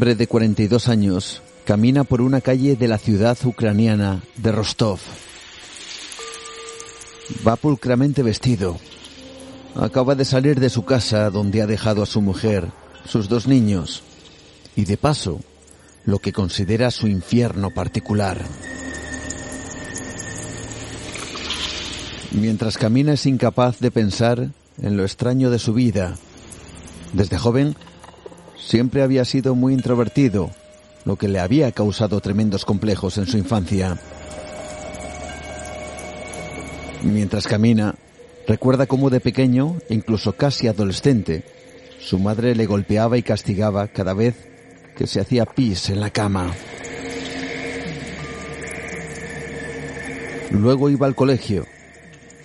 Hombre de 42 años camina por una calle de la ciudad ucraniana de Rostov. Va pulcramente vestido. Acaba de salir de su casa donde ha dejado a su mujer, sus dos niños y de paso lo que considera su infierno particular. Mientras camina es incapaz de pensar en lo extraño de su vida. Desde joven siempre había sido muy introvertido, lo que le había causado tremendos complejos en su infancia. Mientras camina, recuerda cómo de pequeño, incluso casi adolescente, su madre le golpeaba y castigaba cada vez que se hacía pis en la cama. Luego iba al colegio,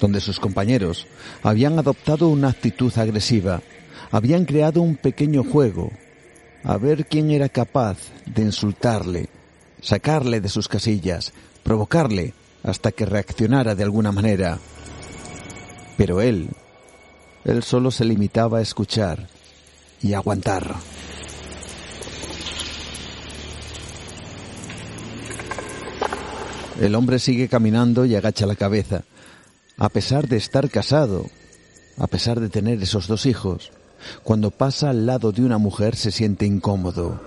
donde sus compañeros habían adoptado una actitud agresiva, habían creado un pequeño juego, a ver quién era capaz de insultarle, sacarle de sus casillas, provocarle hasta que reaccionara de alguna manera. Pero él, él solo se limitaba a escuchar y aguantar. El hombre sigue caminando y agacha la cabeza. A pesar de estar casado, a pesar de tener esos dos hijos, cuando pasa al lado de una mujer se siente incómodo.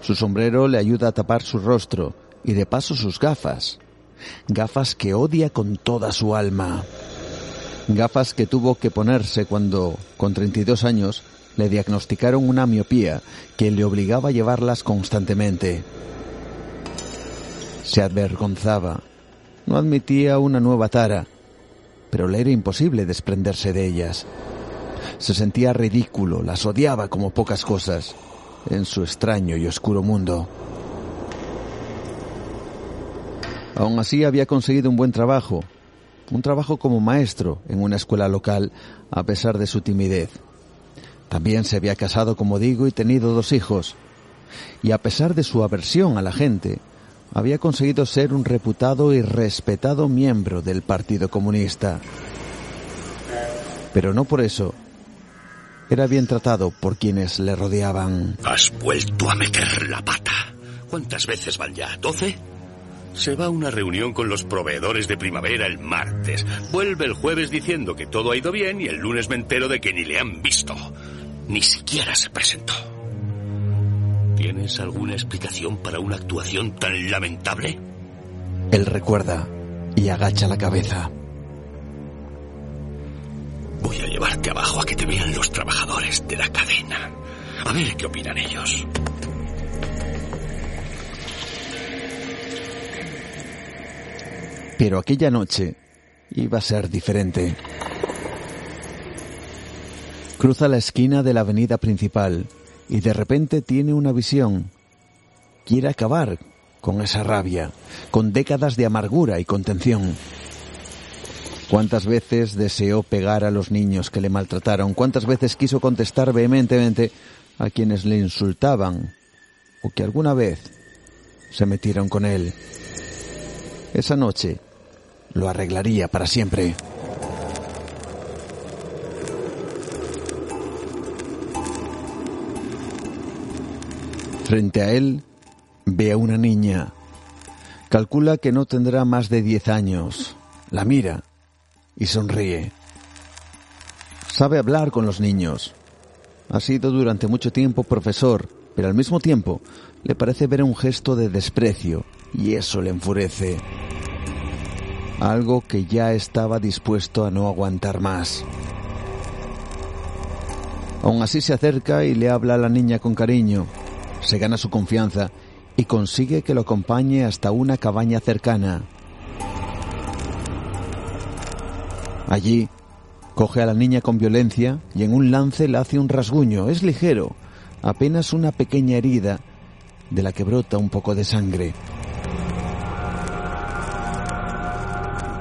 Su sombrero le ayuda a tapar su rostro y de paso sus gafas. Gafas que odia con toda su alma. Gafas que tuvo que ponerse cuando, con 32 años, le diagnosticaron una miopía que le obligaba a llevarlas constantemente. Se avergonzaba. No admitía una nueva tara, pero le era imposible desprenderse de ellas. Se sentía ridículo, las odiaba como pocas cosas, en su extraño y oscuro mundo. Aún así había conseguido un buen trabajo, un trabajo como maestro en una escuela local, a pesar de su timidez. También se había casado, como digo, y tenido dos hijos. Y a pesar de su aversión a la gente, había conseguido ser un reputado y respetado miembro del Partido Comunista. Pero no por eso era bien tratado por quienes le rodeaban. Has vuelto a meter la pata. ¿Cuántas veces van ya? ¿Doce? Se va a una reunión con los proveedores de primavera el martes. Vuelve el jueves diciendo que todo ha ido bien y el lunes me entero de que ni le han visto. Ni siquiera se presentó. ¿Tienes alguna explicación para una actuación tan lamentable? Él recuerda y agacha la cabeza. Llevarte abajo a que te vean los trabajadores de la cadena. A ver qué opinan ellos. Pero aquella noche iba a ser diferente. Cruza la esquina de la avenida principal y de repente tiene una visión. Quiere acabar con esa rabia, con décadas de amargura y contención. ¿Cuántas veces deseó pegar a los niños que le maltrataron? ¿Cuántas veces quiso contestar vehementemente a quienes le insultaban o que alguna vez se metieron con él? Esa noche lo arreglaría para siempre. Frente a él ve a una niña. Calcula que no tendrá más de diez años. La mira y sonríe. Sabe hablar con los niños. Ha sido durante mucho tiempo profesor, pero al mismo tiempo le parece ver un gesto de desprecio y eso le enfurece. Algo que ya estaba dispuesto a no aguantar más. Aún así se acerca y le habla a la niña con cariño. Se gana su confianza y consigue que lo acompañe hasta una cabaña cercana. Allí Coge a la niña con violencia y en un lance le hace un rasguño. Es ligero, apenas una pequeña herida de la que brota un poco de sangre.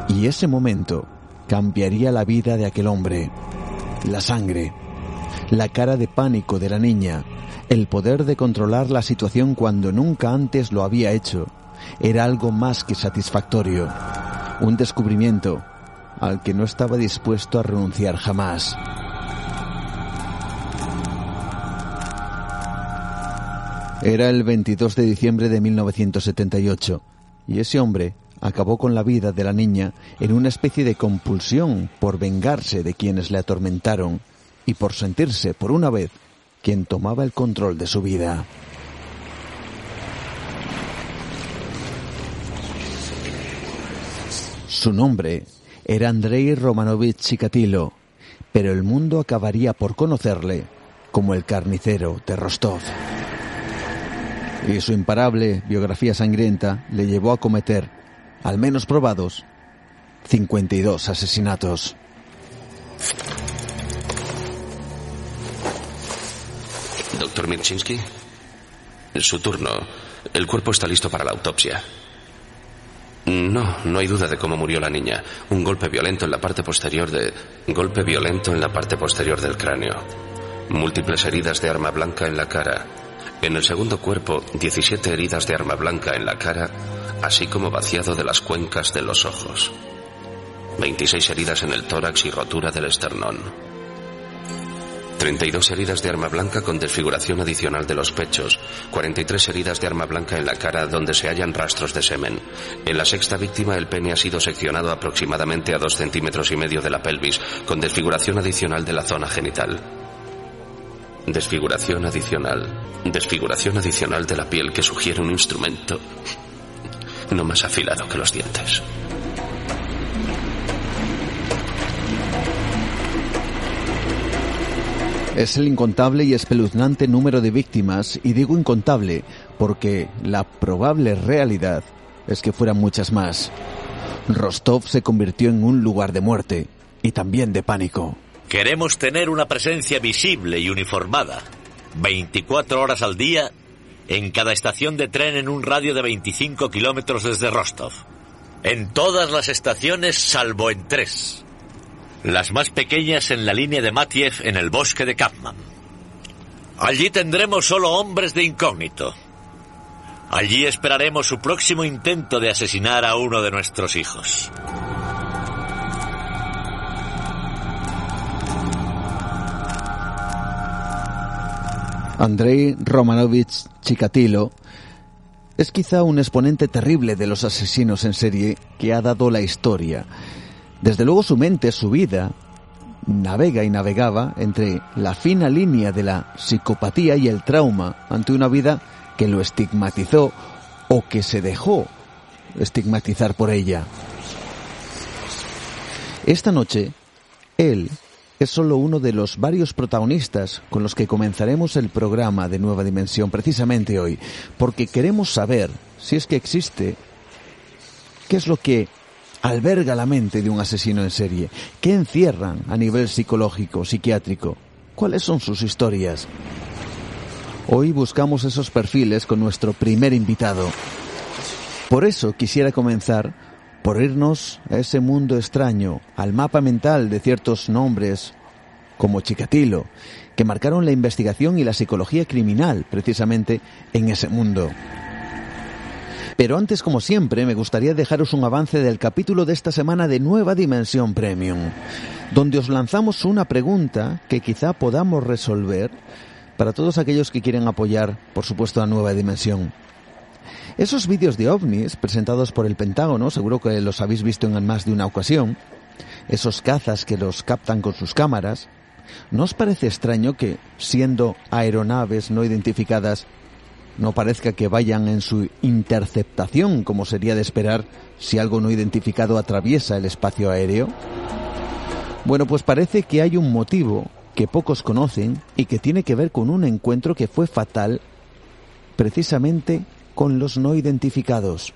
Y ese momento cambiaría la vida de aquel hombre. La sangre, la cara de pánico de la niña, el poder de controlar la situación cuando nunca antes lo había hecho, era algo más que satisfactorio. Un descubrimiento al que no estaba dispuesto a renunciar jamás. Era el 22 de diciembre de 1978 y ese hombre acabó con la vida de la niña en una especie de compulsión por vengarse de quienes le atormentaron y por sentirse, por una vez, quien tomaba el control de su vida. Su nombre era Andrei Romanovich Chikatilo, pero el mundo acabaría por conocerle como el carnicero de Rostov. Y su imparable biografía sangrienta le llevó a cometer, al menos probados, 52 asesinatos. Doctor Mirchinsky, su turno. El cuerpo está listo para la autopsia. No, no hay duda de cómo murió la niña. Un golpe violento en la parte posterior de. Golpe violento en la parte posterior del cráneo. Múltiples heridas de arma blanca en la cara. En el segundo cuerpo, 17 heridas de arma blanca en la cara, así como vaciado de las cuencas de los ojos. 26 heridas en el tórax y rotura del esternón. 32 heridas de arma blanca con desfiguración adicional de los pechos, 43 heridas de arma blanca en la cara donde se hallan rastros de semen. En la sexta víctima el pene ha sido seccionado aproximadamente a dos centímetros y medio de la pelvis, con desfiguración adicional de la zona genital. Desfiguración adicional. Desfiguración adicional de la piel que sugiere un instrumento no más afilado que los dientes. Es el incontable y espeluznante número de víctimas, y digo incontable porque la probable realidad es que fueran muchas más. Rostov se convirtió en un lugar de muerte y también de pánico. Queremos tener una presencia visible y uniformada, 24 horas al día, en cada estación de tren en un radio de 25 kilómetros desde Rostov. En todas las estaciones salvo en tres las más pequeñas en la línea de Matiev en el bosque de Kapman. Allí tendremos solo hombres de incógnito. Allí esperaremos su próximo intento de asesinar a uno de nuestros hijos. Andrei Romanovich Chikatilo es quizá un exponente terrible de los asesinos en serie que ha dado la historia desde luego su mente, su vida, navega y navegaba entre la fina línea de la psicopatía y el trauma ante una vida que lo estigmatizó o que se dejó estigmatizar por ella. Esta noche, él es solo uno de los varios protagonistas con los que comenzaremos el programa de Nueva Dimensión precisamente hoy, porque queremos saber si es que existe, qué es lo que alberga la mente de un asesino en serie? ¿Qué encierran a nivel psicológico, psiquiátrico? ¿Cuáles son sus historias? Hoy buscamos esos perfiles con nuestro primer invitado. Por eso quisiera comenzar por irnos a ese mundo extraño, al mapa mental de ciertos nombres como Chikatilo, que marcaron la investigación y la psicología criminal precisamente en ese mundo. Pero antes, como siempre, me gustaría dejaros un avance del capítulo de esta semana de Nueva Dimensión Premium, donde os lanzamos una pregunta que quizá podamos resolver para todos aquellos que quieren apoyar, por supuesto, a Nueva Dimensión. Esos vídeos de ovnis presentados por el Pentágono, seguro que los habéis visto en más de una ocasión, esos cazas que los captan con sus cámaras, ¿no os parece extraño que, siendo aeronaves no identificadas, no parezca que vayan en su interceptación, como sería de esperar si algo no identificado atraviesa el espacio aéreo? Bueno, pues parece que hay un motivo que pocos conocen y que tiene que ver con un encuentro que fue fatal precisamente con los no identificados.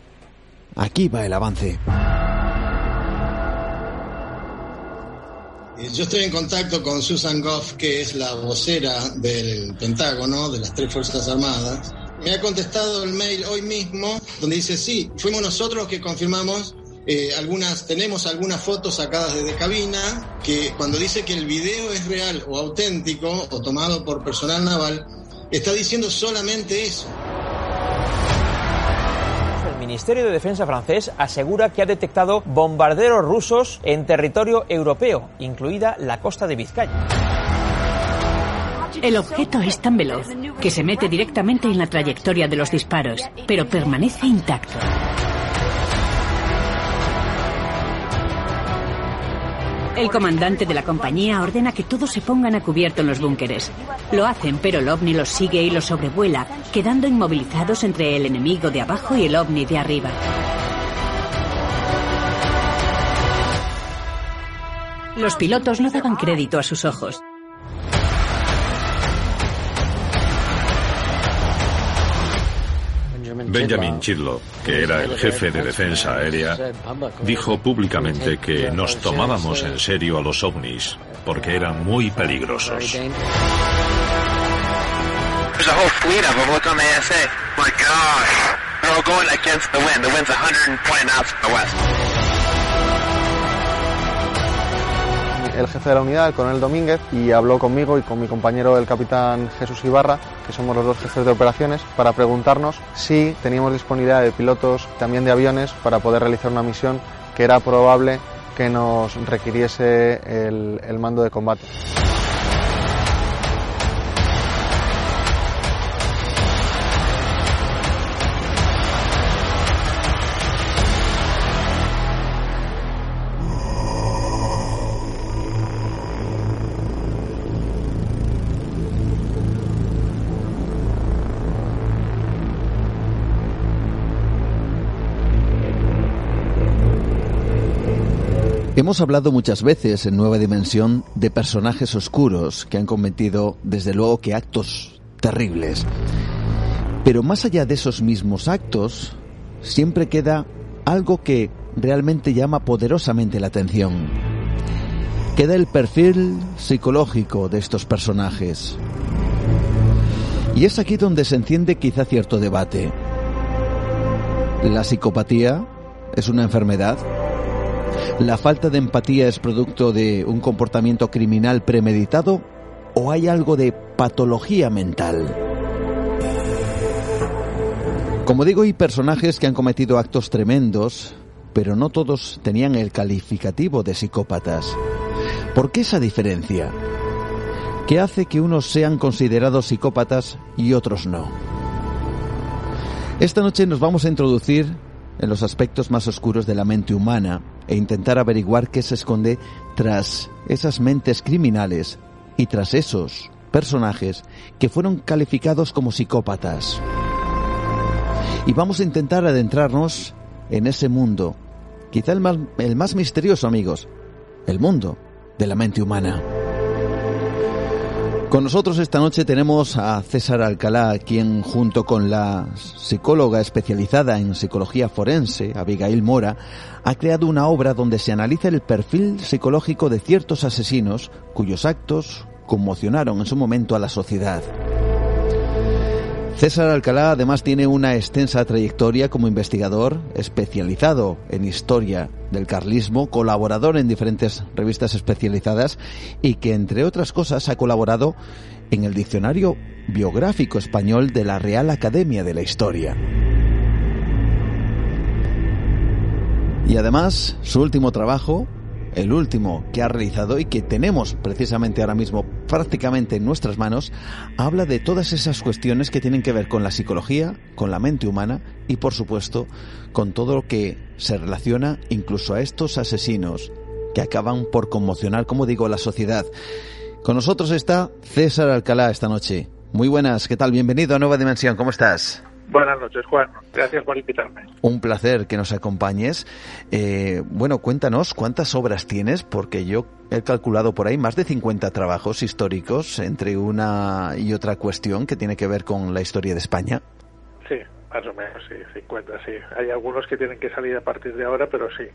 Aquí va el avance. Yo estoy en contacto con Susan Goff, que es la vocera del Pentágono, de las tres Fuerzas Armadas. Me ha contestado el mail hoy mismo, donde dice, sí, fuimos nosotros que confirmamos eh, algunas, tenemos algunas fotos sacadas desde cabina, que cuando dice que el video es real o auténtico o tomado por personal naval, está diciendo solamente eso. El Ministerio de Defensa francés asegura que ha detectado bombarderos rusos en territorio europeo, incluida la costa de Vizcaya. El objeto es tan veloz que se mete directamente en la trayectoria de los disparos, pero permanece intacto. El comandante de la compañía ordena que todos se pongan a cubierto en los búnkeres. Lo hacen, pero el ovni los sigue y los sobrevuela, quedando inmovilizados entre el enemigo de abajo y el ovni de arriba. Los pilotos no daban crédito a sus ojos. Benjamin Chidlow, que era el jefe de defensa aérea, dijo públicamente que nos tomábamos en serio a los ovnis porque eran muy peligrosos. El jefe de la unidad, el coronel Domínguez, y habló conmigo y con mi compañero el capitán Jesús Ibarra, que somos los dos jefes de operaciones, para preguntarnos si teníamos disponibilidad de pilotos, también de aviones, para poder realizar una misión que era probable que nos requiriese el, el mando de combate. Hemos hablado muchas veces en Nueva Dimensión de personajes oscuros que han cometido, desde luego, que actos terribles. Pero más allá de esos mismos actos, siempre queda algo que realmente llama poderosamente la atención. Queda el perfil psicológico de estos personajes. Y es aquí donde se enciende quizá cierto debate. ¿La psicopatía es una enfermedad? ¿La falta de empatía es producto de un comportamiento criminal premeditado o hay algo de patología mental? Como digo, hay personajes que han cometido actos tremendos, pero no todos tenían el calificativo de psicópatas. ¿Por qué esa diferencia? ¿Qué hace que unos sean considerados psicópatas y otros no? Esta noche nos vamos a introducir en los aspectos más oscuros de la mente humana e intentar averiguar qué se esconde tras esas mentes criminales y tras esos personajes que fueron calificados como psicópatas. Y vamos a intentar adentrarnos en ese mundo, quizá el más, el más misterioso, amigos, el mundo de la mente humana. Con nosotros esta noche tenemos a César Alcalá, quien junto con la psicóloga especializada en psicología forense, Abigail Mora, ha creado una obra donde se analiza el perfil psicológico de ciertos asesinos cuyos actos conmocionaron en su momento a la sociedad. César Alcalá además tiene una extensa trayectoria como investigador especializado en historia del carlismo, colaborador en diferentes revistas especializadas y que entre otras cosas ha colaborado en el diccionario biográfico español de la Real Academia de la Historia. Y además, su último trabajo, el último que ha realizado y que tenemos precisamente ahora mismo prácticamente en nuestras manos, habla de todas esas cuestiones que tienen que ver con la psicología, con la mente humana y por supuesto con todo lo que se relaciona incluso a estos asesinos que acaban por conmocionar, como digo, la sociedad. Con nosotros está César Alcalá esta noche. Muy buenas, ¿qué tal? Bienvenido a Nueva Dimensión, ¿cómo estás? Buenas noches, Juan. Gracias por invitarme. Un placer que nos acompañes. Eh, bueno, cuéntanos cuántas obras tienes, porque yo he calculado por ahí más de 50 trabajos históricos entre una y otra cuestión que tiene que ver con la historia de España. Sí, más o menos, sí, 50, sí. Hay algunos que tienen que salir a partir de ahora, pero sí.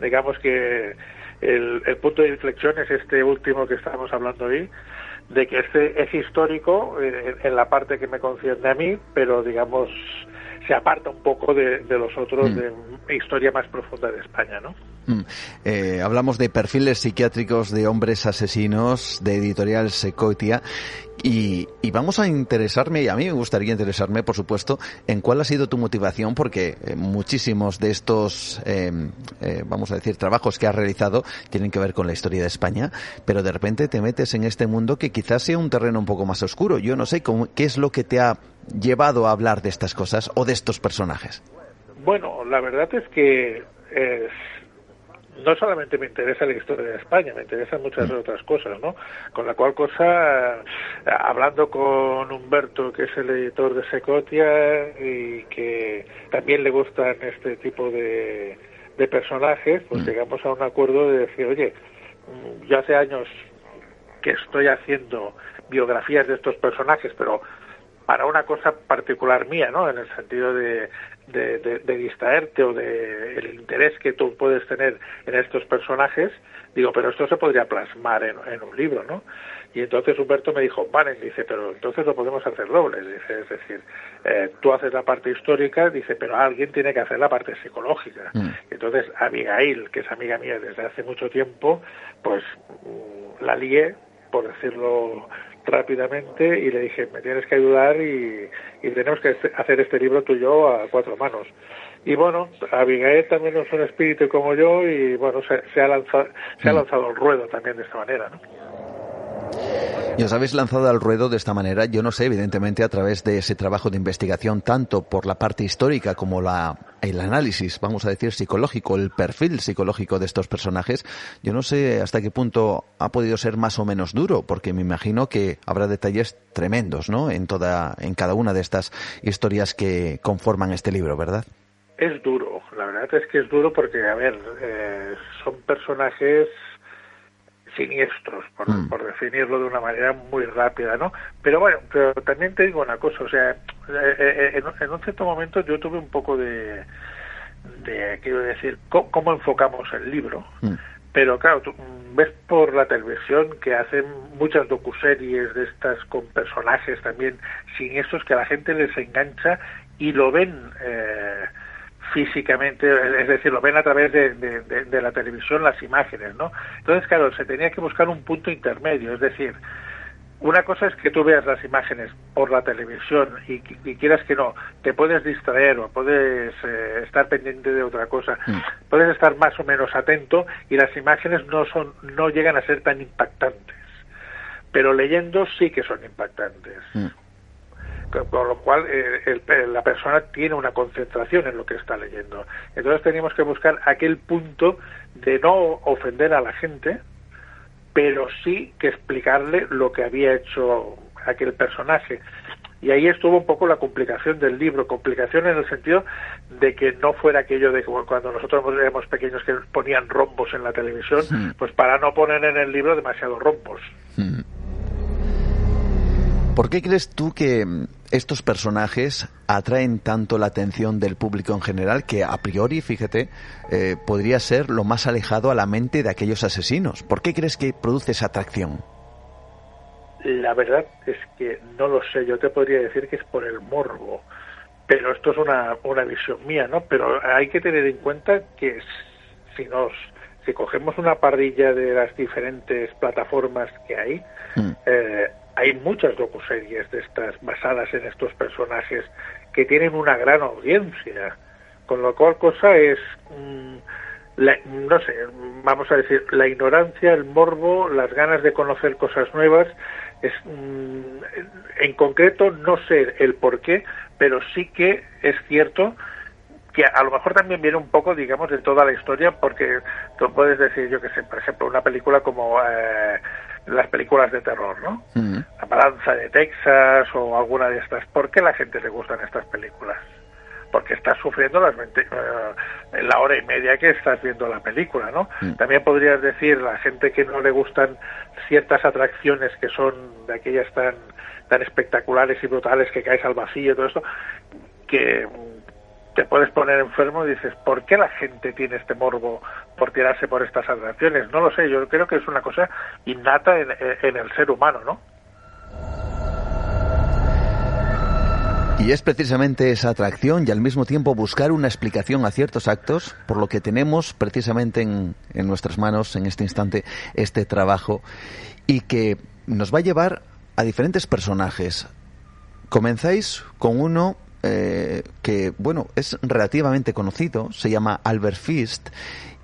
Digamos que el, el punto de inflexión es este último que estamos hablando hoy, de que este es histórico eh, en la parte que me concierne a mí, pero digamos se aparta un poco de, de los otros Mm. de historia más profunda de España, ¿no? Mm. Eh, hablamos de perfiles psiquiátricos de hombres asesinos de editorial Secotia y, vamos a interesarme, y a mí me gustaría interesarme, por supuesto, en cuál ha sido tu motivación, porque eh, muchísimos de estos, eh, eh, vamos a decir, trabajos que has realizado tienen que ver con la historia de España, pero de repente te metes en este mundo que quizás sea un terreno un poco más oscuro. Yo no sé cómo, qué es lo que te ha llevado a hablar de estas cosas o de estos personajes. Bueno, la verdad es que no solamente me interesa la historia de España, me interesan muchas otras cosas, ¿no? Con la cual cosa, hablando con Humberto, que es el editor de Secotia y que también le gustan este tipo de, de personajes, pues llegamos a un acuerdo de decir, oye, mm, yo hace años que estoy haciendo biografías de estos personajes, pero para una cosa particular mía, ¿no? En el sentido de, de, de, de distraerte o de el interés que tú puedes tener en estos personajes, digo, pero esto se podría plasmar en, en un libro, ¿no? Y entonces Humberto me dijo, vale, dice, pero entonces lo podemos hacer doble, dice, es decir, eh, tú haces la parte histórica, dice, pero alguien tiene que hacer la parte psicológica. Entonces Abigail, que es amiga mía desde hace mucho tiempo, pues mm, la lié, por decirlo rápidamente, y le dije, me tienes que ayudar y, y tenemos que hacer este libro tú y yo a cuatro manos. Y bueno, Abigail también es un espíritu como yo y bueno, se, se ha, lanzado, se ha lanzado al ruedo también de esta manera, ¿no? Y os habéis lanzado al ruedo de esta manera, yo no sé, evidentemente a través de ese trabajo de investigación, tanto por la parte histórica como la, el análisis, vamos a decir, psicológico, el perfil psicológico de estos personajes, yo no sé hasta qué punto ha podido ser más o menos duro, porque me imagino que habrá detalles tremendos, ¿no? En toda, en cada una de estas historias que conforman este libro, ¿verdad? Es duro, la verdad es que es duro porque, a ver, eh, son personajes siniestros, por, Mm. por definirlo de una manera muy rápida, ¿no? Pero bueno, pero también te digo una cosa, o sea, eh, eh, en, en un cierto momento yo tuve un poco de, de quiero decir, ¿cómo, cómo enfocamos el libro? Mm. Pero claro, tú ves por la televisión que hacen muchas docuseries de estas con personajes también siniestros que a la gente les engancha y lo ven eh, físicamente, es decir, lo ven a través de, de, de, de la televisión las imágenes, ¿no? Entonces, claro, se tenía que buscar un punto intermedio, es decir, una cosa es que tú veas las imágenes por la televisión y, y quieras que no, te puedes distraer o puedes eh, estar pendiente de otra cosa, puedes estar más o menos atento y las imágenes no son, no llegan a ser tan impactantes, pero leyendo sí que son impactantes. Con- Con lo cual, eh, el- la persona tiene una concentración en lo que está leyendo. Entonces, teníamos que buscar aquel punto de no ofender a la gente, pero sí que explicarle lo que había hecho aquel personaje. Y ahí estuvo un poco la complicación del libro, complicación en el sentido de que no fuera aquello de cuando nosotros éramos pequeños que ponían rombos en la televisión, pues para no poner en el libro demasiados rombos. ¿Por qué crees tú que mm, estos personajes atraen tanto la atención del público en general que a priori, fíjate, eh, podría ser lo más alejado a la mente de aquellos asesinos? ¿Por qué crees que produce esa atracción? La verdad es que no lo sé, yo te podría decir que es por el morbo, pero esto es una, una visión mía, ¿no? Pero hay que tener en cuenta que si nos si cogemos una parrilla de las diferentes plataformas que hay, eh, hay muchas docuseries de estas basadas en estos personajes que tienen una gran audiencia, con lo cual cosa es mm, la- no sé, vamos a decir, la ignorancia, el morbo, las ganas de conocer cosas nuevas, es, mm, en concreto no sé el por qué, pero sí que es cierto que a lo mejor también viene un poco, digamos, de toda la historia, porque tú puedes decir, yo que sé, por ejemplo, una película como eh, las películas de terror, ¿no? La Balanza de Texas o alguna de estas. ¿Por qué a la gente le gustan estas películas? Porque estás sufriendo las 20, eh, la hora y media que estás viendo la película, ¿no? También podrías decir la gente que no le gustan ciertas atracciones que son de aquellas tan tan espectaculares y brutales que caes al vacío y todo esto, que te puedes poner enfermo y dices, ¿por qué la gente tiene este morbo por tirarse por estas atracciones? No lo sé, yo creo que es una cosa innata en, el ser humano, ¿no? Y es precisamente esa atracción y al mismo tiempo buscar una explicación a ciertos actos por lo que tenemos precisamente en, en, nuestras manos en este instante este trabajo y que nos va a llevar a diferentes personajes. Comenzáis con uno eh, que, bueno, es relativamente conocido, se llama Albert Fist.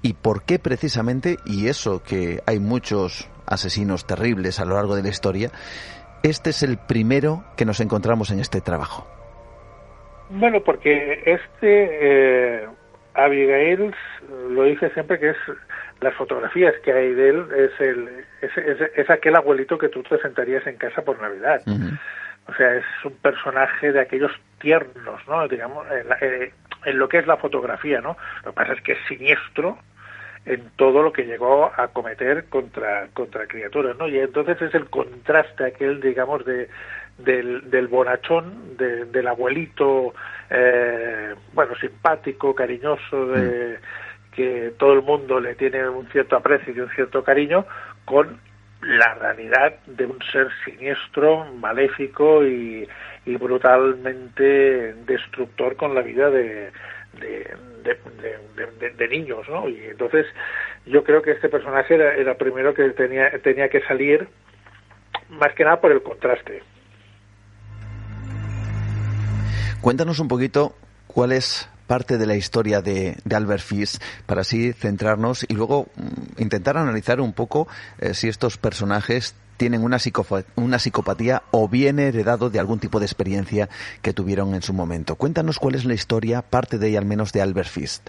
¿Y por qué precisamente, y eso que hay muchos asesinos terribles a lo largo de la historia, este es el primero que nos encontramos en este trabajo? Bueno, porque este eh, Abigail lo dice siempre que es las fotografías que hay de él es el es, es, es aquel abuelito que tú te sentarías en casa por Navidad. Uh -huh. O sea, es un personaje de aquellos tiernos, ¿no? Digamos, en, la, eh, en, lo que es la fotografía, ¿no? Lo que pasa es que es siniestro en todo lo que llegó a cometer contra contra criaturas, ¿no? Y entonces es el contraste aquel, digamos, de del, del bonachón, de, del abuelito, eh, bueno, simpático, cariñoso, de, mm. que todo el mundo le tiene un cierto aprecio y un cierto cariño, con la realidad de un ser siniestro, maléfico y, brutalmente destructor con la vida de, niños, ¿no? Y entonces yo creo que este personaje era, era primero que tenía, tenía que salir más que nada por el contraste. Cuéntanos un poquito cuál es parte de la historia de, Albert Fish para así centrarnos y luego mm, intentar analizar un poco eh, si estos personajes tienen una, una psicopatía o bien heredado de algún tipo de experiencia que tuvieron en su momento. Cuéntanos cuál es la historia, parte de ella al menos, de Albert Fish.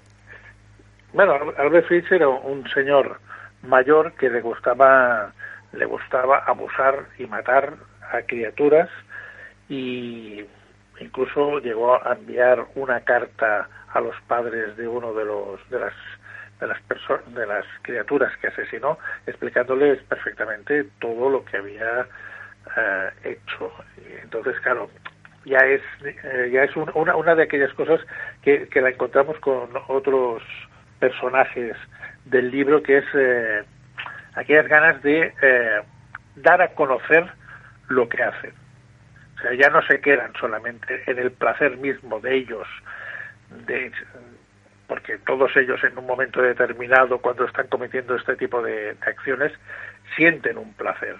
Bueno, Albert Fish era un señor mayor que le gustaba, le gustaba abusar y matar a criaturas y incluso llegó a enviar una carta a los padres de uno de los de las de las personas de las criaturas que asesinó explicándoles perfectamente todo lo que había eh, hecho. Entonces claro ya es eh, ya es un, una una de aquellas cosas que, que la encontramos con otros personajes del libro que es eh, aquellas ganas de dar a conocer lo que hacen o sea, ya no se quedan solamente en el placer mismo de ellos, de, porque todos ellos en un momento determinado, cuando están cometiendo este tipo de, acciones, sienten un placer.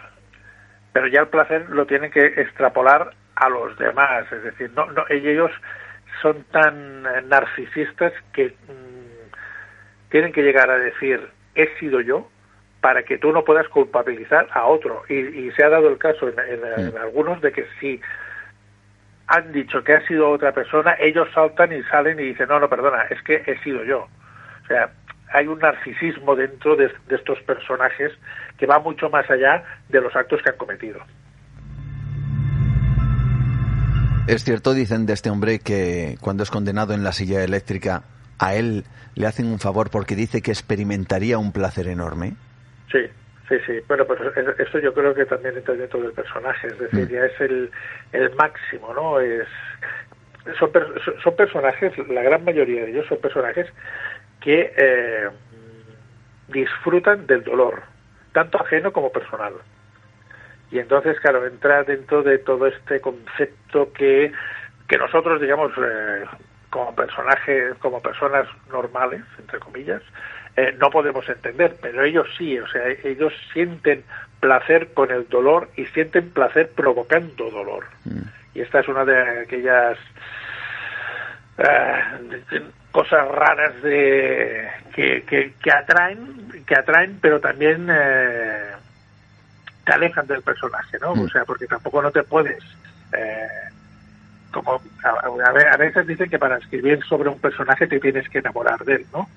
Pero ya el placer lo tienen que extrapolar a los demás, es decir, no, no ellos son tan narcisistas que mmm, tienen que llegar a decir he sido yo para que tú no puedas culpabilizar a otro. Y, y se ha dado el caso en, en, en, algunos de que si han dicho que ha sido otra persona, ellos saltan y salen y dicen, no, no, perdona, es que he sido yo. O sea, hay un narcisismo dentro de, de estos personajes que va mucho más allá de los actos que han cometido. Es cierto, dicen de este hombre que cuando es condenado en la silla eléctrica, a él le hacen un favor porque dice que experimentaría un placer enorme. Sí, sí, sí. Bueno, pues eso yo creo que también entra dentro del personaje, es decir, mm. ya es el, el máximo, ¿no? Es, son, son personajes, la gran mayoría de ellos son personajes que eh, disfrutan del dolor, tanto ajeno como personal. Y entonces, claro, entra dentro de todo este concepto que, que nosotros, digamos, eh, como personajes, como personas normales, entre comillas, eh, no podemos entender, pero ellos sí, o sea, ellos sienten placer con el dolor y sienten placer provocando dolor. Mm. Y esta es una de aquellas uh, cosas raras de que, que, que, atraen, que atraen, pero también eh, te alejan del personaje, ¿no? Mm. O sea, porque tampoco no te puedes eh, como a, a, veces dicen que para escribir sobre un personaje te tienes que enamorar de él, ¿no?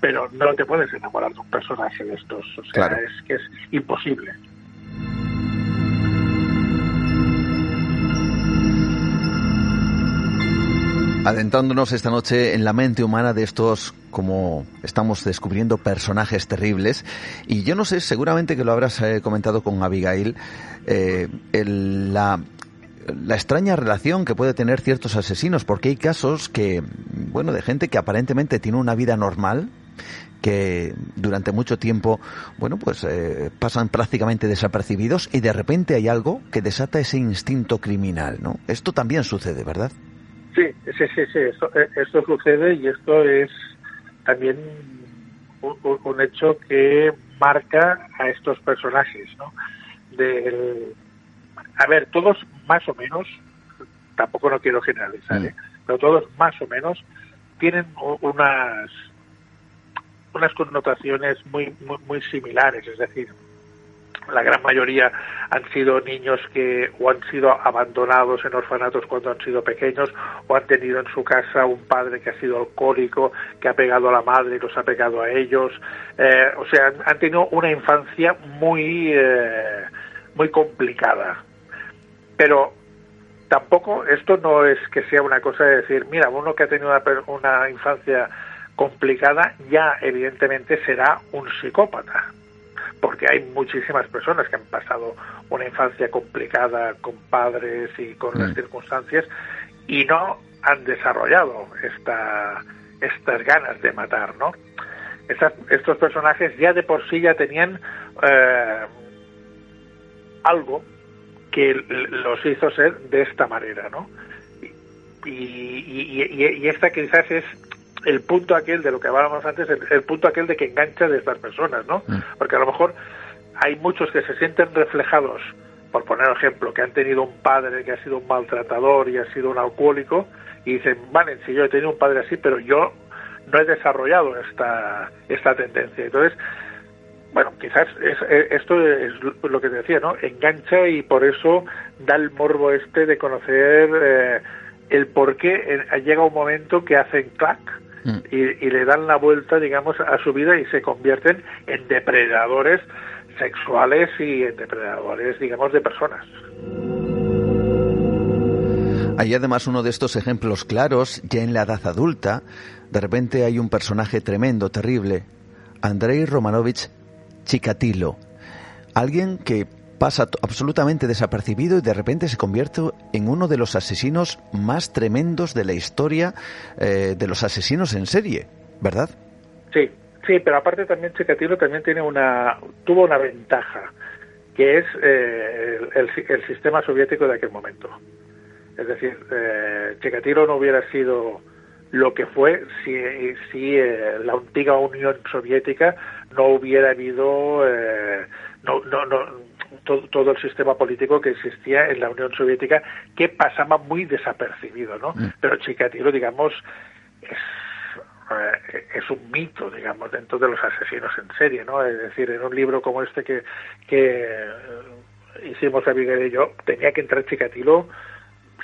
Pero no te puedes enamorar de un personaje de estos, o sea, claro. es que es imposible. Adentrándonos esta noche en la mente humana de estos, como estamos descubriendo, personajes terribles. Y yo no sé, seguramente que lo habrás eh, comentado con Abigail, eh, el, la la extraña relación que puede tener ciertos asesinos, porque hay casos que, bueno, de gente que aparentemente tiene una vida normal, que durante mucho tiempo, bueno, pues eh, pasan prácticamente desapercibidos y de repente hay algo que desata ese instinto criminal, ¿no? Esto también sucede, ¿verdad? Sí, sí, sí, sí, esto, eh, esto sucede y esto es también un, un, hecho que marca a estos personajes, ¿no? Del, a ver, todos más o menos, tampoco no quiero generalizar, ¿eh? pero todos más o menos tienen unas unas connotaciones muy, muy, muy similares, es decir, la gran mayoría han sido niños que o han sido abandonados en orfanatos cuando han sido pequeños o han tenido en su casa un padre que ha sido alcohólico, que ha pegado a la madre y los ha pegado a ellos. Eh, o sea, han, tenido una infancia muy, eh, muy complicada. Pero tampoco esto no es que sea una cosa de decir, mira, uno que ha tenido una, una infancia complicada ya evidentemente será un psicópata porque hay muchísimas personas que han pasado una infancia complicada con padres y con las circunstancias y no han desarrollado esta, estas ganas de matar, ¿no? estos personajes ya de por sí ya tenían eh, algo que los hizo ser de esta manera, ¿no? Y, y, y, y esta quizás es el punto aquel de lo que hablábamos antes, el, punto aquel de que engancha de estas personas, ¿no? Mm. Porque a lo mejor hay muchos que se sienten reflejados, por poner ejemplo, que han tenido un padre que ha sido un maltratador y ha sido un alcohólico, y dicen, vale, si yo he tenido un padre así, pero yo no he desarrollado esta, esta tendencia. Entonces, bueno, quizás esto es lo que te decía, ¿no? Engancha y por eso da el morbo este de conocer eh, el por qué llega un momento que hacen clac Mm. y, le dan la vuelta, digamos, a su vida y se convierten en depredadores sexuales y en depredadores, digamos, de personas. Hay además uno de estos ejemplos claros, ya en la edad adulta, de repente hay un personaje tremendo, terrible, Andrei Romanovich Chikatilo, alguien que pasa absolutamente desapercibido y de repente se convierte en uno de los asesinos más tremendos de la historia eh, de los asesinos en serie, ¿verdad? Sí, sí, pero aparte también Chikatilo también tiene una tuvo una ventaja que es eh, el, sistema soviético de aquel momento. Es decir, eh, Chikatilo no hubiera sido lo que fue si, si eh, la antigua Unión Soviética no hubiera habido no, no, no todo, el sistema político que existía en la Unión Soviética que pasaba muy desapercibido, ¿no? Mm. Pero Chikatilo, digamos, es, eh, es un mito, digamos, dentro de los asesinos en serie, ¿no? Es decir, en un libro como este que, que eh, hicimos Abigail y yo, tenía que entrar Chikatilo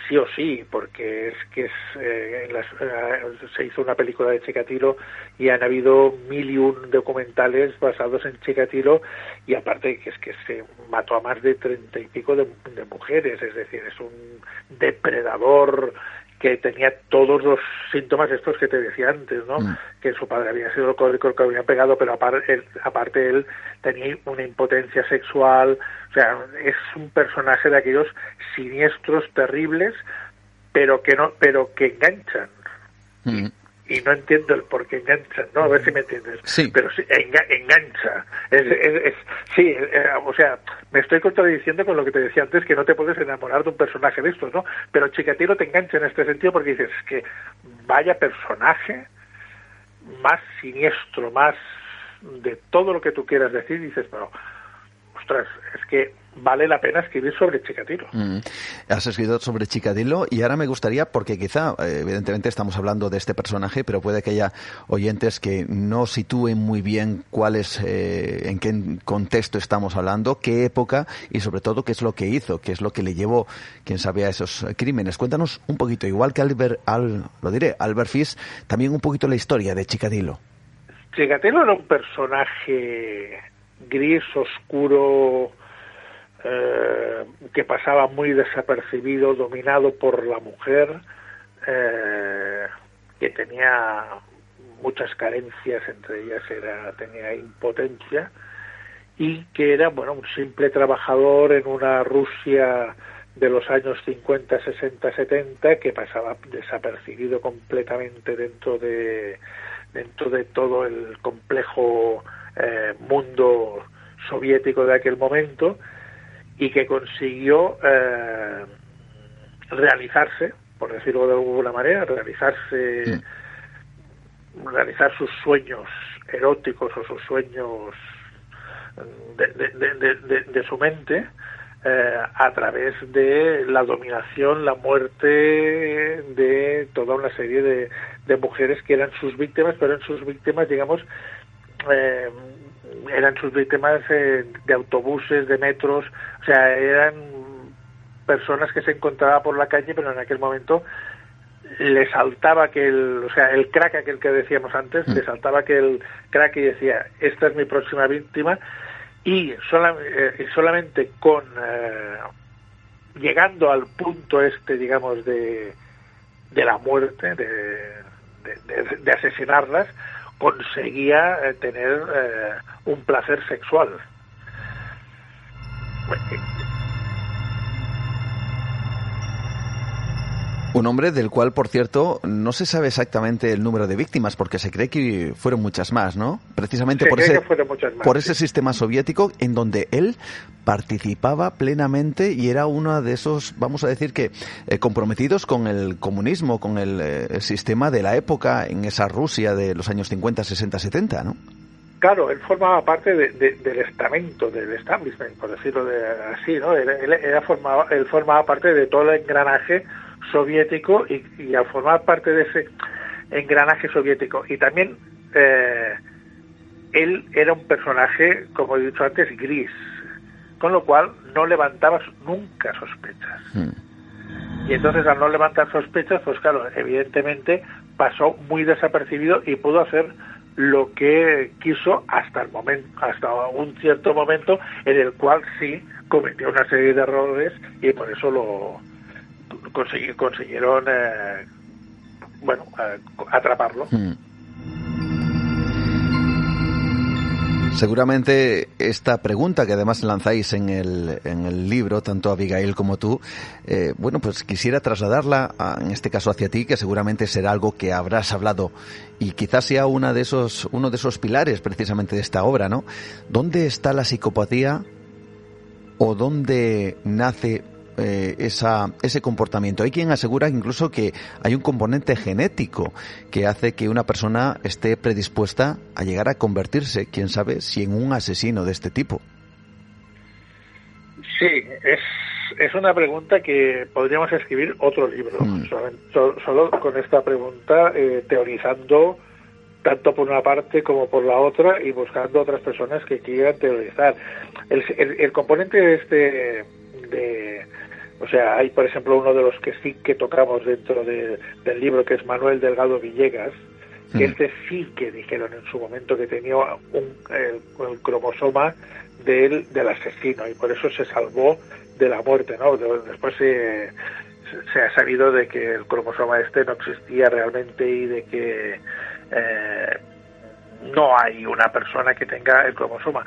sí o sí, porque es que es, eh, eh, se hizo una película de Chikatilo y han habido mil y un documentales basados en Chikatilo y aparte que es que se mató a más de treinta y pico de, mujeres, es decir, es un depredador que tenía todos los síntomas estos que te decía antes, ¿no? Mm. Que su padre había sido alcohólico, que había pegado, pero aparte él, aparte él tenía una impotencia sexual, o sea, es un personaje de aquellos siniestros, terribles, pero que no, pero que enganchan. Mm y no entiendo el por qué engancha, ¿no? A ver si me entiendes. Sí. Pero sí, engancha. Es, es, sí, eh, o sea, me estoy contradiciendo con lo que te decía antes, que no te puedes enamorar de un personaje de estos, ¿no? Pero Chikatilo te engancha en este sentido porque dices que vaya personaje más siniestro, más de todo lo que tú quieras decir, dices, pero, ostras, es que vale la pena escribir sobre Chikatilo. Mm. Has escrito sobre Chikatilo y ahora me gustaría, porque quizá, eh, evidentemente estamos hablando de este personaje, pero puede que haya oyentes que no sitúen muy bien cuál es, eh, en qué contexto estamos hablando, qué época y sobre todo qué es lo que hizo, qué es lo que le llevó, quién sabe, a esos crímenes. Cuéntanos un poquito, igual que Albert, al, lo diré, Albert Fish, también un poquito la historia de Chikatilo. Chikatilo era un personaje gris, oscuro, eh, que pasaba muy desapercibido, dominado por la mujer, eh, que tenía muchas carencias, entre ellas era tenía impotencia y que era bueno un simple trabajador en una Rusia de los años 50, 60, 70 que pasaba desapercibido completamente dentro de dentro de todo el complejo eh, mundo soviético de aquel momento y que consiguió eh, realizarse, por decirlo de alguna manera, realizarse, realizar sus sueños eróticos o sus sueños de, su mente eh, a través de la dominación, la muerte de toda una serie de, mujeres que eran sus víctimas, pero eran sus víctimas, digamos, eh, eran sus víctimas eh, de autobuses, de metros, o sea, eran personas que se encontraban por la calle, pero en aquel momento le saltaba que el, o sea, el crack aquel que decíamos antes, le saltaba que el crack y decía, esta es mi próxima víctima, y eh, solamente con eh, llegando al punto este digamos de, de la muerte de, de, asesinarlas conseguía eh, tener un placer sexual Un hombre del cual, por cierto, no se sabe exactamente el número de víctimas, porque se cree que fueron muchas más, ¿no? Precisamente por, ese, por ese sistema soviético en donde él participaba plenamente y era uno de esos, vamos a decir que, eh, comprometidos con el comunismo, con el, eh, sistema de la época en esa Rusia de los años 50, 60, 70, ¿no? Claro, él formaba parte del estamento, del establishment, por decirlo de, así, ¿no? Él, él, formaba, él formaba parte de todo el engranaje soviético y, al formar parte de ese engranaje soviético y también eh, él era un personaje, como he dicho antes, gris, con lo cual no levantaba nunca sospechas. Hmm. Y entonces al no levantar sospechas, pues claro, evidentemente pasó muy desapercibido y pudo hacer lo que quiso hasta el momento, hasta un cierto momento en el cual sí cometió una serie de errores y por eso lo, consiguieron eh, bueno atraparlo. Hmm. Seguramente esta pregunta que además lanzáis en el, en el libro, tanto Abigail como tú, eh, bueno, pues quisiera trasladarla, en este caso hacia ti, que seguramente será algo que habrás hablado y quizás sea una de esos, uno de esos pilares precisamente de esta obra, ¿no? ¿Dónde está la psicopatía o dónde nace eh, esa, ese comportamiento. Hay quien asegura incluso que hay un componente genético que hace que una persona esté predispuesta a llegar a convertirse, quién sabe, si en un asesino de este tipo. Sí, es, es una pregunta que podríamos escribir otro libro, mm. solo, con esta pregunta, eh, teorizando tanto por una parte como por la otra y buscando otras personas que quieran teorizar. El, el, el componente de este de, o sea, hay, por ejemplo, uno de los que sí que tocamos dentro del libro, que es Manuel Delgado Villegas, que este sí que dijeron en su momento que tenía un, el, cromosoma del, del asesino y por eso se salvó de la muerte, ¿no? Después se, se ha sabido de que el cromosoma este no existía realmente y de que eh, no hay una persona que tenga el cromosoma.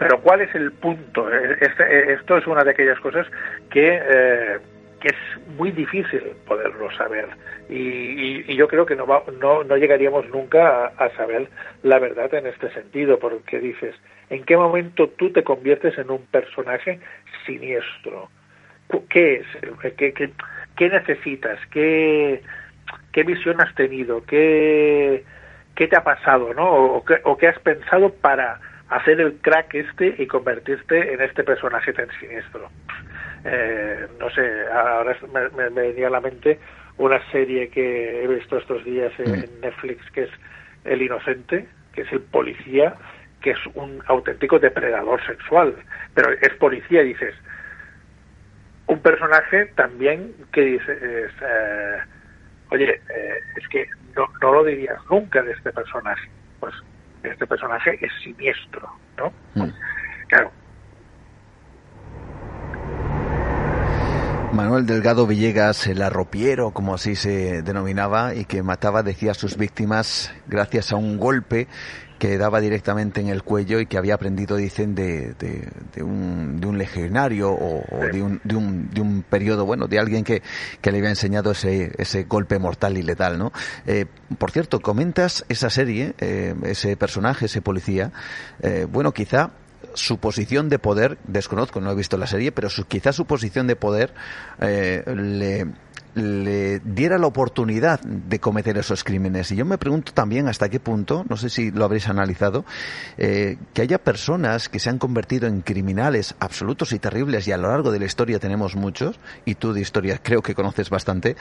Pero ¿cuál es el punto? Eh, este, eh, esto es una de aquellas cosas que, eh, que es muy difícil poderlo saber. Y, yo creo que no, no, no llegaríamos nunca a, saber la verdad en este sentido, porque dices, ¿en qué momento tú te conviertes en un personaje siniestro? ¿Qué es? ¿Qué, qué, qué necesitas? ¿Qué, ¿Qué visión has tenido? ¿Qué, qué te ha pasado? ¿no? ¿O qué, o qué has pensado para hacer el crack este y convertirte en este personaje tan siniestro. Eh, no sé, ahora me, venía a la mente una serie que he visto estos días en mm. Netflix que es El Inocente, que es el policía, que es un auténtico depredador sexual, pero es policía, dices. Un personaje también que dice, eh, oye, eh, es que no, no lo dirías nunca de este personaje. Pues este personaje es siniestro, ¿no? Mm. Claro. Manuel Delgado Villegas, el arropiero, como así se denominaba, y que mataba, decía, a sus víctimas gracias a un golpe que daba directamente en el cuello y que había aprendido, dicen, de, de, un, de un legionario o, de, un, de, un, de un periodo, bueno, de alguien que, que le había enseñado ese, ese golpe mortal y letal, ¿no? Eh, por cierto, comentas esa serie, eh, ese personaje, ese policía, eh, bueno, quizá su posición de poder, desconozco, no he visto la serie, pero su, quizá su posición de poder eh, le le diera la oportunidad de cometer esos crímenes. Y yo me pregunto también hasta qué punto, no sé si lo habréis analizado, eh, que haya personas que se han convertido en criminales absolutos y terribles, y a lo largo de la historia tenemos muchos, y tú de historia creo que conoces bastante,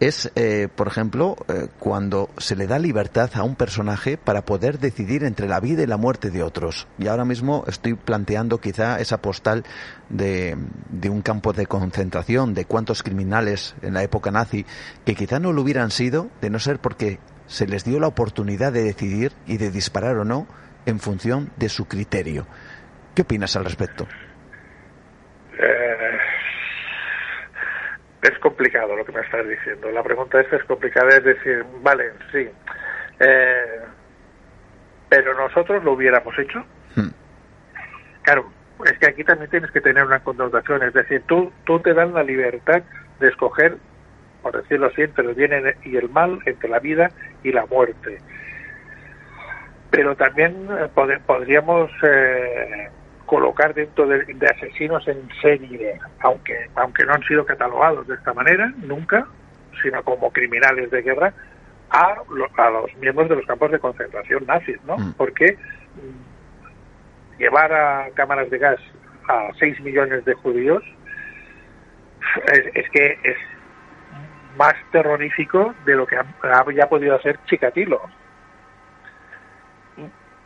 es, eh, por ejemplo, eh, cuando se le da libertad a un personaje para poder decidir entre la vida y la muerte de otros. Y ahora mismo estoy planteando quizá esa postal de, de un campo de concentración, de cuántos criminales en la época nazi, que quizá no lo hubieran sido de no ser porque se les dio la oportunidad de decidir y de disparar o no en función de su criterio. ¿Qué opinas al respecto? Eh, es complicado lo que me estás diciendo. La pregunta esta es complicada, es decir, vale, sí, eh, pero nosotros lo hubiéramos hecho. Hmm. Claro, es que aquí también tienes que tener una connotación, es decir, tú, tú te dan la libertad de escoger, por decirlo así, entre el bien y el mal, entre la vida y la muerte. Pero también eh, podríamos eh, colocar dentro de, asesinos en serie, aunque, aunque no han sido catalogados de esta manera, nunca, sino como criminales de guerra, a, a los miembros de los campos de concentración nazis, ¿no? Mm. Porque llevar a cámaras de gas a 6 millones de judíos es, que es más terrorífico de lo que había podido hacer Chikatilo.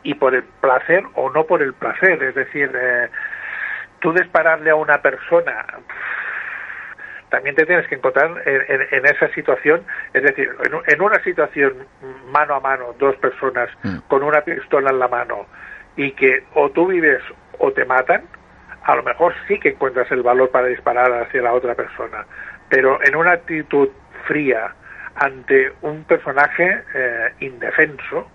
Y por el placer o no por el placer, es decir, eh, tú dispararle a una persona, también te tienes que encontrar en, esa situación, es decir, en, una situación mano a mano, dos personas mm. con una pistola en la mano, y que o tú vives o te matan, a lo mejor sí que encuentras el valor para disparar hacia la otra persona, pero en una actitud fría ante un personaje eh, indefenso,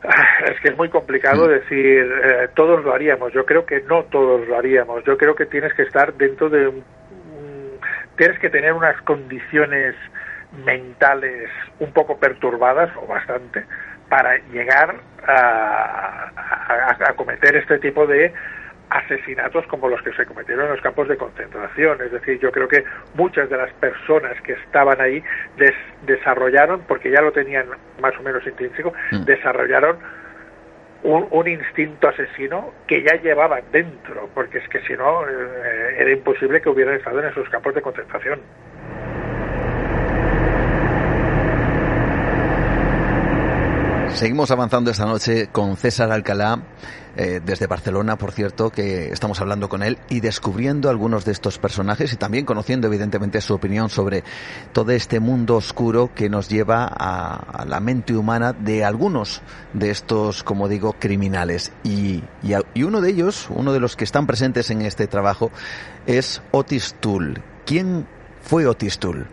es que es muy complicado mm. decir eh, todos lo haríamos. Yo creo que no todos lo haríamos. Yo creo que tienes que estar dentro de un, tienes que tener unas condiciones mentales un poco perturbadas o bastante para llegar a, a cometer este tipo de asesinatos como los que se cometieron en los campos de concentración. Es decir, yo creo que muchas de las personas que estaban ahí desarrollaron, porque ya lo tenían más o menos intrínseco, mm. desarrollaron un, instinto asesino que ya llevaban dentro, porque es que si no eh, era imposible que hubieran estado en esos campos de concentración. Seguimos avanzando esta noche con César Alcalá, eh, desde Barcelona, por cierto, que estamos hablando con él y descubriendo algunos de estos personajes y también conociendo, evidentemente, su opinión sobre todo este mundo oscuro que nos lleva a, la mente humana de algunos de estos, como digo, criminales. Y, y, uno de ellos, uno de los que están presentes en este trabajo, es Otis Tull. ¿Quién fue Otis Tull?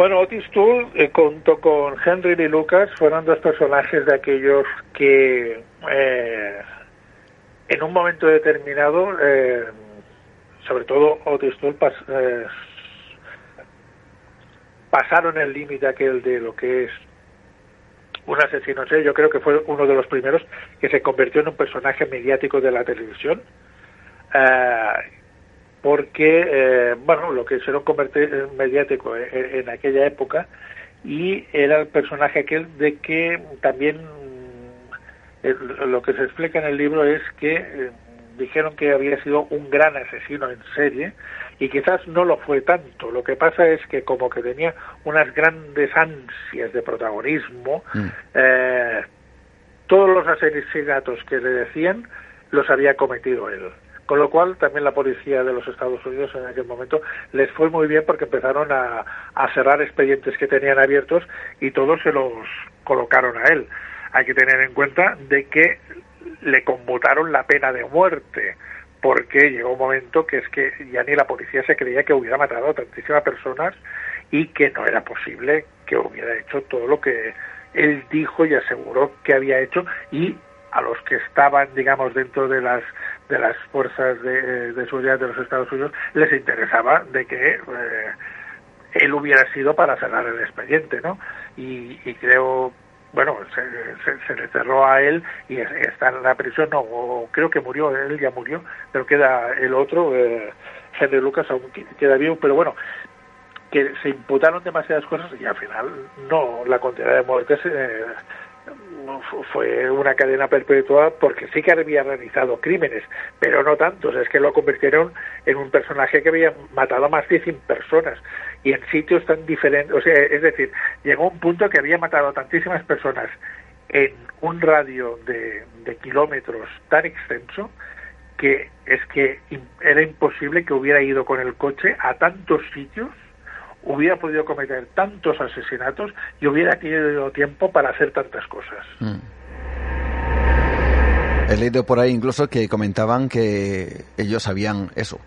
Bueno, Otis Toole, eh, junto con Henry Lee Lucas, fueron dos personajes de aquellos que eh, en un momento determinado, eh, sobre todo Otis Toole, pasaron el límite aquel de lo que es un asesino yo creo que fue uno de los primeros que se convirtió en un personaje mediático de la televisión porque, eh, bueno, lo que se lo convertir mediático en, aquella época y era el personaje aquel de que también eh, lo que se explica en el libro es que eh, dijeron que había sido un gran asesino en serie y quizás no lo fue tanto. Lo que pasa es que como que tenía unas grandes ansias de protagonismo, mm. todos los asesinatos que le decían los había cometido él. Con lo cual, también la policía de los Estados Unidos en aquel momento les fue muy bien porque empezaron a, cerrar expedientes que tenían abiertos y todos se los colocaron a él. Hay que tener en cuenta de que le conmutaron la pena de muerte porque llegó un momento que es que ya ni la policía se creía que hubiera matado a tantísimas personas y que no era posible que hubiera hecho todo lo que él dijo y aseguró que había hecho y a los que estaban, digamos, dentro de las de las fuerzas de, seguridad de los Estados Unidos les interesaba de que eh, él hubiera sido para cerrar el expediente, ¿no? Y, y creo, bueno, se, se, le cerró a él y está en la prisión, no, creo que murió, él ya murió, pero queda el otro, eh, Henry Lucas, aún queda vivo, pero bueno, que se imputaron demasiadas cosas y al final no, la condena de muerte eh, fue una cadena perpetua porque sí que había realizado crímenes, pero no tantos, es que lo convirtieron en un personaje que había matado a más de 100 personas y en sitios tan diferentes, o sea, es decir, llegó un punto que había matado a tantísimas personas en un radio de, de kilómetros tan extenso que es que era imposible que hubiera ido con el coche a tantos sitios hubiera podido cometer tantos asesinatos y hubiera tenido tiempo para hacer tantas cosas. Mm. He leído por ahí incluso que comentaban que ellos habían eso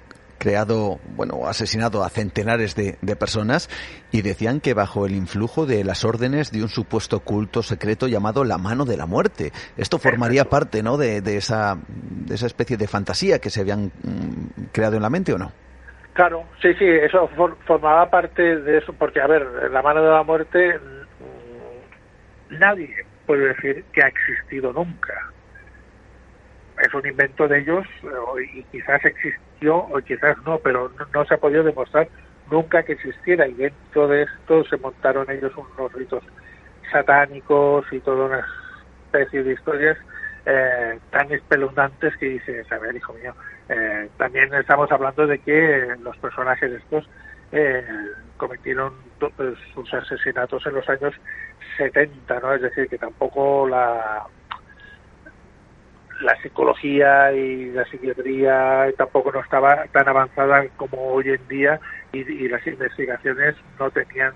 creado, bueno, asesinado a centenares de, personas y decían que bajo el influjo de las órdenes de un supuesto culto secreto llamado la mano de la muerte. Esto formaría parte, ¿no?, de, esa, de esa especie de fantasía que se habían mm, creado en la mente o no. Claro, sí, sí, eso formaba parte de eso, porque, a ver, la mano de la muerte, mm, nadie puede decir que ha existido nunca. Es un invento de ellos y quizás existió o quizás no, pero no, se ha podido demostrar nunca que existiera y dentro de esto se montaron ellos unos ritos satánicos y toda una especie de historias eh, tan espeluznantes que dices, a ver, hijo mío, eh, también estamos hablando de que los personajes estos eh, cometieron pues, sus asesinatos en los años 70, ¿no? Es decir, que tampoco la la psicología y la psiquiatría tampoco no estaba tan avanzada como hoy en día y, las investigaciones no tenían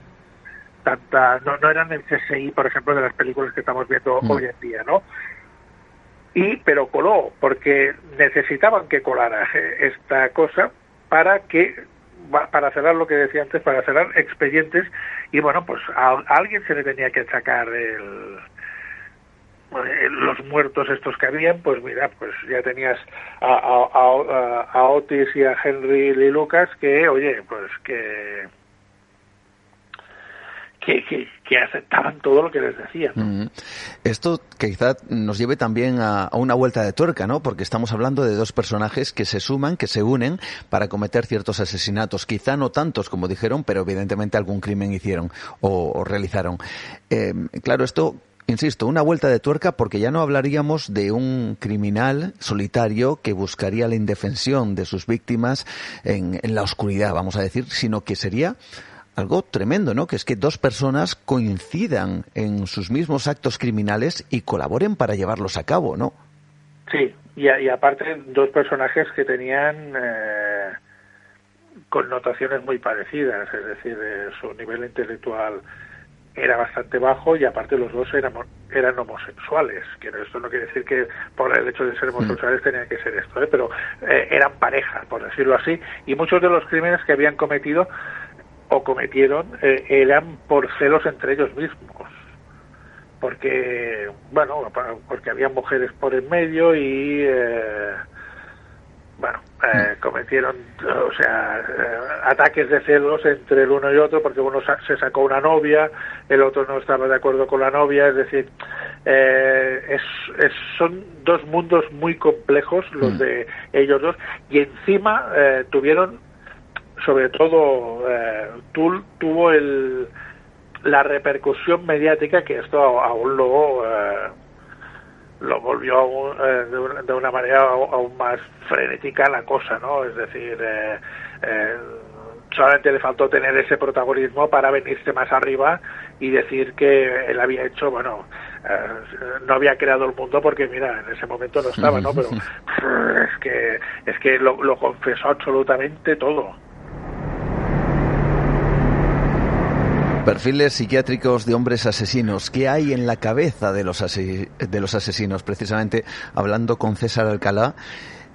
tanta no, no eran el CSI por ejemplo de las películas que estamos viendo mm. hoy en día no y pero coló porque necesitaban que colara esta cosa para que para cerrar lo que decía antes para cerrar expedientes. Y bueno pues a, alguien se le tenía que sacar el eh, los muertos estos que habían, pues mira, pues ya tenías a, a, a, Otis y a Henry Lee Lucas que, oye, pues que que, aceptaban todo lo que les decían. Esto quizá nos lleve también a, una vuelta de tuerca, ¿no? Porque estamos hablando de dos personajes que se suman, que se unen para cometer ciertos asesinatos. Quizá no tantos como dijeron, pero evidentemente algún crimen hicieron o, realizaron. Eh, claro, esto Insisto, una vuelta de tuerca porque ya no hablaríamos de un criminal solitario que buscaría la indefensión de sus víctimas en, en la oscuridad, vamos a decir, sino que sería algo tremendo, ¿no? Que es que dos personas coincidan en sus mismos actos criminales y colaboren para llevarlos a cabo, ¿no? Sí, y, aparte dos personajes que tenían eh, connotaciones muy parecidas, es decir, eh, su nivel intelectual era bastante bajo y aparte los dos eran, eran homosexuales, que esto no quiere decir que por el hecho de ser homosexuales tenían que ser esto, ¿eh? pero eran pareja, por decirlo así, y muchos de los crímenes que habían cometido o cometieron eh, eran por celos entre ellos mismos porque bueno porque había mujeres por en medio y eh, bueno eh, mm. cometieron o sea ataques de celos entre el uno y otro porque uno se sacó una novia el otro no estaba de acuerdo con la novia es decir es, son dos mundos muy complejos los mm. de ellos dos y encima tuvieron sobre todo eh, tuvo el, la repercusión mediática que esto aún luego eh, lo volvió eh, de, una, manera aún más frenética la cosa, ¿no? Es decir, eh, solamente le faltó tener ese protagonismo para venirse más arriba y decir que él había hecho, bueno, no había creado el mundo porque mira, en ese momento no estaba, ¿no? Pero es que es que lo, lo confesó absolutamente todo. Perfiles psiquiátricos de hombres asesinos. ¿Qué hay en la cabeza de los, de los asesinos? Precisamente hablando con César Alcalá,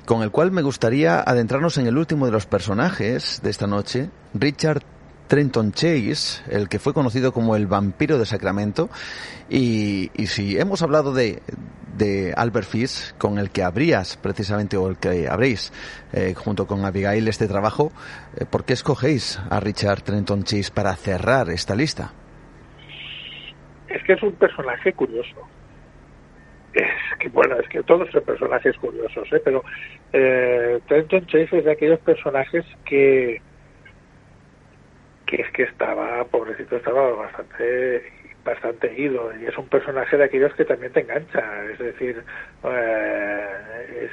con el cual me gustaría adentrarnos en el último de los personajes de esta noche, Richard Trenton Chase, el que fue conocido como el vampiro de Sacramento. Y, si hemos hablado de, de Albert Fish, con el que habrías precisamente, o el que habréis eh, junto con Abigail este trabajo, eh, ¿por qué escogéis a Richard Trenton Chase para cerrar esta lista? Es que es un personaje curioso. Es que, bueno, es que todos son personajes curiosos, ¿eh? pero eh, Trenton Chase es de aquellos personajes que que es que estaba, pobrecito, estaba bastante bastante ido y es un personaje de aquellos que también te engancha es decir eh,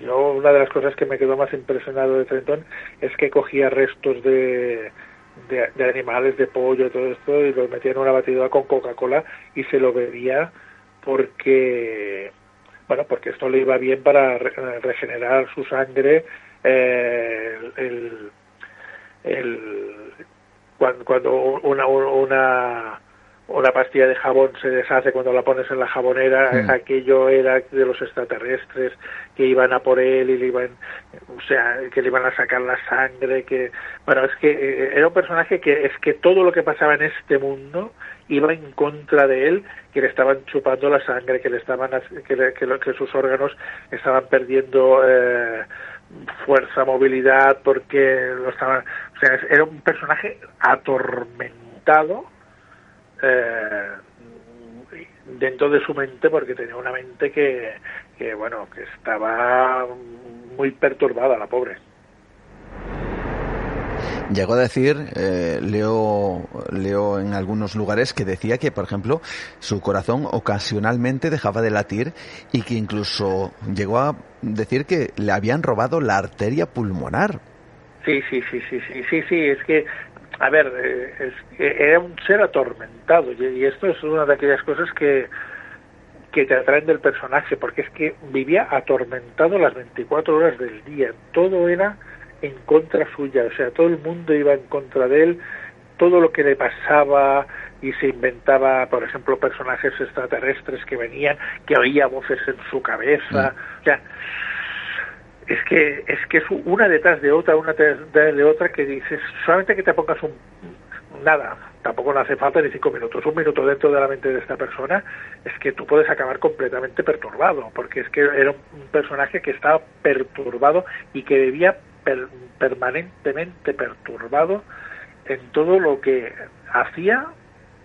yo una de las cosas que me quedó más impresionado de Trenton es que cogía restos de, de, animales de pollo y todo esto y los metía en una batidora con Coca-Cola y se lo bebía porque bueno porque esto le iba bien para regenerar su sangre eh, el, el cuando, cuando una, una una pastilla de jabón se deshace cuando la pones en la jabonera, mm. aquello era de los extraterrestres que iban a por él y le iban, o sea, que le iban a sacar la sangre, que, bueno, es que eh, era un personaje que es que todo lo que pasaba en este mundo iba en contra de él, que le estaban chupando la sangre, que le estaban, que, que, sus órganos estaban perdiendo eh, fuerza, movilidad, porque lo estaban, o sea, era un personaje atormentado eh, dentro de su mente porque tenía una mente que, que bueno que estaba muy perturbada la pobre Llegó a decir, eh, leo, leo en algunos lugares que decía que, por ejemplo, su corazón ocasionalmente dejaba de latir y que incluso llegó a decir que le habían robado la arteria pulmonar. Sí, sí, sí, sí, sí, sí, sí, es que a ver, eh, era un ser atormentado y, esto es una de aquellas cosas que, que te atraen del personaje, porque es que vivía atormentado las 24 horas del día, todo era en contra suya, o sea, todo el mundo iba en contra de él, todo lo que le pasaba y se inventaba, por ejemplo, personajes extraterrestres que venían, que oía voces en su cabeza, mm. o sea, es que es que es una detrás de otra, una detrás de otra que dices, solamente que te pongas un nada, tampoco no hace falta ni cinco minutos, un minuto dentro de la mente de esta persona, es que tú puedes acabar completamente perturbado, porque es que era un personaje que estaba perturbado y que vivía permanentemente perturbado en todo lo que hacía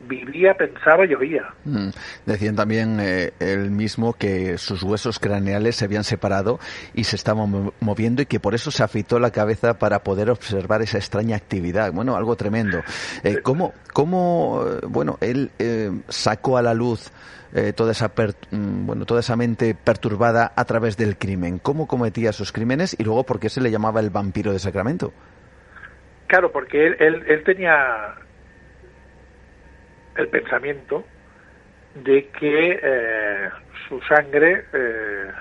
vivía, pensaba y oía. Mm. Decían también eh, él mismo que sus huesos craneales se habían separado y se estaban moviendo y que por eso se afeitó la cabeza para poder observar esa extraña actividad. Bueno, algo tremendo. Eh, ¿Cómo, cómo eh, bueno, él eh, sacó a la luz toda esa mm, bueno toda esa mente perturbada a través del crimen? ¿Cómo cometía sus crímenes y luego por qué se le llamaba el vampiro de Sacramento? Claro, porque él, él, él tenía el pensamiento de que eh, su sangre eh,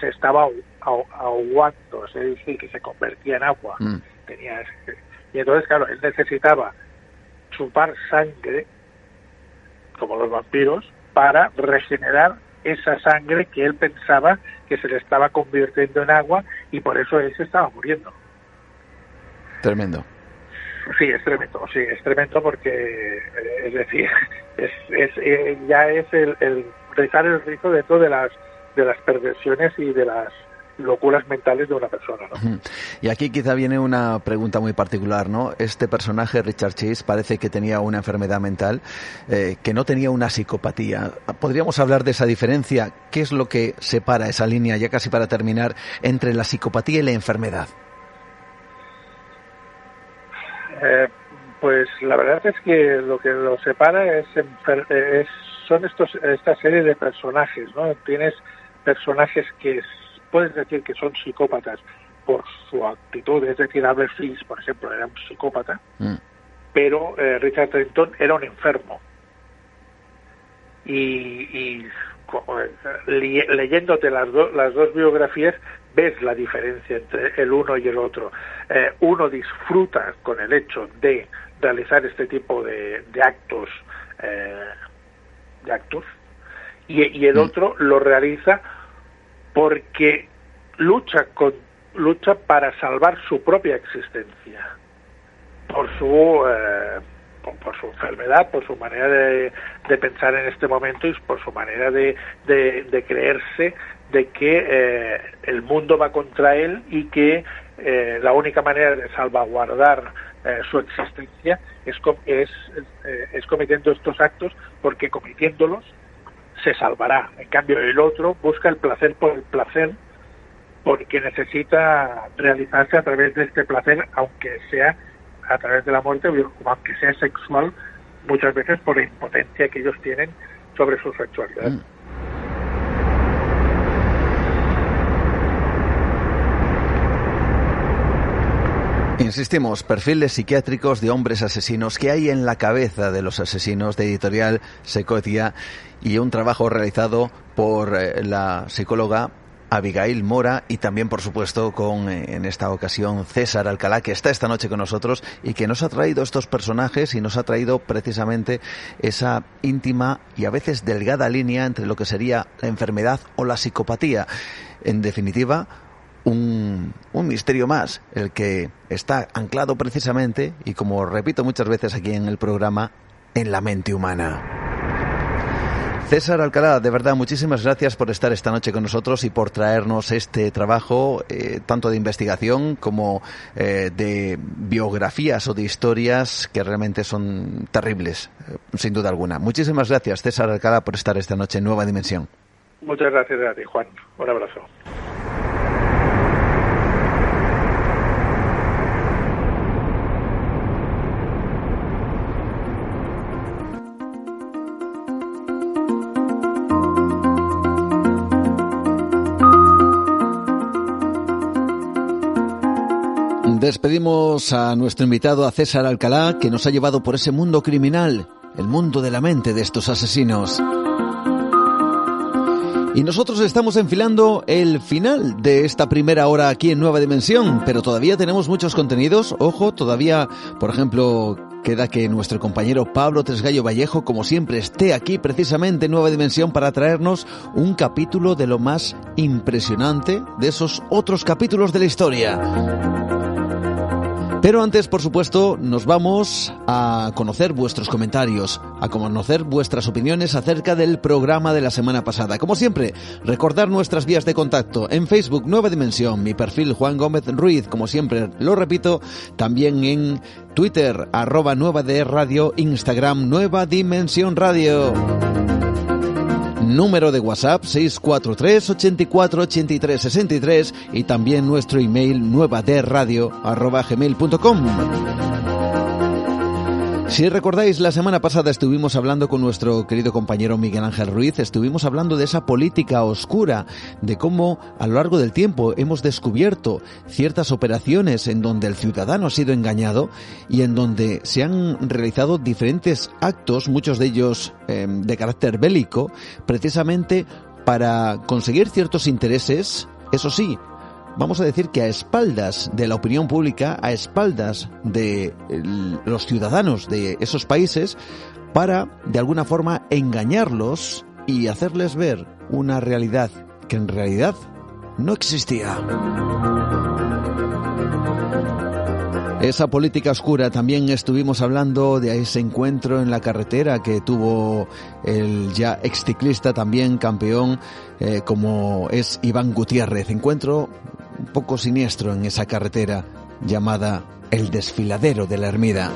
se estaba ahogando, es decir, que se convertía en agua. Mm. Tenía y entonces, claro, él necesitaba chupar sangre, como los vampiros, para regenerar esa sangre que él pensaba que se le estaba convirtiendo en agua y por eso él se estaba muriendo. Tremendo. Sí, es tremendo, sí, es tremendo porque, eh, es decir, es, es eh, ya es el, el rizar el rizo dentro de las, de las perversiones y de las locuras mentales de una persona. ¿no? Y aquí quizá viene una pregunta muy particular, ¿no? Este personaje, Richard Chase, parece que tenía una enfermedad mental, eh, que no tenía una psicopatía. ¿Podríamos hablar de esa diferencia? ¿Qué es lo que separa esa línea, ya casi para terminar, entre la psicopatía y la enfermedad? Eh, pues la verdad es que lo que lo separa es, son estos esta serie de personajes, ¿no? Tienes personajes que puedes decir que son psicópatas por su actitud, es decir, Albert Fish, por ejemplo, era un psicópata, mm. pero eh, Richard Trenton era un enfermo. Y, y leyéndote las, las dos biografías ves la diferencia entre el uno y el otro. Eh, uno disfruta con el hecho de realizar este tipo de, actos, eh, de actos, y, el mm. otro lo realiza porque lucha con lucha para salvar su propia existencia. por su por, su enfermedad, por su manera de, pensar en este momento y por su manera de, de, creerse de que el mundo va contra él y que la única manera de salvaguardar su existencia es, es, es cometiendo estos actos porque cometiéndolos se salvará. En cambio, el otro busca el placer por el placer porque necesita realizarse a través de este placer, aunque sea a través de la muerte aunque sea sexual, muchas veces por la impotencia que ellos tienen sobre su sexualidad. Mm. Insistimos, perfiles psiquiátricos de hombres asesinos que hay en la cabeza de los asesinos de editorial Secotia y un trabajo realizado por eh, la psicóloga Abigail Mora y también, por supuesto, con eh, en esta ocasión César Alcalá, que está esta noche con nosotros y que nos ha traído estos personajes y nos ha traído precisamente esa íntima y a veces delgada línea entre lo que sería la enfermedad o la psicopatía. En definitiva, un, un, misterio más, el que está anclado precisamente, y como repito muchas veces aquí en el programa, en la mente humana. César Alcalá, de verdad, muchísimas gracias por estar esta noche con nosotros y por traernos este trabajo, eh, tanto de investigación como eh, de biografías o de historias que realmente son terribles, eh, sin duda alguna. Muchísimas gracias, César Alcalá, por estar esta noche en Nueva Dimensión. Muchas gracias a ti, Juan. Un abrazo. Despedimos a nuestro invitado, a César Alcalá, que nos ha llevado por ese mundo criminal, el mundo de la mente de estos asesinos. Y nosotros estamos enfilando el final de esta primera hora aquí en Nueva Dimensión, pero todavía tenemos muchos contenidos. Ojo, todavía, por ejemplo, queda que nuestro compañero Pablo Tresgallo Vallejo, como siempre, esté aquí precisamente en Nueva Dimensión para traernos un capítulo de lo más impresionante de esos otros capítulos de la historia. Pero antes, por supuesto, nos vamos a conocer vuestros comentarios, a conocer vuestras opiniones acerca del programa de la semana pasada. Como siempre, recordar nuestras vías de contacto. En Facebook Nueva Dimensión, mi perfil Juan Gómez Ruiz, como siempre lo repito, también en Twitter arroba Nueva de Radio, Instagram Nueva Dimensión Radio número de WhatsApp 643 84 83 63 y también nuestro email nueva de radio gmail.com. Si recordáis, la semana pasada estuvimos hablando con nuestro querido compañero Miguel Ángel Ruiz, estuvimos hablando de esa política oscura, de cómo a lo largo del tiempo hemos descubierto ciertas operaciones en donde el ciudadano ha sido engañado y en donde se han realizado diferentes actos, muchos de ellos em, de carácter bélico, precisamente para conseguir ciertos intereses, eso sí, vamos a decir que a espaldas de la opinión pública, a espaldas de los ciudadanos de esos países, para de alguna forma engañarlos y hacerles ver una realidad que en realidad no existía. Esa política oscura, también estuvimos hablando de ese encuentro en la carretera que tuvo el ya ex ciclista, también campeón, eh, como es Iván Gutiérrez. Encuentro poco siniestro en esa carretera llamada el desfiladero de la Ermida.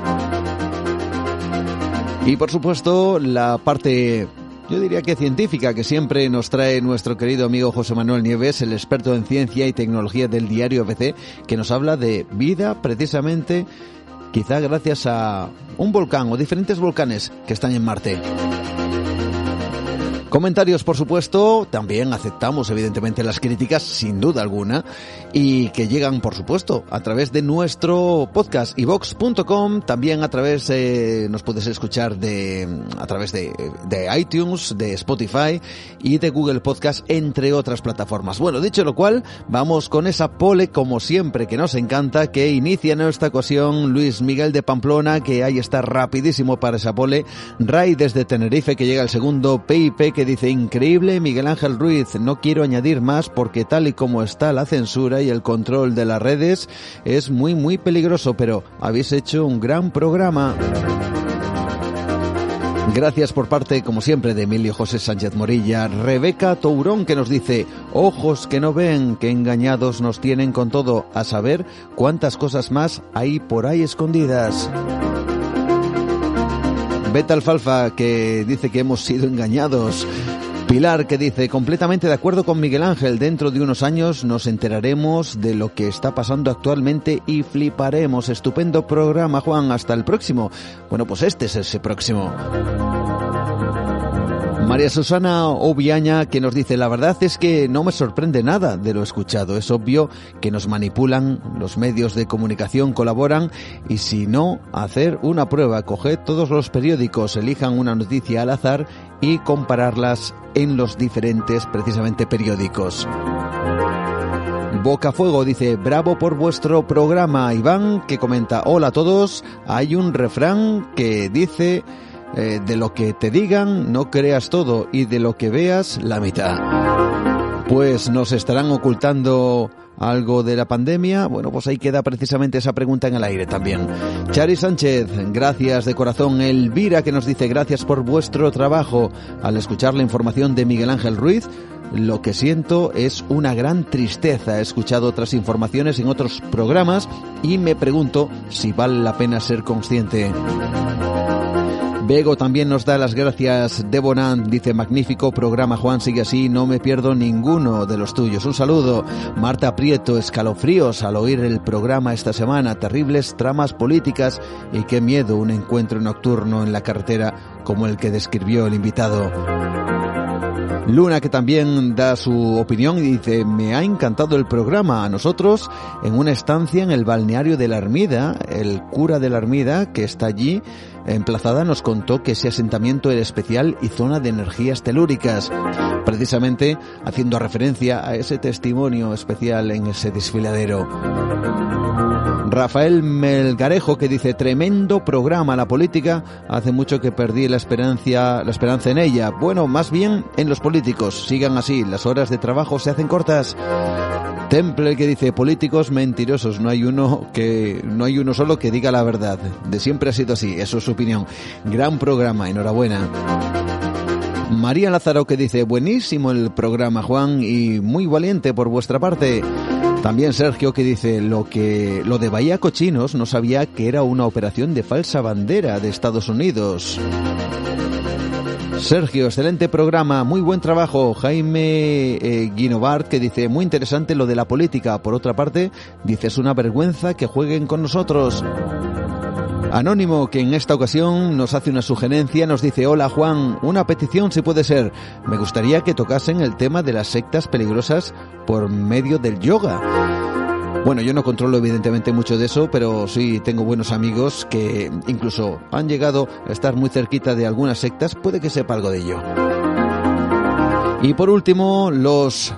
Y por supuesto, la parte, yo diría que científica, que siempre nos trae nuestro querido amigo José Manuel Nieves, el experto en ciencia y tecnología del diario ABC, que nos habla de vida precisamente, quizá gracias a un volcán o diferentes volcanes que están en Marte. Comentarios, por supuesto, también aceptamos evidentemente las críticas, sin duda alguna, y que llegan, por supuesto, a través de nuestro podcast ivox.com, también a través, eh, nos puedes escuchar de, a través de, de iTunes, de Spotify y de Google Podcast, entre otras plataformas. Bueno, dicho lo cual, vamos con esa pole, como siempre, que nos encanta, que inicia en esta ocasión Luis Miguel de Pamplona, que ahí está rapidísimo para esa pole, Ray desde Tenerife, que llega el segundo, PIP, que dice, increíble Miguel Ángel Ruiz, no quiero añadir más porque tal y como está la censura y el control de las redes es muy muy peligroso, pero habéis hecho un gran programa. Gracias por parte, como siempre, de Emilio José Sánchez Morilla. Rebeca Tourón que nos dice, ojos que no ven, que engañados nos tienen con todo, a saber cuántas cosas más hay por ahí escondidas. Beta Alfalfa que dice que hemos sido engañados. Pilar que dice, completamente de acuerdo con Miguel Ángel, dentro de unos años nos enteraremos de lo que está pasando actualmente y fliparemos. Estupendo programa, Juan, hasta el próximo. Bueno, pues este es ese próximo. María Susana Obiaña que nos dice, la verdad es que no me sorprende nada de lo escuchado. Es obvio que nos manipulan, los medios de comunicación colaboran y si no, hacer una prueba, coged todos los periódicos, elijan una noticia al azar y compararlas en los diferentes, precisamente, periódicos. Bocafuego dice, bravo por vuestro programa. Iván que comenta, hola a todos, hay un refrán que dice... Eh, de lo que te digan no creas todo y de lo que veas la mitad. Pues nos estarán ocultando algo de la pandemia? Bueno, pues ahí queda precisamente esa pregunta en el aire también. Chari Sánchez, gracias de corazón. Elvira que nos dice gracias por vuestro trabajo. Al escuchar la información de Miguel Ángel Ruiz, lo que siento es una gran tristeza. He escuchado otras informaciones en otros programas y me pregunto si vale la pena ser consciente. Bego también nos da las gracias. Debonan dice, magnífico programa Juan, sigue así, no me pierdo ninguno de los tuyos. Un saludo. Marta Prieto, escalofríos al oír el programa esta semana, terribles tramas políticas y qué miedo un encuentro nocturno en la carretera como el que describió el invitado. Luna que también da su opinión y dice, me ha encantado el programa. A nosotros, en una estancia en el balneario de la Armida, el cura de la Armida, que está allí, emplazada nos contó que ese asentamiento era especial y zona de energías telúricas, precisamente haciendo referencia a ese testimonio especial en ese desfiladero. Rafael Melgarejo que dice tremendo programa la política hace mucho que perdí la esperanza la esperanza en ella bueno más bien en los políticos sigan así las horas de trabajo se hacen cortas Temple que dice políticos mentirosos, no hay uno que no hay uno solo que diga la verdad. De siempre ha sido así, eso es opinión. Gran programa, enhorabuena. María Lázaro que dice buenísimo el programa Juan y muy valiente por vuestra parte. También Sergio que dice lo que lo de Bahía Cochinos no sabía que era una operación de falsa bandera de Estados Unidos. Sergio, excelente programa, muy buen trabajo. Jaime eh, Guinovart que dice, muy interesante lo de la política. Por otra parte, dice, es una vergüenza que jueguen con nosotros. Anónimo, que en esta ocasión nos hace una sugerencia, nos dice, hola Juan, una petición si puede ser. Me gustaría que tocasen el tema de las sectas peligrosas por medio del yoga. Bueno, yo no controlo evidentemente mucho de eso, pero sí tengo buenos amigos que incluso han llegado a estar muy cerquita de algunas sectas, puede que sepa algo de ello. Y por último, los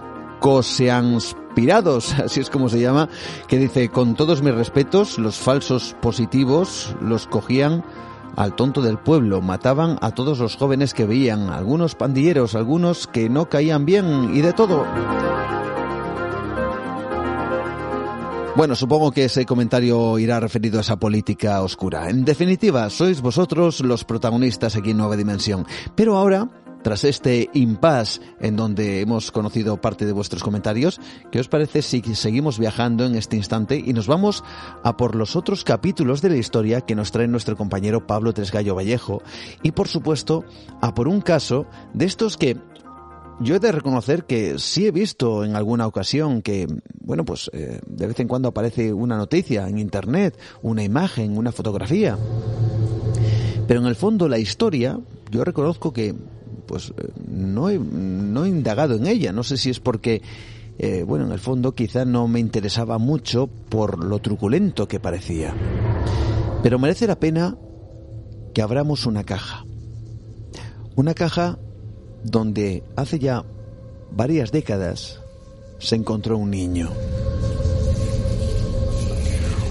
coseanspirados, así es como se llama, que dice, con todos mis respetos, los falsos positivos los cogían al tonto del pueblo, mataban a todos los jóvenes que veían, algunos pandilleros, algunos que no caían bien y de todo. Bueno, supongo que ese comentario irá referido a esa política oscura. En definitiva, sois vosotros los protagonistas aquí en Nueva Dimensión. Pero ahora, tras este impasse en donde hemos conocido parte de vuestros comentarios, ¿qué os parece si seguimos viajando en este instante y nos vamos a por los otros capítulos de la historia que nos trae nuestro compañero Pablo Tresgallo Vallejo y por supuesto a por un caso de estos que yo he de reconocer que sí he visto en alguna ocasión que, bueno, pues eh, de vez en cuando aparece una noticia en Internet, una imagen, una fotografía. Pero en el fondo la historia, yo reconozco que, pues, eh, no he, no indagado en ella. No sé si es porque, eh, bueno, en el fondo quizá no me interesaba mucho por lo truculento que parecía. Pero merece la pena que abramos una caja. Una caja donde hace ya varias décadas se encontró un niño.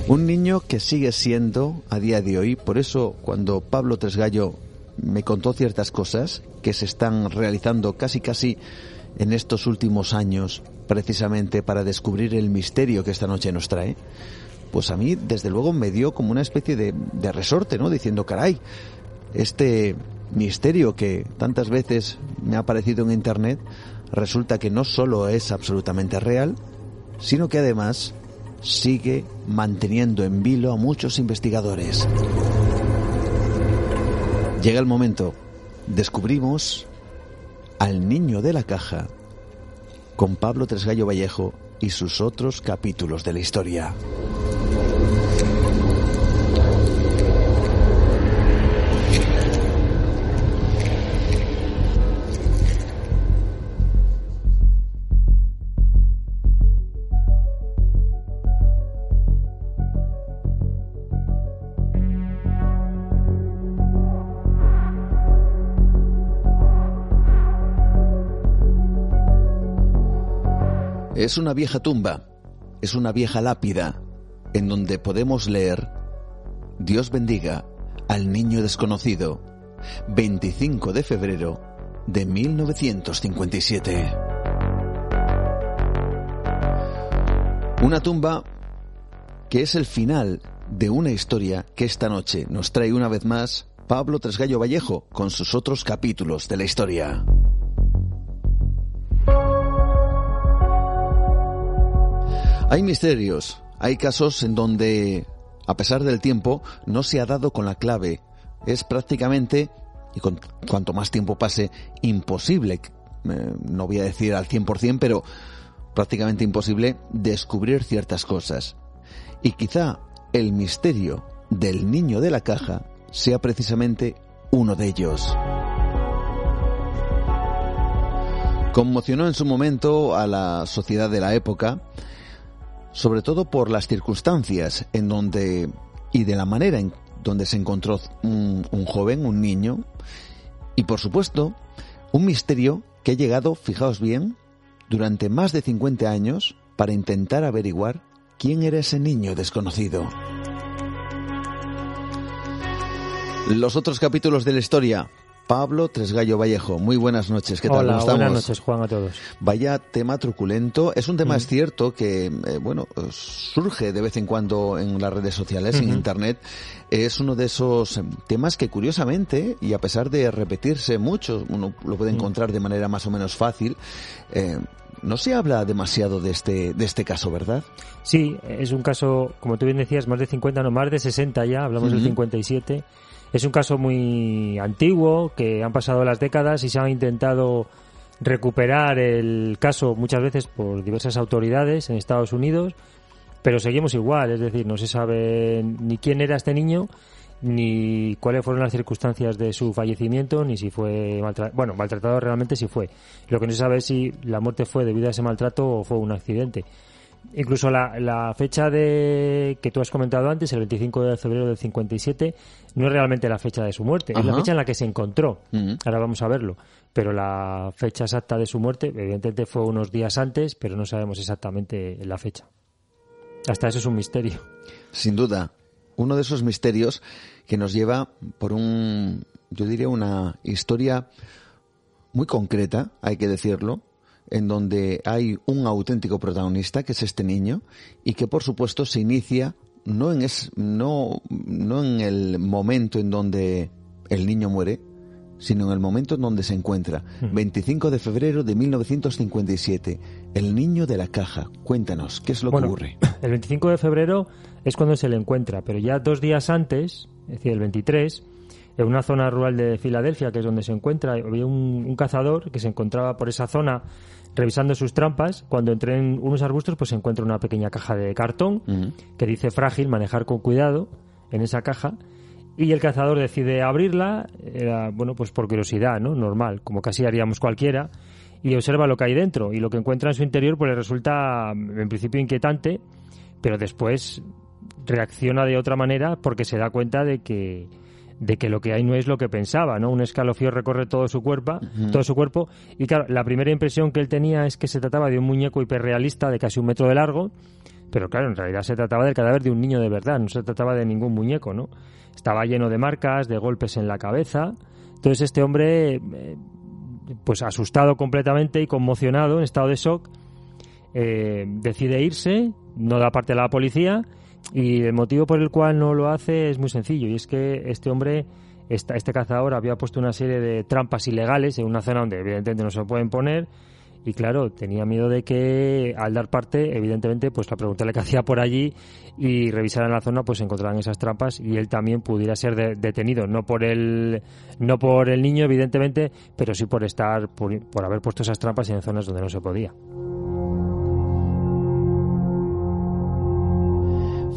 Un niño que sigue siendo a día de hoy, por eso cuando Pablo Tresgallo me contó ciertas cosas que se están realizando casi casi en estos últimos años precisamente para descubrir el misterio que esta noche nos trae, pues a mí desde luego me dio como una especie de, de resorte, ¿no? Diciendo, caray, este misterio que tantas veces me ha aparecido en Internet resulta que no solo es absolutamente real, sino que además sigue manteniendo en vilo a muchos investigadores. Llega el momento, descubrimos al niño de la caja con Pablo Tresgallo Vallejo y sus otros capítulos de la historia. Es una vieja tumba, es una vieja lápida, en donde podemos leer, Dios bendiga al niño desconocido, 25 de febrero de 1957. Una tumba que es el final de una historia que esta noche nos trae una vez más Pablo Tresgallo Vallejo con sus otros capítulos de la historia. Hay misterios, hay casos en donde, a pesar del tiempo, no se ha dado con la clave. Es prácticamente, y con, cuanto más tiempo pase, imposible, eh, no voy a decir al 100%, pero prácticamente imposible descubrir ciertas cosas. Y quizá el misterio del niño de la caja sea precisamente uno de ellos. Conmocionó en su momento a la sociedad de la época, sobre todo por las circunstancias en donde y de la manera en donde se encontró un, joven, un niño, y por supuesto, un misterio que ha llegado, fijaos bien, durante más de 50 años para intentar averiguar quién era ese niño desconocido. Los otros capítulos de la historia Pablo Tresgallo Vallejo. Muy buenas noches, ¿qué tal? Hola, buenas noches, Juan, a todos. Vaya tema truculento. Es un tema, Mm. es cierto, que, eh, bueno, surge de vez en cuando en las redes sociales, en. Internet. Es uno de esos temas que, curiosamente, y a pesar de repetirse mucho, uno lo puede Mm. encontrar de manera más o menos fácil, eh, no se habla demasiado de este, de este caso, ¿verdad? Sí, es un caso, como tú bien decías, más de 50, no, más de 60 ya, hablamos del Ujú. 57. Es un caso muy antiguo, que han pasado las décadas y se ha intentado recuperar el caso muchas veces por diversas autoridades en Estados Unidos, pero seguimos igual, es decir, no se sabe ni quién era este niño, ni cuáles fueron las circunstancias de su fallecimiento, ni si fue maltratado. Bueno, maltratado realmente sí fue. Lo que no se sabe es si la muerte fue debido a ese maltrato o fue un accidente. Incluso la, la fecha de que tú has comentado antes, el 25 de febrero del 57, no es realmente la fecha de su muerte, es la fecha en la que se encontró. Ahora vamos a verlo. Pero la fecha exacta de su muerte, evidentemente, fue unos días antes, pero no sabemos exactamente la fecha. Hasta eso es un misterio. Sin duda, uno de esos misterios que nos lleva por un, yo diría, una historia muy concreta, hay que decirlo, en donde hay un auténtico protagonista, que es este niño, y que por supuesto se inicia no en, es, no, no en el momento en donde el niño muere, sino en el momento en donde se encuentra. 25 de febrero de 1957, el niño de la caja. Cuéntanos, ¿qué es lo Bueno, que ocurre? El 25 de febrero es cuando se le encuentra, pero ya dos días antes, es decir, el 23, en una zona rural de Filadelfia, que es donde se encuentra, había un, un cazador que se encontraba por esa zona revisando sus trampas. Cuando entré en unos arbustos, pues se encuentra una pequeña caja de cartón que dice frágil, manejar con cuidado en esa caja. Y el cazador decide abrirla, era, bueno, pues por curiosidad, ¿no? Normal, como casi haríamos cualquiera, y observa lo que hay dentro. Y lo que encuentra en su interior, pues le resulta, en principio, inquietante, pero después reacciona de otra manera porque se da cuenta de que de que lo que hay no es lo que pensaba, ¿no? Un escalofrío recorre todo su cuerpo, todo su cuerpo y claro, la primera impresión que él tenía es que se trataba de un muñeco hiperrealista de casi un metro de largo, pero claro, en realidad se trataba del cadáver de un niño de verdad, no se trataba de ningún muñeco, ¿no? Estaba lleno de marcas, de golpes en la cabeza, Entonces este hombre, eh, pues asustado completamente y conmocionado, en estado de shock, eh, decide irse, no da parte a la policía y el motivo por el cual no lo hace es muy sencillo y es que este hombre, esta, este cazador había puesto una serie de trampas ilegales en una zona donde evidentemente no se pueden poner y claro, tenía miedo de que al dar parte, evidentemente, pues la preguntarle que hacía por allí y revisaran la zona, pues encontraran esas trampas y él también pudiera ser detenido, no por el no por el niño, evidentemente, pero sí por estar por, por haber puesto esas trampas en zonas donde no se podía.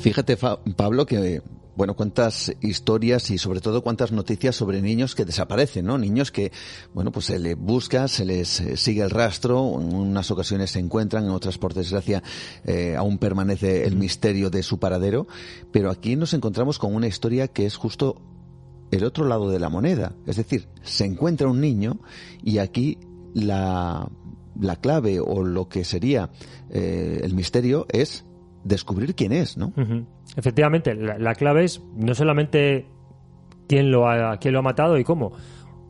Fíjate, Pablo, que bueno, cuántas historias y sobre todo cuántas noticias sobre niños que desaparecen, ¿no? Niños que, bueno, pues se les busca, se les eh, sigue el rastro, en unas ocasiones se encuentran, en otras, por desgracia, eh, aún permanece el misterio de su paradero, pero aquí nos encontramos con una historia que es justo el otro lado de la moneda. Es decir, se encuentra un niño y aquí la, la clave o lo que sería eh, el misterio es descubrir quién es, ¿no? Efectivamente, la, clave es no solamente quién lo, ha, quién lo ha matado y cómo,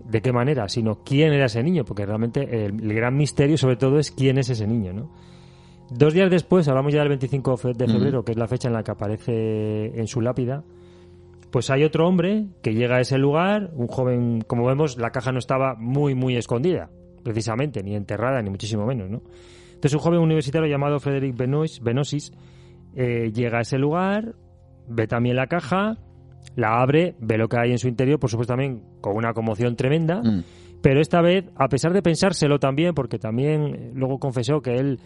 de qué manera, sino quién era ese niño, porque realmente el, gran misterio sobre todo es quién es ese niño, ¿no? Dos días después, hablamos ya del 25 de febrero, que es la fecha en la que aparece en su lápida, pues hay otro hombre que llega a ese lugar, un joven, como vemos, la caja no estaba muy, muy escondida, precisamente, ni enterrada, ni muchísimo menos, ¿no? Entonces un joven universitario llamado Frederick Benosis eh, llega a ese lugar, ve también la caja, la abre, ve lo que hay en su interior, por supuesto también con una conmoción tremenda. Mm. Pero esta vez, a pesar de pensárselo también, porque también eh, luego confesó que él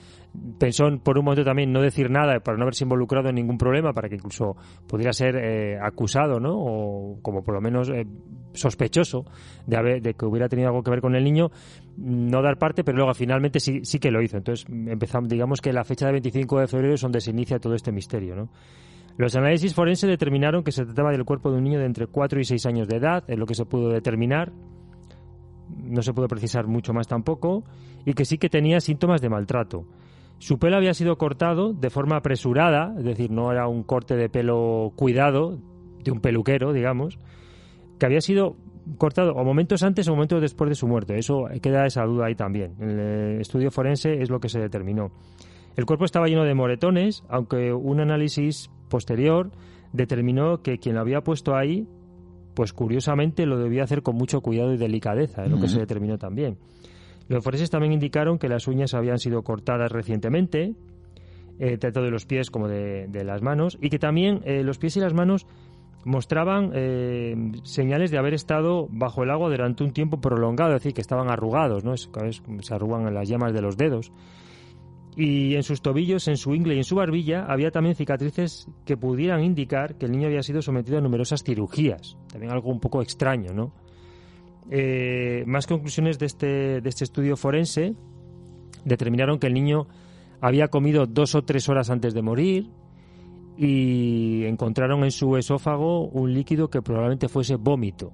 pensó por un momento también no decir nada para no haberse involucrado en ningún problema, para que incluso pudiera ser eh, acusado, ¿no? O como por lo menos eh, sospechoso de, haber, de que hubiera tenido algo que ver con el niño, no dar parte, pero luego finalmente sí, sí que lo hizo. Entonces empezamos, digamos que la fecha del 25 de febrero es donde se inicia todo este misterio, ¿no? Los análisis forenses determinaron que se trataba del cuerpo de un niño de entre 4 y 6 años de edad, es lo que se pudo determinar no se puede precisar mucho más tampoco, y que sí que tenía síntomas de maltrato. Su pelo había sido cortado de forma apresurada, es decir, no era un corte de pelo cuidado de un peluquero, digamos, que había sido cortado o momentos antes o momentos después de su muerte. Eso queda esa duda ahí también. El estudio forense es lo que se determinó. El cuerpo estaba lleno de moretones, aunque un análisis posterior determinó que quien lo había puesto ahí pues curiosamente lo debía hacer con mucho cuidado y delicadeza, es lo que se determinó también. Los forenses también indicaron que las uñas habían sido cortadas recientemente, eh, tanto de los pies como de, las manos, y que también eh, los pies y las manos mostraban eh, señales de haber estado bajo el agua durante un tiempo prolongado, es decir, que estaban arrugados, ¿no? Es, se arrugan en las llamas de los dedos y en sus tobillos, en su ingle y en su barbilla había también cicatrices que pudieran indicar que el niño había sido sometido a numerosas cirugías. También algo un poco extraño, ¿no? Eh, más conclusiones de este, de este estudio forense determinaron que el niño había comido dos o tres horas antes de morir y encontraron en su esófago un líquido que probablemente fuese vómito.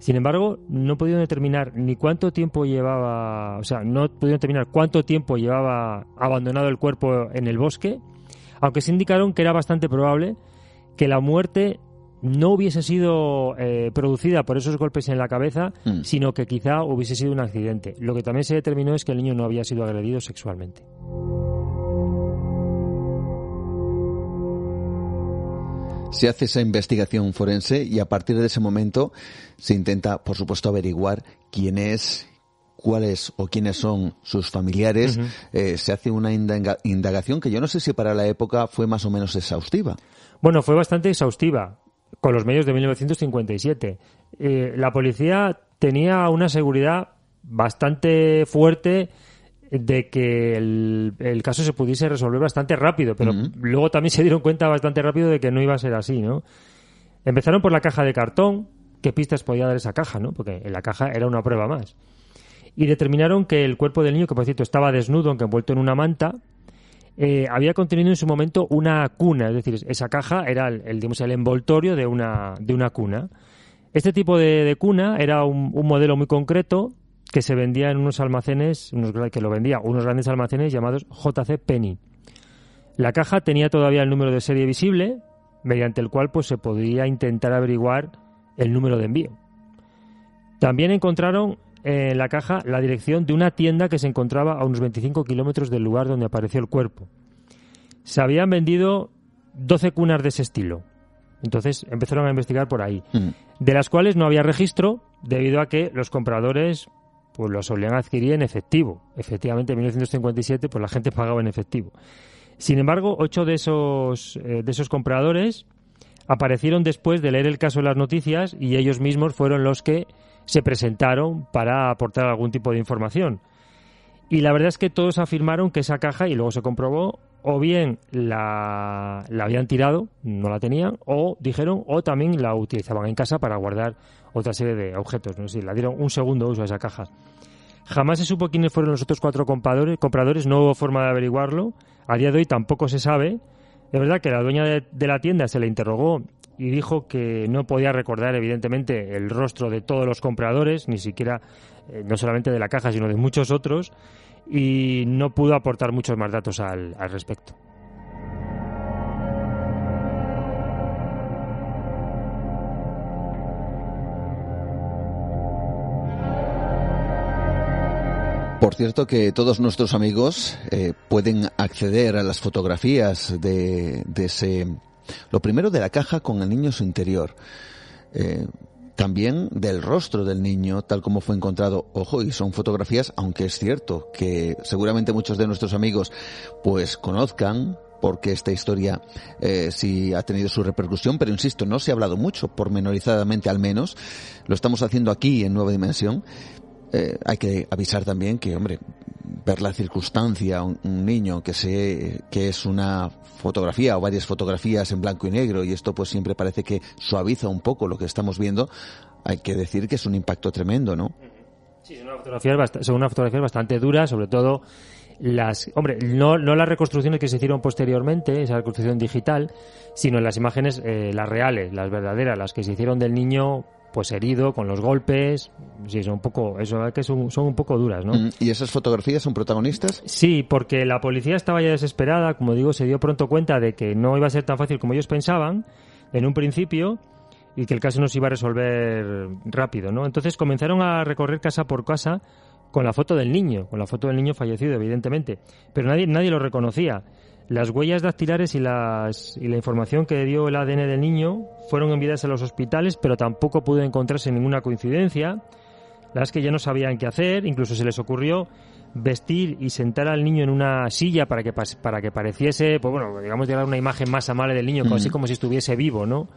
Sin embargo, no pudieron determinar ni cuánto tiempo llevaba, o sea, no pudieron determinar cuánto tiempo llevaba abandonado el cuerpo en el bosque, aunque se indicaron que era bastante probable que la muerte no hubiese sido eh, producida por esos golpes en la cabeza, mm. sino que quizá hubiese sido un accidente. Lo que también se determinó es que el niño no había sido agredido sexualmente. Se hace esa investigación forense y a partir de ese momento se intenta, por supuesto, averiguar quién es, cuáles o quiénes son sus familiares. Eh, se hace una indagación que yo no sé si para la época fue más o menos exhaustiva. Bueno, fue bastante exhaustiva con los medios de 1957. Eh, la policía tenía una seguridad bastante fuerte de que el, caso se pudiese resolver bastante rápido, pero luego también se dieron cuenta bastante rápido de que no iba a ser así, ¿no? Empezaron por la caja de cartón, qué pistas podía dar esa caja, ¿no? Porque en la caja era una prueba más. Y determinaron que el cuerpo del niño, que por cierto estaba desnudo, aunque envuelto en una manta, eh, había contenido en su momento una cuna, es decir, esa caja era el, digamos, el envoltorio de una, de una cuna. Este tipo de, cuna era un, un modelo muy concreto que se vendía en unos almacenes, unos, que lo vendía unos grandes almacenes llamados JC Penny. La caja tenía todavía el número de serie visible, mediante el cual pues se podía intentar averiguar el número de envío. También encontraron en la caja la dirección de una tienda que se encontraba a unos 25 kilómetros del lugar donde apareció el cuerpo. Se habían vendido 12 cunas de ese estilo. Entonces empezaron a investigar por ahí, Mm. de las cuales no había registro debido a que los compradores pues los solían adquirir en efectivo. Efectivamente, en 1957 pues la gente pagaba en efectivo. Sin embargo, ocho de esos, eh, de esos compradores aparecieron después de leer el caso en las noticias y ellos mismos fueron los que se presentaron para aportar algún tipo de información. Y la verdad es que todos afirmaron que esa caja, y luego se comprobó, o bien la, la habían tirado, no la tenían, o dijeron, o también la utilizaban en casa para guardar otra serie de objetos. No sé, la dieron un segundo uso a esa caja. Jamás se supo quiénes fueron los otros cuatro compradores, compradores, no hubo forma de averiguarlo. A día de hoy tampoco se sabe. Es verdad que la dueña de, de la tienda se le interrogó y dijo que no podía recordar, evidentemente, el rostro de todos los compradores, ni siquiera, eh, no solamente de la caja, sino de muchos otros, y no pudo aportar muchos más datos al, al respecto. Por cierto que todos nuestros amigos eh, pueden acceder a las fotografías de, de ese... Lo primero de la caja con el niño en su interior. Eh, también del rostro del niño, tal como fue encontrado. Ojo, y son fotografías, aunque es cierto que seguramente muchos de nuestros amigos pues conozcan porque esta historia eh, sí ha tenido su repercusión, pero insisto, no se ha hablado mucho, pormenorizadamente al menos. Lo estamos haciendo aquí en Nueva Dimensión. Eh, hay que avisar también que, hombre, ver la circunstancia, un, un, niño que se, que es una fotografía o varias fotografías en blanco y negro y esto pues siempre parece que suaviza un poco lo que estamos viendo, hay que decir que es un impacto tremendo, ¿no? Sí, son unas fotografías, son bastante duras, sobre todo las, hombre, no, las reconstrucciones que se hicieron posteriormente, esa reconstrucción digital, sino las imágenes, eh, las reales, las verdaderas, las que se hicieron del niño pues herido, con los golpes, sí, son un poco, eso que son, son un poco duras, ¿no? ¿Y esas fotografías son protagonistas? Sí, porque la policía estaba ya desesperada, como digo, se dio pronto cuenta de que no iba a ser tan fácil como ellos pensaban en un principio y que el caso no se iba a resolver rápido, ¿no? Entonces comenzaron a recorrer casa por casa con la foto del niño, con la foto del niño fallecido, evidentemente, pero nadie, nadie lo reconocía. Las huellas dactilares y, las, y la información que dio el ADN del niño fueron enviadas a los hospitales, pero tampoco pudo encontrarse ninguna coincidencia. Las que ya no sabían qué hacer, incluso se les ocurrió vestir y sentar al niño en una silla para que, para que pareciese, pues bueno, digamos, de dar una imagen más amable del niño, mm. así como si estuviese vivo, ¿no?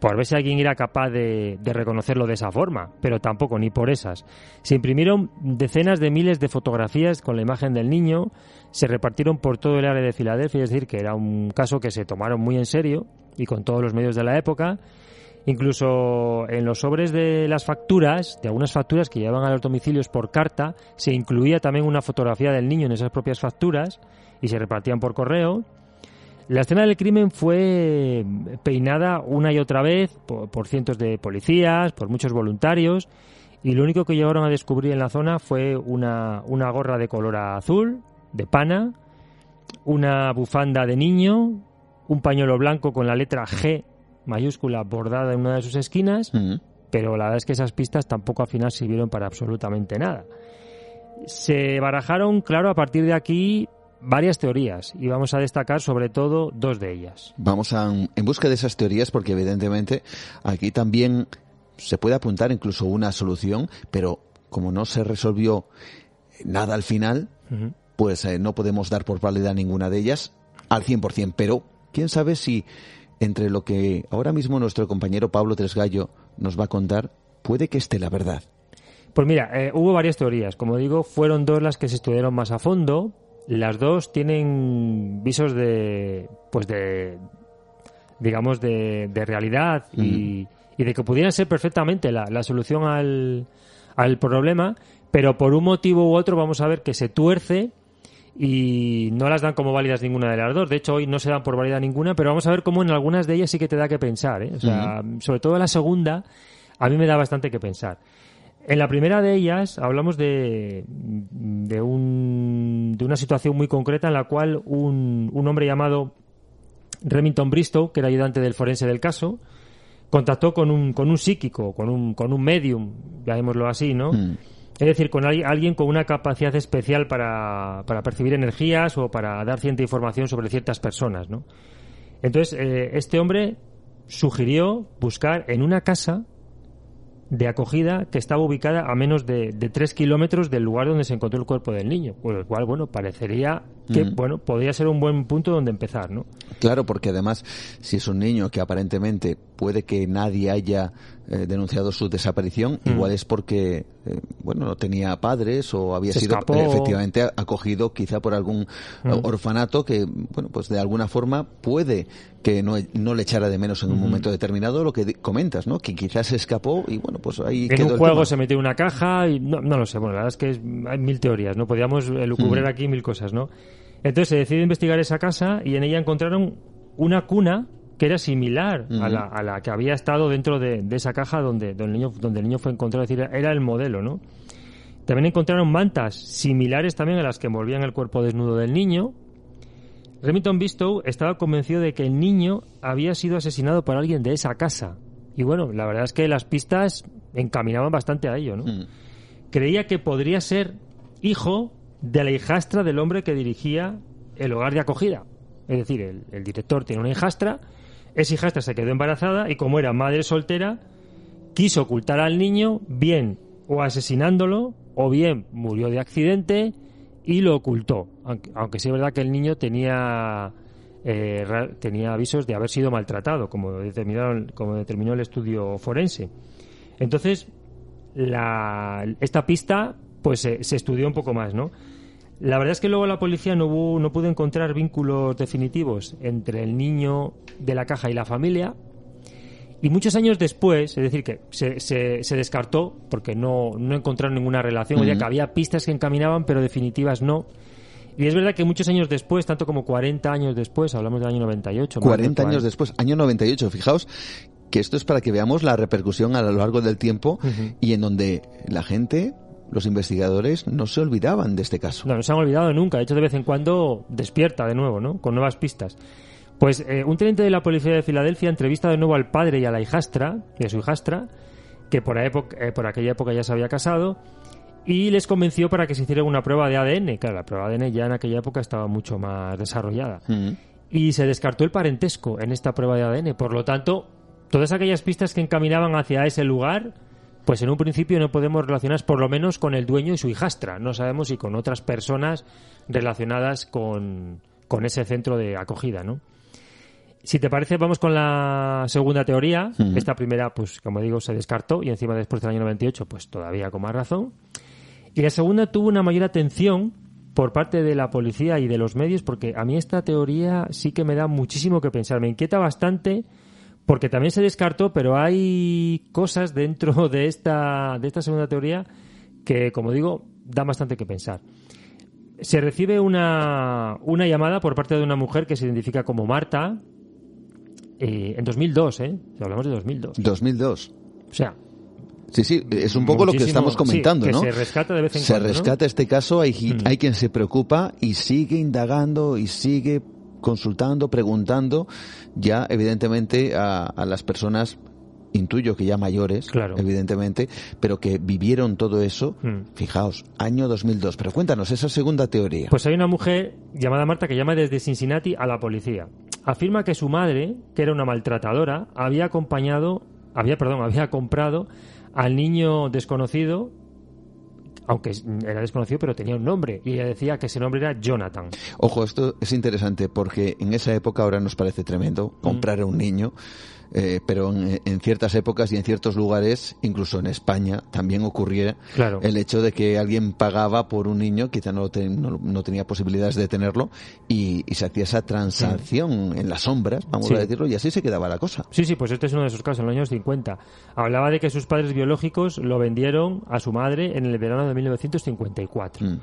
por ver si alguien era capaz de, de, reconocerlo de esa forma, pero tampoco, ni por esas. Se imprimieron decenas de miles de fotografías con la imagen del niño, se repartieron por todo el área de Filadelfia, es decir, que era un caso que se tomaron muy en serio y con todos los medios de la época. Incluso en los sobres de las facturas, de algunas facturas que llevaban a los domicilios por carta, se incluía también una fotografía del niño en esas propias facturas y se repartían por correo. La escena del crimen fue peinada una y otra vez por, por, cientos de policías, por muchos voluntarios, y lo único que llegaron a descubrir en la zona fue una, una gorra de color azul, de pana, una bufanda de niño, un pañuelo blanco con la letra G mayúscula bordada en una de sus esquinas. -huh. pero la verdad es que esas pistas tampoco al final sirvieron para absolutamente nada. Se barajaron, claro, a partir de aquí varias teorías y vamos a destacar sobre todo dos de ellas. Vamos a, en busca de esas teorías porque evidentemente aquí también se puede apuntar incluso una solución, pero como no se resolvió nada al final, Uh -huh. Pues eh, no podemos dar por válida ninguna de ellas al 100%, pero quién sabe si entre lo que ahora mismo nuestro compañero Pablo Tresgallo nos va a contar, puede que esté la verdad. Pues mira, eh, hubo varias teorías. Como digo, fueron dos las que se estudiaron más a fondo. Las dos tienen visos de, pues de, digamos, de, de realidad y, y, de que pudieran ser perfectamente la, la solución al, al problema, pero por un motivo u otro vamos a ver que se tuerce y no las dan como válidas ninguna de las dos. De hecho, hoy no se dan por válida ninguna, pero vamos a ver cómo en algunas de ellas sí que te da que pensar. ¿eh? O sea, uh -huh. sobre todo la segunda, a mí me da bastante que pensar. En la primera de ellas hablamos de, de, un, de una situación muy concreta en la cual un, un hombre llamado Remington Bristow, que era ayudante del forense del caso, contactó con un, con un psíquico, con un, con un medium, llamémoslo así, ¿no? Mm. Es decir, con al- alguien con una capacidad especial para, para percibir energías o para dar cierta información sobre ciertas personas, ¿no? Entonces, eh, este hombre sugirió buscar en una casa de acogida que estaba ubicada a menos de, de tres kilómetros del lugar donde se encontró el cuerpo del niño, por lo cual, bueno, parecería que, Mm. bueno, podría ser un buen punto donde empezar, ¿no? Claro, porque además, si es un niño que aparentemente puede que nadie haya eh, denunciado su desaparición, Mm. igual es porque, eh, bueno, no tenía padres o había Se sido escapó. eh, efectivamente acogido quizá por algún eh, Mm. orfanato que, bueno, pues de alguna forma puede que no, no le echara de menos en un Ujú. momento determinado lo que comentas, ¿no? Que quizás se escapó y, bueno, pues ahí en quedó un el juego tema. se metió en una caja y no, no lo sé. Bueno, la verdad es que es- hay mil teorías, ¿no? Podríamos eh, lucubrar Mm. aquí mil cosas, ¿no? Entonces se decide investigar esa casa y en ella encontraron una cuna que era similar a, la, a la que había estado dentro de, de esa caja donde, donde, el niño, donde el niño fue encontrado. Es decir, era el modelo, ¿no? También encontraron mantas similares también a las que envolvían el cuerpo desnudo del niño. Remington Bistow estaba convencido de que el niño había sido asesinado por alguien de esa casa. Y bueno, la verdad es que las pistas encaminaban bastante a ello, ¿no? Creía que podría ser hijo de la hijastra del hombre que dirigía el hogar de acogida. Es decir, el, el director tiene una hijastra, esa hijastra se quedó embarazada y como era madre soltera, quiso ocultar al niño, bien o asesinándolo, o bien murió de accidente y lo ocultó. Aunque, aunque sí es verdad que el niño tenía, eh, tenía avisos de haber sido maltratado, como, determinaron, como determinó el estudio forense. Entonces, esta pista pues se, se estudió un poco más, ¿no? La verdad es que luego la policía no, hubo- no pudo encontrar vínculos definitivos entre el niño de la caja y la familia. Y muchos años después, es decir, que se, se- se descartó porque no, no encontraron ninguna relación, o sea que había pistas que encaminaban, pero definitivas no. Y es verdad que muchos años después, tanto como 40 años después, hablamos del año 98. más de 40 años después, año 98, fijaos que esto es para que veamos la repercusión a lo largo del tiempo y en donde la gente, los investigadores, no se olvidaban de este caso. No, no se han olvidado nunca. De hecho, de vez en cuando despierta de nuevo, ¿no? Con nuevas pistas. Pues eh, un teniente de la policía de Filadelfia entrevista de nuevo al padre y a la hijastra, y a su hijastra, que por, época- eh, por aquella época ya se había casado, y les convenció para que se hiciera una prueba de ADN. Claro, la prueba de ADN ya en aquella época estaba mucho más desarrollada. Mm. Y se descartó el parentesco en esta prueba de ADN. Por lo tanto, todas aquellas pistas que encaminaban hacia ese lugar, pues en un principio no podemos relacionarlas por lo menos con el dueño y su hijastra. No sabemos si con otras personas relacionadas con, con ese centro de acogida, ¿no? Si te parece, vamos con la segunda teoría. Esta primera, pues como digo, se descartó y encima después del año 98, pues todavía con más razón. Y la segunda tuvo una mayor atención por parte de la policía y de los medios, porque a mí esta teoría sí que me da muchísimo que pensar. Me inquieta bastante porque también se descartó, pero hay cosas dentro de esta, de esta segunda teoría que, como digo, dan bastante que pensar. Se recibe una, una llamada por parte de una mujer que se identifica como Marta eh, en 2002, ¿eh? Hablamos de 2002. 2002. O sea, Sí, sí, es un poco lo que estamos comentando, sí, que ¿no? se rescata de vez en se cuando, ¿no? rescata este caso, hay, Mm. hay quien se preocupa y sigue indagando y sigue consultando, preguntando, ya evidentemente a, a las personas, intuyo que ya mayores, Claro. evidentemente, pero que vivieron todo eso, Mm. fijaos, año 2002. Pero cuéntanos esa segunda teoría. Pues hay una mujer llamada Marta que llama desde Cincinnati a la policía. Afirma que su madre, que era una maltratadora, había acompañado, había, perdón, había comprado al niño desconocido, aunque era desconocido, pero tenía un nombre. Y ella decía que ese nombre era Jonathan. Ojo, esto es interesante porque en esa época ahora nos parece tremendo comprar a un niño, eh, pero en, en ciertas épocas y en ciertos lugares, incluso en España, también ocurría Claro. el hecho de que alguien pagaba por un niño, quizá no, te- no, no tenía posibilidades de tenerlo, y, y se hacía esa transacción en las sombras, vamos Sí. a decirlo, y así se quedaba la cosa. Sí, sí, pues este es uno de esos casos, en los años 50. Hablaba de que sus padres biológicos lo vendieron a su madre en el verano de 1954. Mm.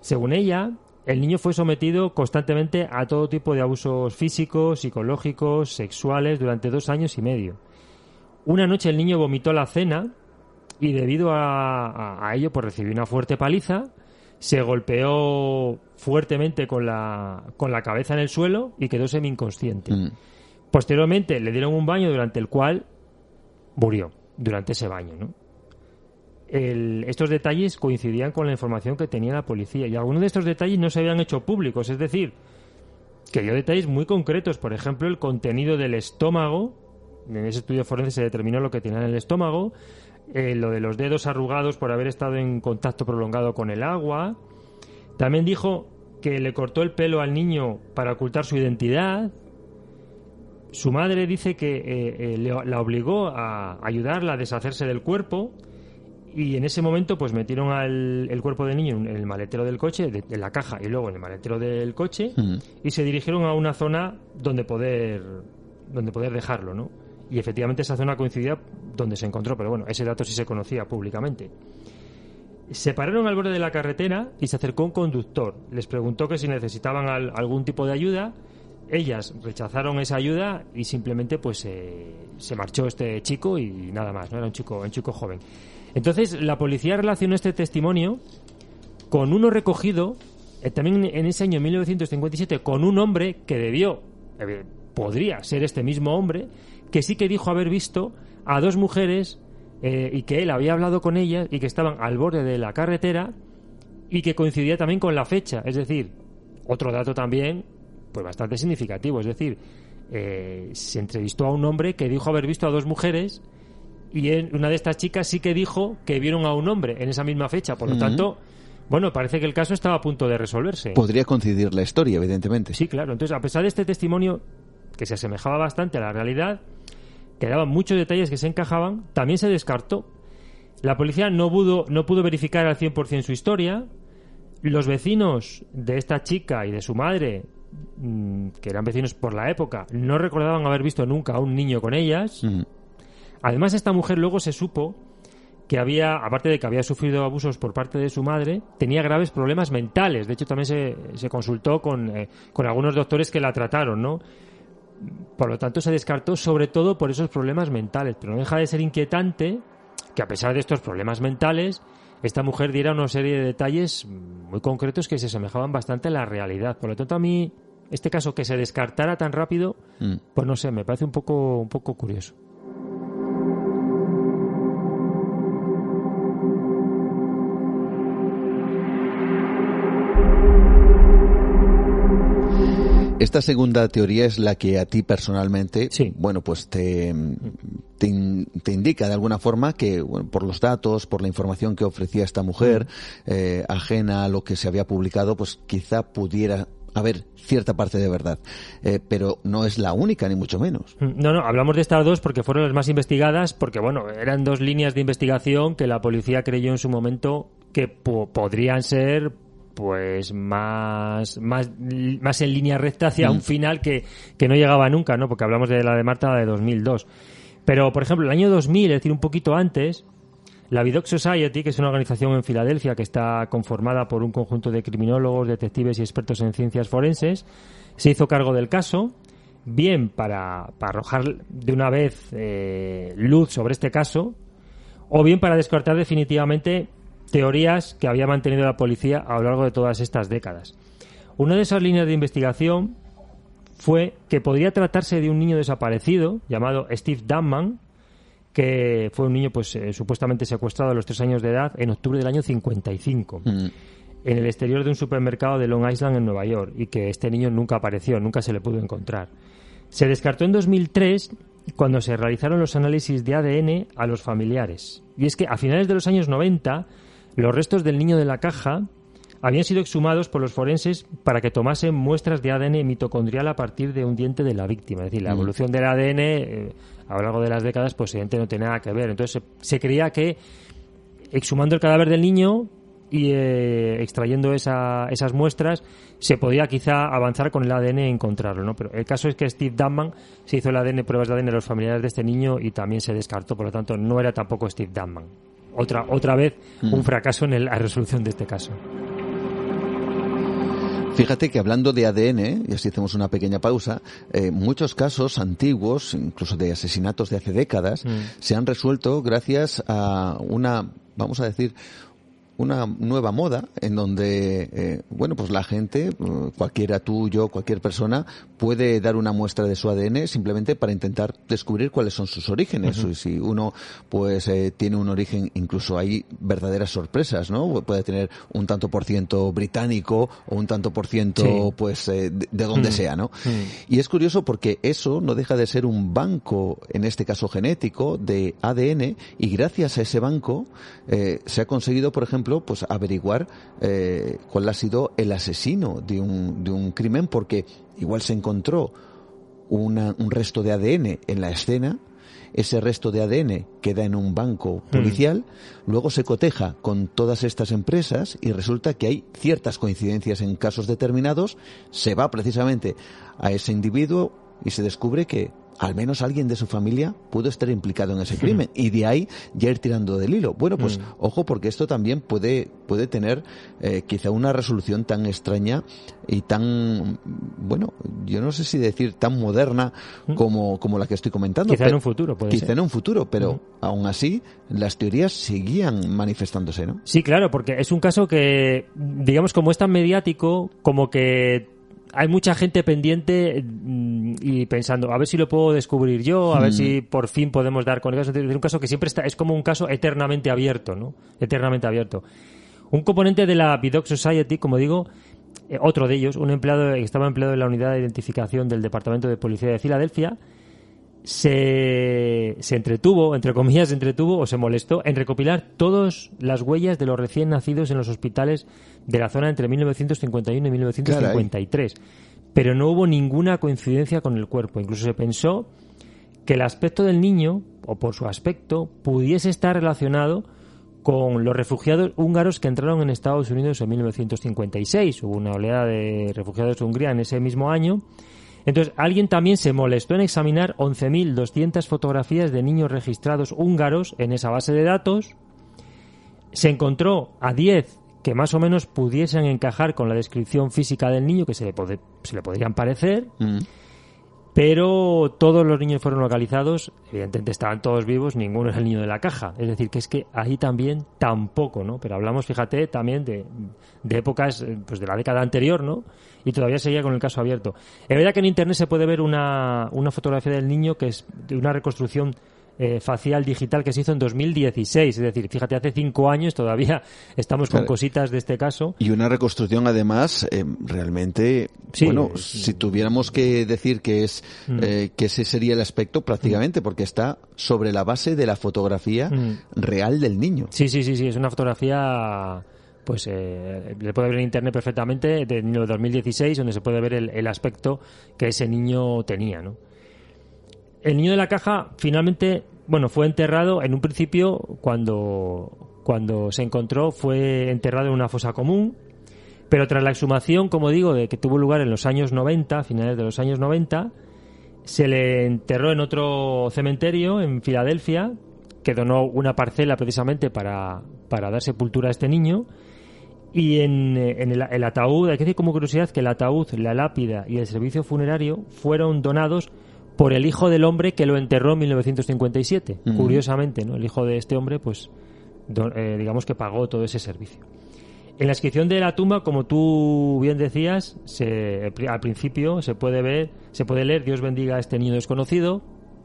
Según ella, el niño fue sometido constantemente a todo tipo de abusos físicos, psicológicos, sexuales durante dos años y medio. Una noche el niño vomitó la cena y debido a, a- a ello pues recibió una fuerte paliza, se golpeó fuertemente con la, con la cabeza en el suelo y quedó semi-inconsciente. Mm. Posteriormente le dieron un baño durante el cual murió durante ese baño, ¿no? El- estos detalles coincidían con la información que tenía la policía. Y algunos de estos detalles no se habían hecho públicos, es decir, que dio detalles muy concretos, por ejemplo, el contenido del estómago, en ese estudio forense se determinó lo que tenía en el estómago, eh, lo de los dedos arrugados por haber estado en contacto prolongado con el agua, también dijo que le cortó el pelo al niño para ocultar su identidad, su madre dice que eh, eh, le- la obligó a ayudarla a deshacerse del cuerpo y en ese momento pues metieron al, el cuerpo del niño en el maletero del coche, de, en la caja y luego en el maletero del coche y se dirigieron a una zona donde poder donde poder dejarlo, ¿no? Y efectivamente esa zona coincidía donde se encontró, pero bueno, ese dato sí se conocía públicamente. Se pararon al borde de la carretera y se acercó un conductor. Les preguntó que si necesitaban al- algún tipo de ayuda. Ellas rechazaron esa ayuda y simplemente pues eh, se marchó este chico y nada más, no era un chico, un chico joven. Entonces la policía relacionó este testimonio con uno recogido eh, también en ese año 1957 con un hombre que debió, eh, podría ser este mismo hombre, que sí que dijo haber visto a dos mujeres eh, y que él había hablado con ellas y que estaban al borde de la carretera y que coincidía también con la fecha. Es decir, otro dato también pues bastante significativo. Es decir, eh, se entrevistó a un hombre que dijo haber visto a dos mujeres y una de estas chicas sí que dijo que vieron a un hombre en esa misma fecha. Por lo tanto, bueno, parece que el caso estaba a punto de resolverse. Podría coincidir la historia, evidentemente. Sí, claro. Entonces, a pesar de este testimonio, que se asemejaba bastante a la realidad, que daban muchos detalles que se encajaban, también se descartó. La policía no pudo, no pudo verificar al 100% su historia. Los vecinos de esta chica y de su madre, mm, que eran vecinos por la época, no recordaban haber visto nunca a un niño con ellas. Además, esta mujer luego se supo que había, aparte de que había sufrido abusos por parte de su madre, tenía graves problemas mentales. De hecho, también se, se consultó con, eh, con algunos doctores que la trataron, ¿no? Por lo tanto, se descartó sobre todo por esos problemas mentales. Pero no deja de ser inquietante que a pesar de estos problemas mentales, esta mujer diera una serie de detalles muy concretos que se asemejaban bastante a la realidad. Por lo tanto, a mí, este caso que se descartara tan rápido, Mm. pues no sé, me parece un poco, un poco curioso. Esta segunda teoría es la que a ti personalmente, bueno, pues te, te, in- te indica de alguna forma que, bueno, por los datos, por la información que ofrecía esta mujer, eh, ajena a lo que se había publicado, pues quizá pudiera haber cierta parte de verdad. Eh, pero no es la única, ni mucho menos. No, no, hablamos de estas dos porque fueron las más investigadas, porque bueno, eran dos líneas de investigación que la policía creyó en su momento que po- podrían ser pues más, más, más en línea recta hacia Mm. un final que, que no llegaba nunca, ¿no? Porque hablamos de la de Marta, la de 2002. Pero, por ejemplo, el año 2000, es decir, un poquito antes, la Vidocq Society, que es una organización en Filadelfia que está conformada por un conjunto de criminólogos, detectives y expertos en ciencias forenses, se hizo cargo del caso, bien para, para arrojar de una vez eh, luz sobre este caso, o bien para descartar definitivamente teorías que había mantenido la policía a lo largo de todas estas décadas. Una de esas líneas de investigación fue que podría tratarse de un niño desaparecido llamado Steve Dunman, que fue un niño pues eh, supuestamente secuestrado a los tres años de edad en octubre del año 55 en el exterior de un supermercado de Long Island en Nueva York y que este niño nunca apareció, nunca se le pudo encontrar. Se descartó en 2003 cuando se realizaron los análisis de ADN a los familiares. Y es que a finales de los años 90 los restos del niño de la caja habían sido exhumados por los forenses para que tomasen muestras de ADN mitocondrial a partir de un diente de la víctima. Es decir, la Mm. evolución del ADN eh, a lo largo de las décadas pues evidentemente no tenía nada que ver. Entonces se, se creía que exhumando el cadáver del niño y eh, extrayendo esa- esas muestras se podía quizá avanzar con el ADN e encontrarlo, ¿no? Pero el caso es que Steve Dunman se hizo el ADN, pruebas de ADN a los familiares de este niño y también se descartó, por lo tanto no era tampoco Steve Dunman. Otra, otra vez un Mm. fracaso en el- la resolución de este caso. Fíjate que hablando de ADN, y así hacemos una pequeña pausa, eh, muchos casos antiguos, incluso de asesinatos de hace décadas, Mm. se han resuelto gracias a una, vamos a decir, una nueva moda en donde, eh, bueno, pues la gente, eh, cualquiera tú, yo, cualquier persona, puede dar una muestra de su ADN simplemente para intentar descubrir cuáles son sus orígenes. Si uno, pues, eh, tiene un origen, incluso hay verdaderas sorpresas, ¿no? Puede tener un tanto por ciento británico o un tanto por ciento, Sí. pues, eh, de, de donde Mm. sea, ¿no? Mm. Y es curioso porque eso no deja de ser un banco, en este caso genético, de ADN y gracias a ese banco eh, se ha conseguido, por ejemplo, pues averiguar eh, cuál ha sido el asesino de un, de un crimen porque igual se encontró una- un resto de ADN en la escena, ese resto de ADN queda en un banco policial, luego se coteja con todas estas empresas y resulta que hay ciertas coincidencias en casos determinados, se va precisamente a ese individuo y se descubre que al menos alguien de su familia pudo estar implicado en ese crimen y de ahí ya ir tirando del hilo. Bueno, pues Mm. ojo porque esto también puede puede tener eh, quizá una resolución tan extraña y tan bueno, yo no sé si decir tan moderna como como la que estoy comentando. Mm. Quizá en un futuro, puede Quizá ser. en un futuro, pero aún así las teorías seguían manifestándose, ¿no? Sí, claro, porque es un caso que, digamos, como es tan mediático, como que hay mucha gente pendiente mm, y pensando, a ver si lo puedo descubrir yo, a ver Mm. si por fin podemos dar con el caso. Es un caso que siempre está, es como un caso eternamente abierto, ¿no? Eternamente abierto. Un componente de la Vidocq Society, como digo, eh, otro de ellos, un empleado que estaba empleado en la unidad de identificación del Departamento de Policía de Filadelfia, se, se entretuvo, entre comillas, se entretuvo o se molestó en recopilar todas las huellas de los recién nacidos en los hospitales de la zona entre 1951 y 1953. Pero no hubo ninguna coincidencia con el cuerpo. Incluso se pensó que el aspecto del niño, o por su aspecto, pudiese estar relacionado con los refugiados húngaros que entraron en Estados Unidos en 1956. Hubo una oleada de refugiados de Hungría en ese mismo año. Entonces, alguien también se molestó en examinar 11.200 fotografías de niños registrados húngaros en esa base de datos. Se encontró a 10 que más o menos pudiesen encajar con la descripción física del niño, que se le, pode- se le podrían parecer. Pero todos los niños fueron localizados, evidentemente estaban todos vivos, ninguno es el niño de la caja. Es decir, que es que ahí también tampoco, ¿no? Pero hablamos, fíjate, también de, de épocas, eh, pues de la década anterior, ¿no? Y todavía seguía con el caso abierto. Es verdad que en internet se puede ver una, una fotografía del niño que es de una reconstrucción eh, facial digital que se hizo en 2016. Es decir, fíjate, hace cinco años todavía estamos con Claro. cositas de este caso. Y una reconstrucción, además, eh, realmente, Sí, bueno, es- si tuviéramos que decir que es Mm. eh, que ese sería el aspecto prácticamente, porque está sobre la base de la fotografía Mm. real del niño. Sí, sí, sí, sí, es una fotografía, pues eh, le puede ver en internet perfectamente, de 2016, donde se puede ver el, el aspecto que ese niño tenía, ¿no? El niño de la caja finalmente, bueno, fue enterrado en un principio cuando, cuando se encontró, fue enterrado en una fosa común, pero tras la exhumación, como digo, de que tuvo lugar en los años 90, finales de los años 90, se le enterró en otro cementerio en Filadelfia, que donó una parcela precisamente para, para dar sepultura a este niño. Y en, en el, el ataúd, hay que decir como curiosidad que el ataúd, la lápida y el servicio funerario fueron donados por el hijo del hombre que lo enterró en 1957. Ujú. Curiosamente, ¿no? El hijo de este hombre, pues, do- eh, digamos que pagó todo ese servicio. En la inscripción de la tumba, como tú bien decías, se, al principio se puede ver, se puede leer Dios bendiga a este niño desconocido,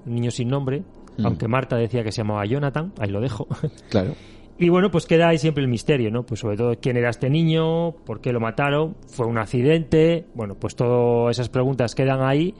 niño sin nombre, Mm. aunque Marta decía que se llamaba Jonathan, ahí lo dejo. Claro. Y bueno, pues queda ahí siempre el misterio, ¿no? Pues sobre todo quién era este niño, por qué lo mataron, fue un accidente, bueno, pues todas esas preguntas quedan ahí,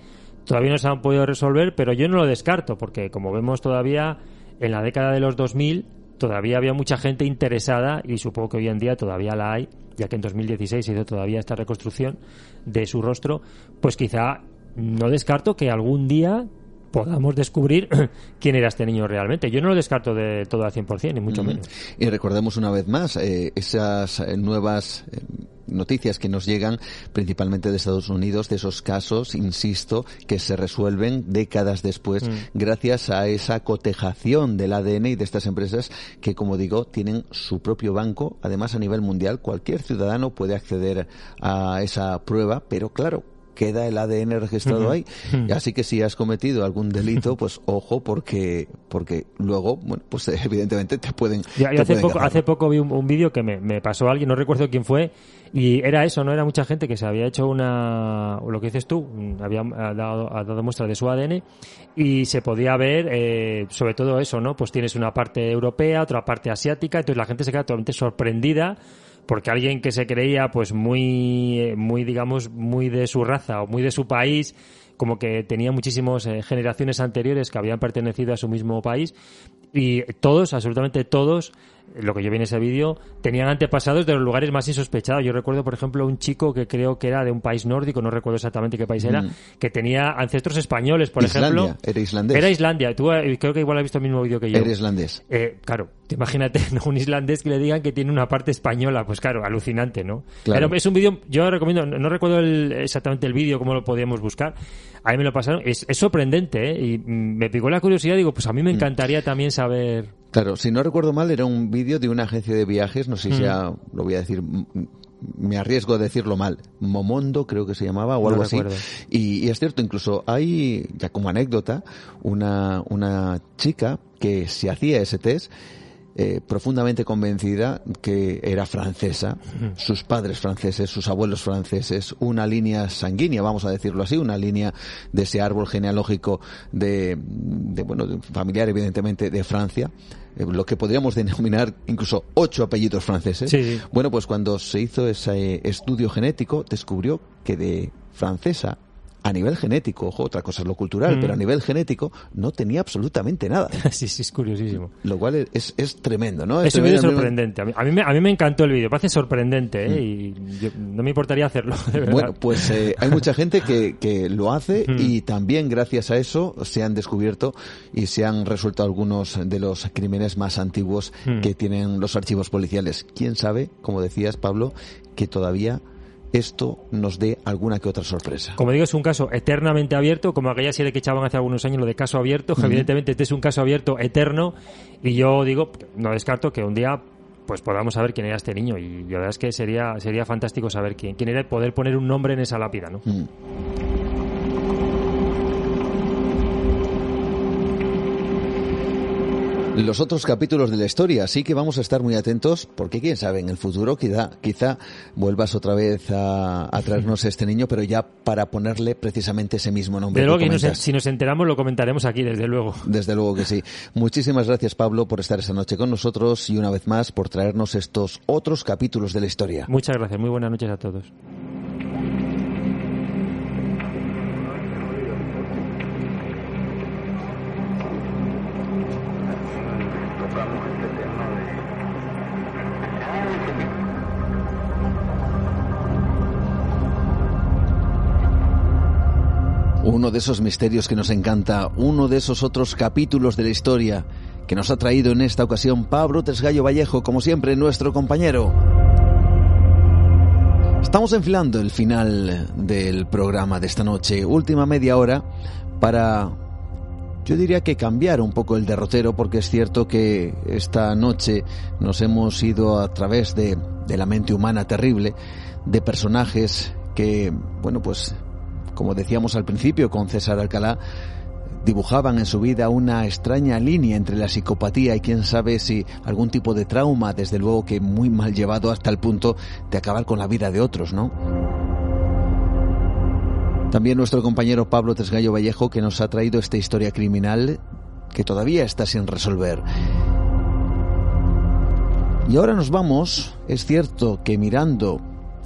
todavía no se han podido resolver, pero yo no lo descarto, porque como vemos todavía en la década de los 2000 todavía había mucha gente interesada y supongo que hoy en día todavía la hay, ya que en 2016 se hizo todavía esta reconstrucción de su rostro, pues quizá no descarto que algún día podamos descubrir quién era este niño realmente. Yo no lo descarto de todo al 100%, ni mucho menos. Y recordemos una vez más eh, esas eh, nuevas eh, noticias que nos llegan principalmente de Estados Unidos, de esos casos, insisto, que se resuelven décadas después Mm. gracias a esa cotejación del ADN y de estas empresas que, como digo, tienen su propio banco. Además, a nivel mundial, cualquier ciudadano puede acceder a esa prueba, pero claro, queda el ADN registrado ahí. Así que si has cometido algún delito, pues ojo, porque, porque luego, bueno, pues evidentemente te pueden. Yo, hace, pueden poco, hace poco vi un, un vídeo que me, me pasó alguien, no recuerdo quién fue, y era eso, no era mucha gente que se había hecho una, lo que dices tú, había ha dado, ha dado muestra de su ADN y se podía ver, eh, sobre todo eso, ¿no? Pues tienes una parte europea, otra parte asiática, entonces la gente se queda totalmente sorprendida porque alguien que se creía pues muy, eh, muy digamos, muy de su raza o muy de su país, como que tenía muchísimas generaciones anteriores que habían pertenecido a su mismo país y todos, absolutamente todos, lo que yo vi en ese vídeo, tenían antepasados de los lugares más insospechados. Yo recuerdo, por ejemplo, un chico que creo que era de un país nórdico, no recuerdo exactamente qué país era, Mm. que tenía ancestros españoles, por Islandia, ejemplo. era islandés. Era Islandia. Tú eh, creo que igual has visto el mismo vídeo que yo. Era islandés. Eh, claro, te imagínate ¿no? un islandés que le digan que tiene una parte española, pues claro, alucinante, ¿no? Claro. Pero es un vídeo, yo recomiendo, no, no recuerdo el- exactamente el vídeo, cómo lo podíamos buscar, a mí me lo pasaron, es, es sorprendente, ¿eh? Y mm, me picó la curiosidad, digo, pues a Mm. mí me encantaría también saber... Claro, si no recuerdo mal, era un vídeo de una agencia de viajes, no sé si Mm. sea, lo voy a decir, me arriesgo a decirlo mal, Momondo creo que se llamaba o No algo así. Y, y es cierto, incluso hay, ya como anécdota, una, una chica que se hacía ese test eh, profundamente convencida que era francesa, sus padres franceses, sus abuelos franceses, una línea sanguínea, vamos a decirlo así, una línea de ese árbol genealógico de, de, bueno, de familiar evidentemente de Francia, eh, lo que podríamos denominar incluso ocho apellidos franceses. Sí. Bueno, pues cuando se hizo ese estudio genético, descubrió que de francesa a nivel genético, ojo, otra cosa es lo cultural, Mm. pero a nivel genético no tenía absolutamente nada. sí, sí, es curiosísimo. Lo cual es, es tremendo, ¿no? Es un vídeo sorprendente. A mí, a mí me, a mí me encantó el vídeo. Parece sorprendente, ¿eh? Y yo- no me importaría hacerlo, de verdad. Mm. Bueno, pues eh, hay mucha gente que, que lo hace Mm. y también gracias a eso se han descubierto y se han resuelto algunos de los crímenes más antiguos Mm. que tienen los archivos policiales. ¿Quién sabe, como decías Pablo, que todavía esto nos dé alguna que otra sorpresa? Como digo, es un caso eternamente abierto, como aquella serie que echaban hace algunos años, lo de caso abierto, Ujú. evidentemente este es un caso abierto eterno, y yo digo, no descarto que un día pues podamos saber quién era este niño, y la verdad es que sería, sería fantástico saber quién, quién era y poder poner un nombre en esa lápida, ¿no? Mm. Los otros capítulos de la historia. Así que vamos a estar muy atentos porque quién sabe, en el futuro quizá, quizá vuelvas otra vez a, a traernos este niño, pero ya para ponerle precisamente ese mismo nombre. Desde que nos- si nos enteramos lo comentaremos aquí, desde luego. Desde luego que sí. Muchísimas gracias Pablo por estar esta noche con nosotros y una vez más por traernos estos otros capítulos de la historia. Muchas gracias, muy buenas noches a todos. Uno de esos misterios que nos encanta, uno de esos otros capítulos de la historia que nos ha traído en esta ocasión Pablo Tresgallo Vallejo, como siempre, nuestro compañero. Estamos enfilando el final del programa de esta noche, última media hora, para, yo diría que cambiar un poco el derrotero, porque es cierto que esta noche nos hemos ido a través de, de la mente humana terrible, de personajes que, bueno, pues como decíamos al principio con César Alcalá, dibujaban en su vida una extraña línea entre la psicopatía y quién sabe si algún tipo de trauma, desde luego que muy mal llevado hasta el punto de acabar con la vida de otros, ¿no? También nuestro compañero Pablo Tresgallo Vallejo que nos ha traído esta historia criminal que todavía está sin resolver. Y ahora nos vamos, es cierto que mirando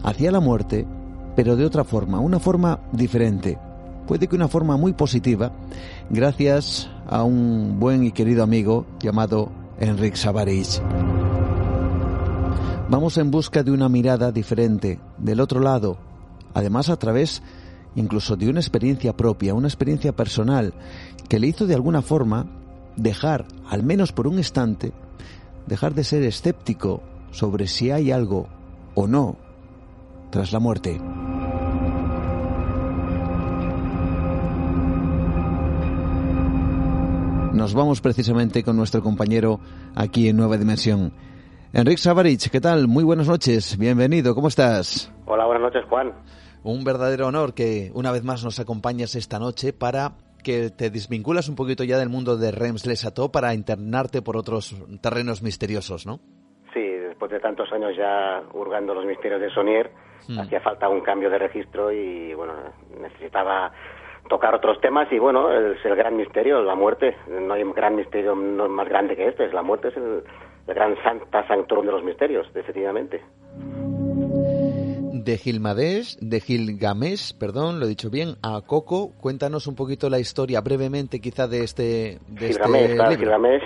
hacia la muerte, pero de otra forma, una forma diferente. Puede que una forma muy positiva, gracias a un buen y querido amigo llamado Enric Savarich. Vamos en busca de una mirada diferente, del otro lado, además a través incluso de una experiencia propia, una experiencia personal, que le hizo de alguna forma dejar, al menos por un instante, dejar de ser escéptico sobre si hay algo o no tras la muerte. Nos vamos precisamente con nuestro compañero aquí en Nueva Dimensión. Enrique Savarich, ¿qué tal? Muy buenas noches, bienvenido, ¿cómo estás? Hola, buenas noches, Juan. un verdadero honor que una vez más nos acompañes esta noche para que te desvinculas un poquito ya del mundo de Rems Lesato para internarte por otros terrenos misteriosos, ¿no? Sí, después de tantos años ya hurgando los misterios de Sonier, Mm. hacía falta un cambio de registro y bueno, necesitaba tocar otros temas y bueno, es el gran misterio, la muerte. No hay un gran misterio no más grande que este, es la muerte es el, el gran santa sanctorum de los misterios, definitivamente. De Gilgamesh, de Gilgamesh, perdón, lo he dicho bien, a Coco, cuéntanos un poquito la historia brevemente quizá de este, de Gilgamesh, este claro, libro. Gilgamesh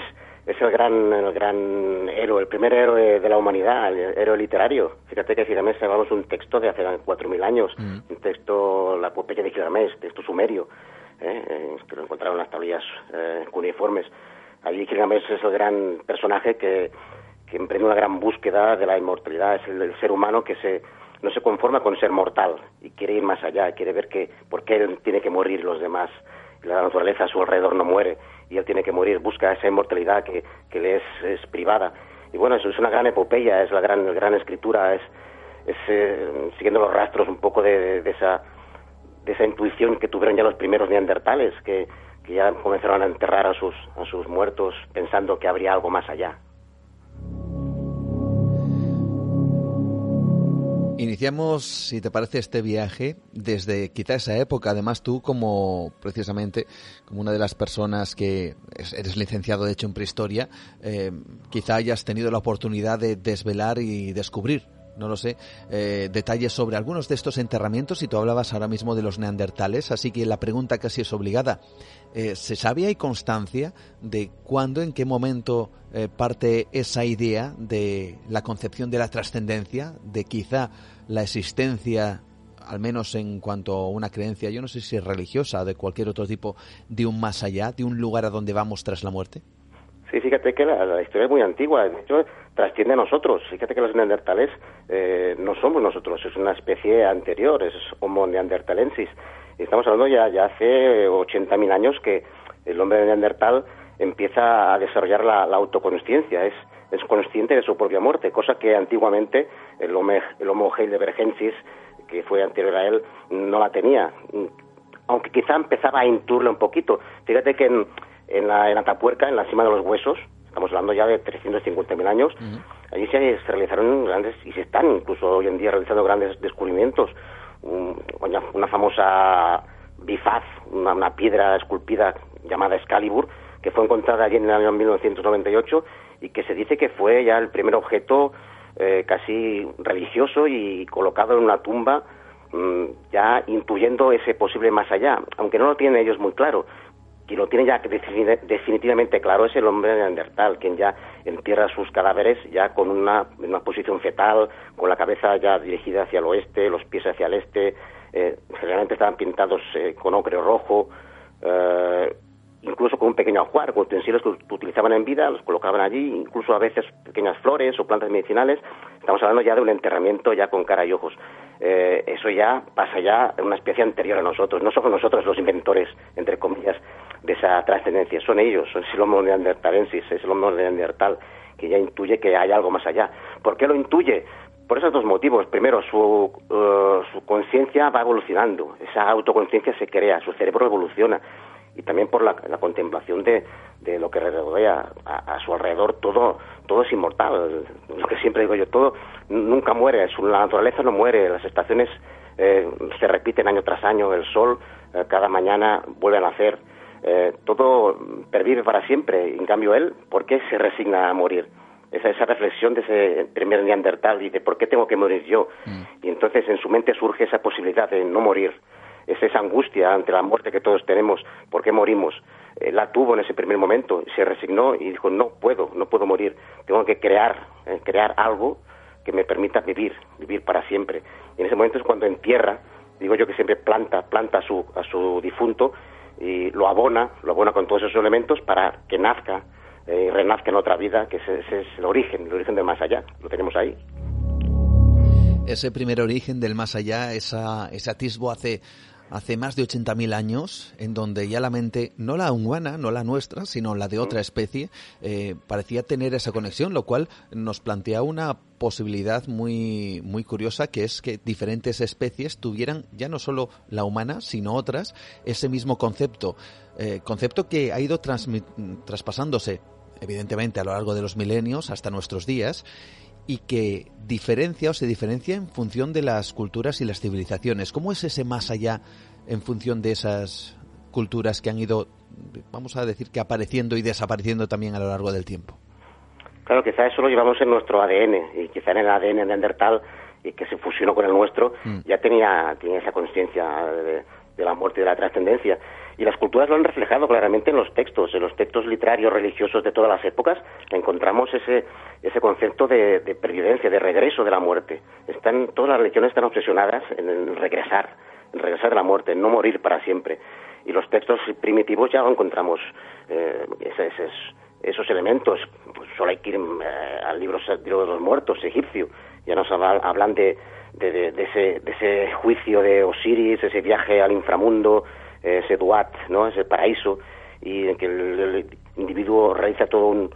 es el gran, el gran héroe, el primer héroe de la humanidad, el héroe literario. Fíjate que Gilgamesh llevamos un texto de hace 4.000 años, un texto, la epopeya de Gilgamesh, texto sumerio, ¿eh? Que lo encontraron en las tablillas eh, cuneiformes. Allí Gilgamesh es el gran personaje que, que emprende una gran búsqueda de la inmortalidad, es el, el ser humano que se no se conforma con ser mortal y quiere ir más allá, quiere ver que por qué él tiene que morir los demás. La naturaleza a su alrededor no muere y él tiene que morir, busca esa inmortalidad que, que le es, privada. Y bueno, eso es una gran epopeya, es la gran, gran escritura, es, es eh, siguiendo los rastros un poco de, de, de esa de esa intuición que tuvieron ya los primeros neandertales, que, que ya comenzaron a enterrar a sus, a sus muertos pensando que habría algo más allá. Iniciamos, si te parece, este viaje desde quizá esa época. Además, tú como precisamente como una de las personas que es- eres licenciado de hecho en prehistoria, eh, quizá hayas tenido la oportunidad de desvelar y descubrir, no lo sé, eh, detalles sobre algunos de estos enterramientos. Y tú hablabas ahora mismo de los neandertales, así que la pregunta casi es obligada. Eh, ¿Se sabe, hay constancia de cuándo, en qué momento eh, parte esa idea de la concepción de la trascendencia, de quizá la existencia, al menos en cuanto a una creencia, yo no sé si es religiosa de cualquier otro tipo, de un más allá, de un lugar a donde vamos tras la muerte? Sí, fíjate que la, la historia es muy antigua, de hecho trasciende a nosotros. Fíjate que los neandertales eh, no somos nosotros, es una especie anterior, es Homo neanderthalensis. Y Estamos hablando ya, ya hace 80.000 años que el hombre neandertal empieza a desarrollar la, la autoconsciencia, es, es consciente de su propia muerte, cosa que antiguamente el Homo, el homo heidelbergensis, que fue anterior a él, no la tenía aunque quizá empezaba a intuirle un poquito. Fíjate que en, en, la, en en la cima de los huesos, estamos hablando ya de 350.000 años, allí se, se realizaron grandes, y se están incluso hoy en día realizando grandes descubrimientos. Un- una, famosa bifaz, una, una piedra esculpida llamada Excalibur, que fue encontrada allí en el año 1998 y que se dice que fue ya el primer objeto eh, casi religioso y colocado en una tumba mm, ya intuyendo ese posible más allá, aunque no lo tienen ellos muy claro. Quien lo tiene ya defini- definitivamente claro es el hombre neandertal, quien ya entierra sus cadáveres ya con una, una posición fetal, con la cabeza ya dirigida hacia el oeste, los pies hacia el este, eh, generalmente estaban pintados eh, con ocre rojo, eh, incluso con un pequeño ajuar, con utensilios que ut- utilizaban en vida, los colocaban allí, incluso a veces pequeñas flores o plantas medicinales. Estamos hablando ya de un enterramiento ya con cara y ojos. Eh, eso ya pasa ya en una especie anterior a nosotros. No somos nosotros los inventores, entre comillas, de esa trascendencia. Son ellos, son el homo neandertalensis, es el homo neandertal que ya intuye que hay algo más allá. ¿Por qué lo intuye? Por esos dos motivos. Primero, su, eh, su conciencia va evolucionando, esa autoconciencia se crea, su cerebro evoluciona. Y también por la, la contemplación de, de lo que rodea a, a su alrededor, todo, todo es inmortal. Lo que siempre digo yo, todo nunca muere, su, la naturaleza no muere, las estaciones eh, se repiten año tras año, el sol eh, cada mañana vuelve a nacer, eh, todo pervive para siempre. En cambio, él, ¿por qué se resigna a morir? Esa, esa reflexión de ese primer neandertal y de por qué tengo que morir yo. Y entonces en su mente surge esa posibilidad de no morir. Es esa angustia ante la muerte que todos tenemos. ¿Por qué morimos? Eh, la tuvo en ese primer momento, se resignó y dijo, no puedo, no puedo morir. Tengo que crear, eh, crear algo que me permita vivir, vivir para siempre. Y en ese momento es cuando entierra, digo yo que siempre planta, planta a su, a su difunto y lo abona, lo abona con todos esos elementos para que nazca eh, y renazca en otra vida, que ese, ese es el origen, el origen del más allá, lo tenemos ahí. Ese primer origen del más allá, esa, ese atisbo hace, hace más de 80.000 años, en donde ya la mente, no la humana, no la nuestra, sino la de otra especie, eh, parecía tener esa conexión, lo cual nos plantea una posibilidad muy, muy curiosa, que es que diferentes especies tuvieran, ya no solo la humana, sino otras, ese mismo concepto. Eh, concepto que ha ido traspasándose, evidentemente, a lo largo de los milenios hasta nuestros días y que diferencia o se diferencia en función de las culturas y las civilizaciones. ¿Cómo es ese más allá en función de esas culturas que han ido, vamos a decir, que apareciendo y desapareciendo también a lo largo del tiempo? Claro, quizá eso lo llevamos en nuestro ADN y quizá en el ADN de Neandertal y que se fusionó con el nuestro, mm. ya tenía, tenía esa conciencia de, de la muerte y de la trascendencia. Y las culturas lo han reflejado claramente en los textos, en los textos literarios religiosos de todas las épocas, encontramos ese, ese concepto de, de pervivencia, de regreso de la muerte. Están, todas las religiones están obsesionadas en regresar, en regresar de la muerte, en no morir para siempre. Y los textos primitivos ya encontramos, eh, esos, esos, elementos. Pues solo hay que ir eh, al libro, de los muertos egipcio, ya nos hablan de, de, de, ese, de ese juicio de Osiris, ese viaje al inframundo, ese duat, ¿no? ese paraíso, y en que el, individuo realiza todo un,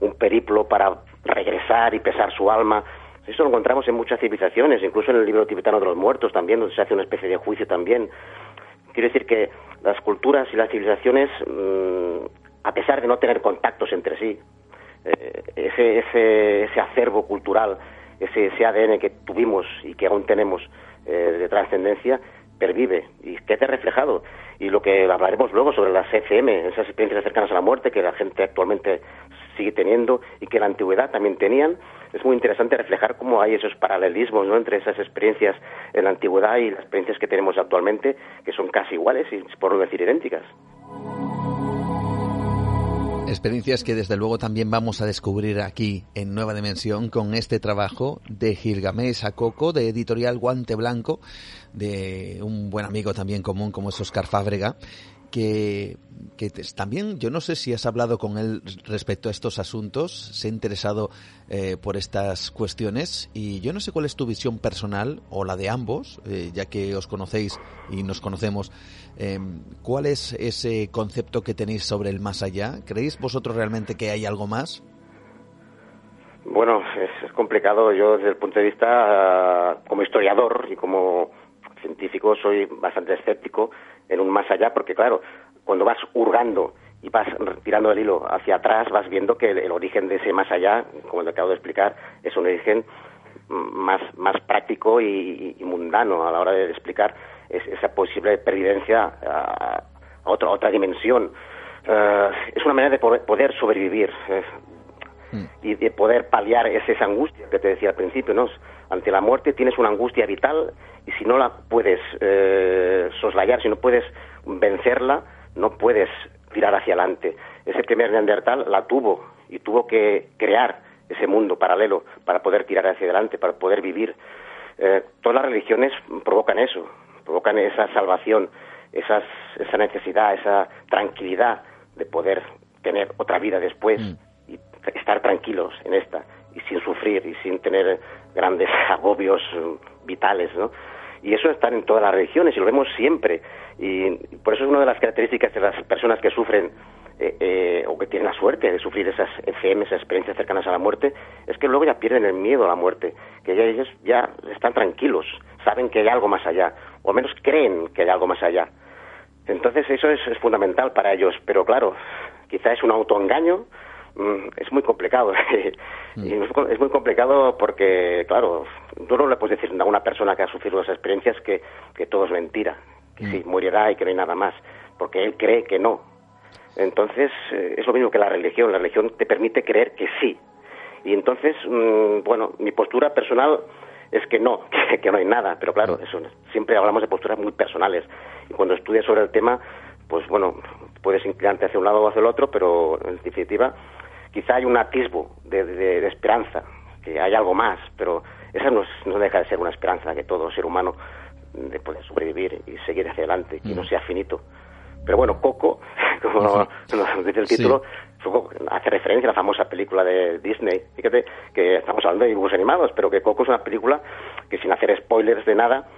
un, periplo para regresar y pesar su alma. Eso lo encontramos en muchas civilizaciones, incluso en el libro tibetano de los muertos también, donde se hace una especie de juicio también. Quiero decir que las culturas y las civilizaciones, mm, a pesar de no tener contactos entre sí, eh, ese, ese, ese acervo cultural, ese, ese ADN que tuvimos y que aún tenemos eh, de trascendencia, pervive y quede reflejado. Y lo que hablaremos luego sobre las FM, esas experiencias cercanas a la muerte que la gente actualmente sigue teniendo y que en la antigüedad también tenían, es muy interesante reflejar cómo hay esos paralelismos ¿no? entre esas experiencias en la antigüedad y las experiencias que tenemos actualmente, que son casi iguales y por no decir idénticas. Experiencias que desde luego también vamos a descubrir aquí en Nueva Dimensión con este trabajo de Gilgamesh Coco de editorial Guante Blanco de un buen amigo también común como es Oscar Fábrega que, también, yo no sé si has hablado con él respecto a estos asuntos, se ha interesado eh, por estas cuestiones y yo no sé cuál es tu visión personal o la de ambos, eh, ya que os conocéis y nos conocemos. Eh, ¿Cuál es ese concepto que tenéis sobre el más allá? ¿Creéis vosotros realmente que hay algo más? Bueno, es, es complicado. Yo, desde el punto de vista como historiador y como científico, soy bastante escéptico en un más allá, porque claro, cuando vas hurgando y vas tirando el hilo hacia atrás, vas viendo que el, origen de ese más allá, como te acabo de explicar, es un origen más, más práctico y, mundano a la hora de explicar esa posible pervivencia a, otra, otra dimensión. Eh, es una manera de poder, sobrevivir. Y de poder paliar esa, angustia que te decía al principio, ¿no? Ante la muerte tienes una angustia vital y si no la puedes eh, soslayar, si no puedes vencerla, no puedes tirar hacia adelante. Ese primer Neandertal la tuvo y tuvo que crear ese mundo paralelo para poder tirar hacia adelante, para poder vivir. Eh, todas las religiones provocan eso, provocan esa salvación, esa necesidad, esa tranquilidad de poder tener otra vida después mm. Estar tranquilos en esta y sin sufrir y sin tener grandes agobios mm, vitales, ¿no? Y eso está en todas las religiones y lo vemos siempre. Y por eso es una de las características de las personas que sufren eh, eh, o que tienen la suerte de sufrir esas FM, esas experiencias cercanas a la muerte, es que luego ya pierden el miedo a la muerte, que ya ellos ya están tranquilos, saben que hay algo más allá, o al menos creen que hay algo más allá. Entonces eso es, es fundamental para ellos, pero claro, quizá es un autoengaño, es muy complicado. y es muy complicado porque, claro, tú no le puedes decir a una persona que ha sufrido esas experiencias que, que todo es mentira, que sí, mm. morirá y que no hay nada más, porque él cree que no. Entonces, eh, es lo mismo que la religión. La religión te permite creer que sí. Y entonces, mm, bueno, mi postura personal es que no, que, no hay nada. Pero claro, eso, siempre hablamos de posturas muy personales. Y cuando estudias sobre el tema, pues bueno, puedes inclinarte hacia un lado o hacia el otro, pero en definitiva quizá hay un atisbo de, esperanza, que hay algo más, pero esa no, no, deja de ser una esperanza que todo ser humano de poder sobrevivir y seguir hacia adelante, que no mm. sea finito. Pero bueno, Coco, como nos dice el título, hace referencia a la famosa película de Disney. Fíjate que estamos hablando de dibujos animados, pero que Coco es una película que sin hacer spoilers de nada,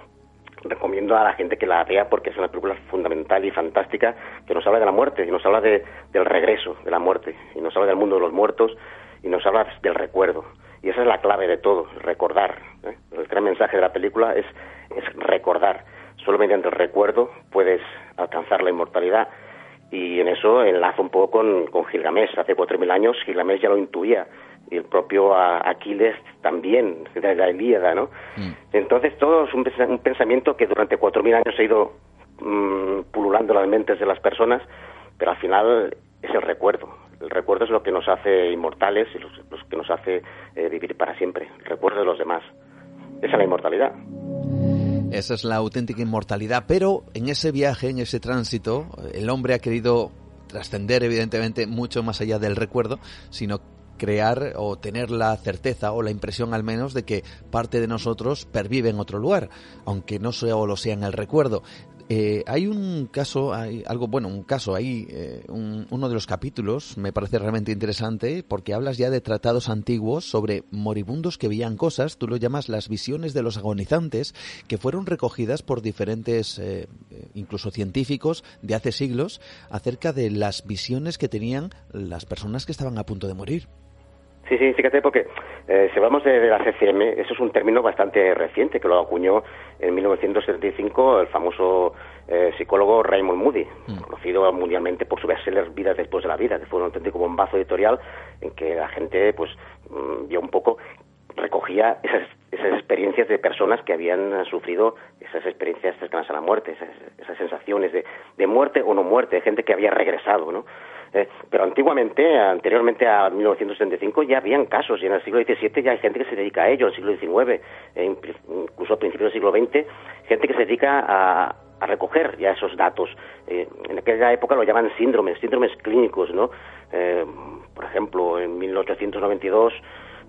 recomiendo a la gente que la vea porque es una película fundamental y fantástica que nos habla de la muerte y nos habla de, del regreso de la muerte y nos habla del mundo de los muertos y nos habla del recuerdo. Y esa es la clave de todo, recordar. ¿eh? El gran mensaje de la película es, es recordar. Solo mediante el recuerdo puedes alcanzar la inmortalidad. Y en eso enlazo un poco con, con Gilgamesh. Hace cuatro mil años Gilgamesh ya lo intuía. Y el propio Aquiles también, de la Ilíada, ¿no? Entonces todo es un, pens- un pensamiento que durante cuatro mil años ha ido mm, pululando las mentes de las personas, pero al final es el recuerdo. El recuerdo es lo que nos hace inmortales y los que nos hace eh, vivir para siempre. El recuerdo de los demás. Esa es la inmortalidad. Esa es la auténtica inmortalidad, pero en ese viaje, en ese tránsito, el hombre ha querido trascender evidentemente mucho más allá del recuerdo, sino crear o tener la certeza o la impresión al menos de que parte de nosotros pervive en otro lugar, aunque no solo sea en el recuerdo. Eh, hay un caso, hay algo, bueno, un caso ahí, eh, un- uno de los capítulos me parece realmente interesante porque hablas ya de tratados antiguos sobre moribundos que veían cosas, tú lo llamas las visiones de los agonizantes, que fueron recogidas por diferentes, eh, incluso científicos de hace siglos, acerca de las visiones que tenían las personas que estaban a punto de morir. Sí, sí, fíjate, porque eh, si hablamos de, de la CCM, eso es un término bastante reciente, que lo acuñó en 1975 el famoso eh, psicólogo Raymond Moody, conocido mundialmente por su bestseller Vidas después de la vida, que fue un auténtico bombazo editorial en que la gente pues mm, vio un poco recogía esas, esas experiencias de personas que habían sufrido esas experiencias cercanas a la muerte, esas, esas sensaciones de, de muerte o no muerte, de gente que había regresado, ¿no? Eh, pero antiguamente, anteriormente a 1975, ya habían casos, y en el siglo XVII ya hay gente que se dedica a ello, en el siglo XIX, in- incluso a principios del siglo XX, gente que se dedica a, a recoger ya esos datos. Eh, en aquella época lo llaman síndromes, síndromes clínicos, ¿no? Eh, por ejemplo, en 1892,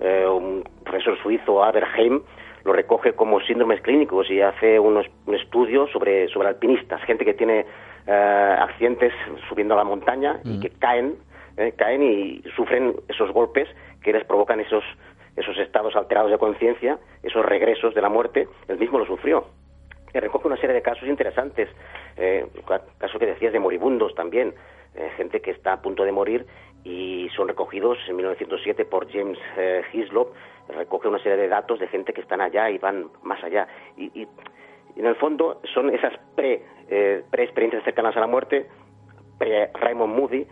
eh, un profesor suizo, Albert Heim, lo recoge como síndromes clínicos y hace unos, un estudio sobre, sobre alpinistas, gente que tiene eh, accidentes subiendo a la montaña y que caen, eh, caen y sufren esos golpes que les provocan esos, esos estados alterados de conciencia, esos regresos de la muerte. Él mismo lo sufrió. Y recoge una serie de casos interesantes, eh, ca- casos que decías de moribundos también, eh, gente que está a punto de morir y son recogidos en 1907 por James eh, Hislop, recoge una serie de datos de gente que están allá y van más allá. Y, y- en el fondo son esas pre, eh, pre-experiencias cercanas a la muerte, pre-Raymond Moody,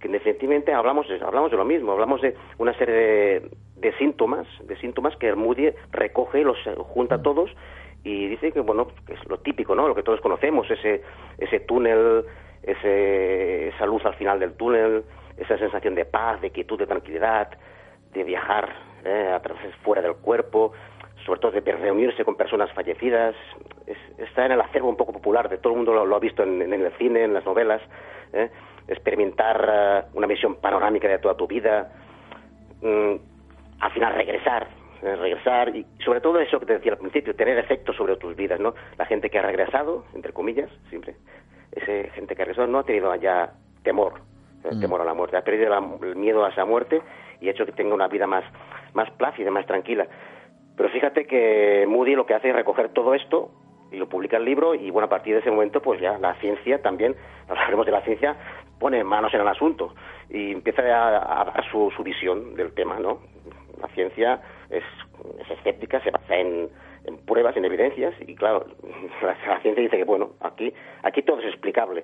que definitivamente hablamos, hablamos de lo mismo, hablamos de una serie de, de síntomas, de síntomas que Moody recoge, los eh, junta todos y dice que bueno, que es lo típico, ¿no? Lo que todos conocemos, ese ese túnel, ese esa luz al final del túnel, esa sensación de paz, de quietud, de tranquilidad, de viajar eh, a través fuera del cuerpo, sobre todo de reunirse con personas fallecidas, es- está en el acervo un poco popular, de todo el mundo lo, ha visto en, el cine, en las novelas, ¿eh? experimentar eh, una visión panorámica de toda tu vida, mm, al final regresar, eh, regresar y sobre todo eso que te decía al principio, tener efectos sobre tus vidas, ¿no? La gente que ha regresado, entre comillas, siempre, esa gente que ha regresado no ha tenido ya temor, eh, Mm. temor a la muerte, ha perdido la- el miedo a esa muerte y ha hecho que tenga una vida más, más plácida, más tranquila. Pero fíjate que Moody lo que hace es recoger todo esto y lo publica el libro y bueno, a partir de ese momento pues ya la ciencia también, hablaremos de la ciencia, pone manos en el asunto y empieza a, a dar su, su visión del tema, ¿no? La ciencia es, es escéptica, se basa en, en pruebas, en evidencias y claro, la, la ciencia dice que bueno, aquí, aquí todo es explicable.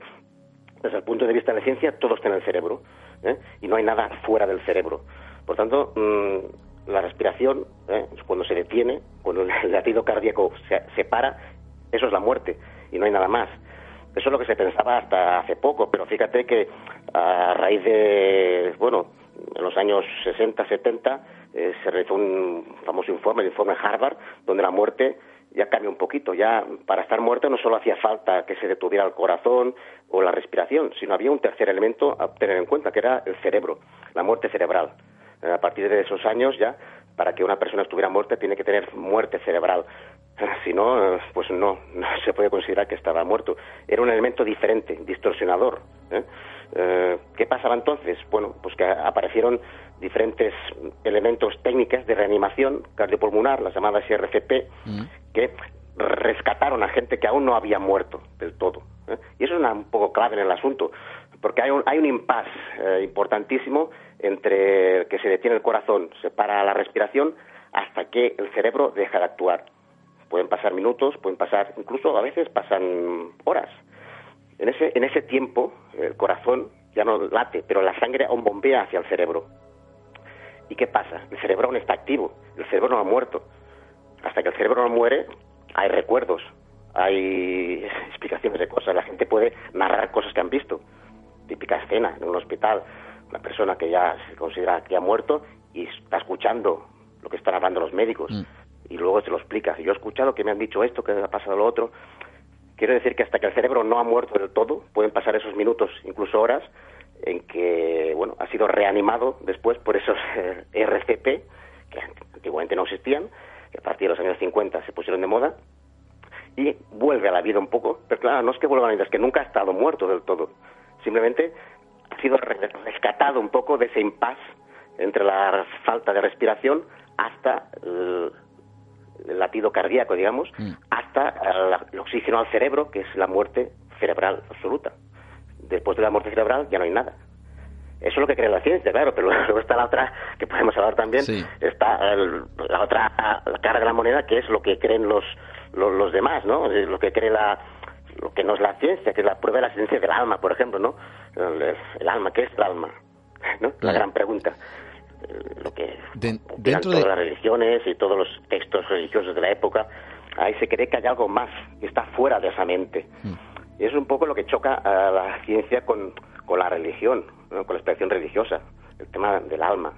Desde el punto de vista de la ciencia, todo está en el cerebro ¿eh? y no hay nada fuera del cerebro. Por tanto, mm, la respiración, ¿eh? cuando se detiene, cuando el latido cardíaco se, se para, eso es la muerte y no hay nada más. Eso es lo que se pensaba hasta hace poco, pero fíjate que a raíz de, bueno, en los años 60, 70, eh, se realizó un famoso informe, el informe Harvard, donde la muerte ya cambia un poquito. Ya para estar muerto no solo hacía falta que se detuviera el corazón o la respiración, sino había un tercer elemento a tener en cuenta, que era el cerebro, la muerte cerebral. A partir de esos años ya, para que una persona estuviera muerta, tiene que tener muerte cerebral. Si no, pues no, no se puede considerar que estaba muerto. Era un elemento diferente, distorsionador. ¿eh? Eh, ¿Qué pasaba entonces? Bueno, pues que aparecieron diferentes elementos técnicas de reanimación cardiopulmonar, las llamadas IRCP, que rescataron a gente que aún no había muerto del todo. ¿eh? Y eso es una, un poco clave en el asunto, porque hay un, hay un impasse eh, importantísimo entre que se detiene el corazón, se para la respiración, hasta que el cerebro deja de actuar. Pueden pasar minutos, pueden pasar, incluso a veces pasan horas. En ese, en ese tiempo, el corazón ya no late, pero la sangre aún bombea hacia el cerebro. ¿Y qué pasa? El cerebro aún está activo, el cerebro no ha muerto. Hasta que el cerebro no muere, hay recuerdos, hay explicaciones de cosas, la gente puede narrar cosas que han visto. Típica escena en un hospital, una persona que ya se considera que ha muerto y está escuchando lo que están hablando los médicos y luego se lo explica. Yo he escuchado que me han dicho esto, que ha pasado lo otro. Quiero decir que hasta que el cerebro no ha muerto del todo, pueden pasar esos minutos, incluso horas, en que bueno ha sido reanimado después por esos eh, RCP que antiguamente no existían, que a partir de los años 50 se pusieron de moda y vuelve a la vida un poco, pero claro, no es que vuelva a la vida, es que nunca ha estado muerto del todo. Simplemente ha sido rescatado un poco de ese impasse entre la falta de respiración hasta el, el latido cardíaco, digamos, hasta el, el oxígeno al cerebro, que es la muerte cerebral absoluta. Después de la muerte cerebral ya no hay nada. Eso es lo que cree la ciencia, claro, pero luego está la otra, que podemos hablar también, está el- la otra la cara de la moneda, que es lo que creen los, los, los demás, ¿no? Lo que cree la, lo que no es la ciencia, que es la prueba de la ciencia del alma, por ejemplo, ¿no? El, el alma, ¿qué es el alma? ¿No? La gran pregunta. Lo que De- dentro todas de, las religiones y todos los textos religiosos de la época, ahí se cree que hay algo más que está fuera de esa mente. Y es un poco lo que choca a la ciencia con, con la religión, con la expresión religiosa, el tema del alma.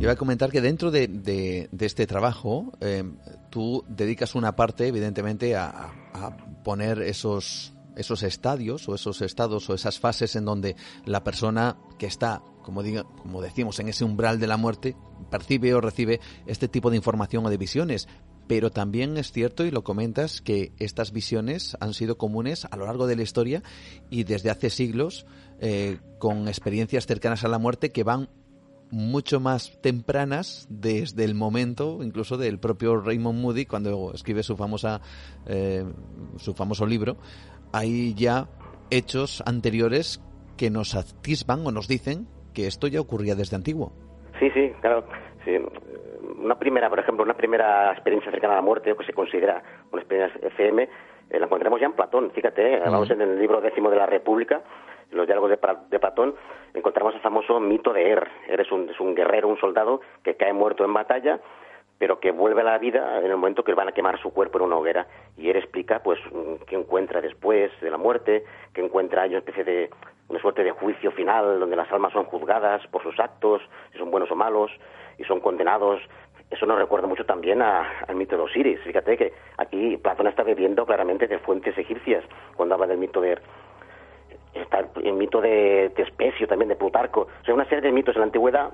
Iba a comentar que dentro de, de- de este trabajo eh, tú dedicas una parte, evidentemente, a, a poner esos, esos estadios o esos estados o esas fases en donde la persona que está, como, diga, como decimos, en ese umbral de la muerte, percibe o recibe este tipo de información o de visiones. Pero también es cierto, y lo comentas, que estas visiones han sido comunes a lo largo de la historia y desde hace siglos, eh, con experiencias cercanas a la muerte que van mucho más tempranas desde el momento incluso del propio Raymond Moody cuando escribe su famosa eh, su famoso libro hay ya hechos anteriores que nos atisban o nos dicen que esto ya ocurría desde antiguo Sí, sí, claro. sí. Una primera, por ejemplo, una primera experiencia cercana a la muerte, o que se considera una experiencia FM, eh, la encontramos ya en Platón. Fíjate, eh, vamos en el libro décimo de la República, en los diálogos de, de Platón, encontramos el famoso mito de Er. Er es un, es un guerrero, un soldado que cae muerto en batalla, pero que vuelve a la vida en el momento que van a quemar su cuerpo en una hoguera. Y él explica, pues, mm, qué encuentra después de la muerte, que encuentra hay una especie de, una suerte de juicio final donde las almas son juzgadas por sus actos, si son buenos o malos, y son condenados. Eso nos recuerda mucho también al mito de Osiris. Fíjate que aquí Platón está bebiendo claramente de fuentes egipcias cuando habla del mito de está el, mito de, de Especio también, de Plutarco. O sea, una serie de mitos en la antigüedad,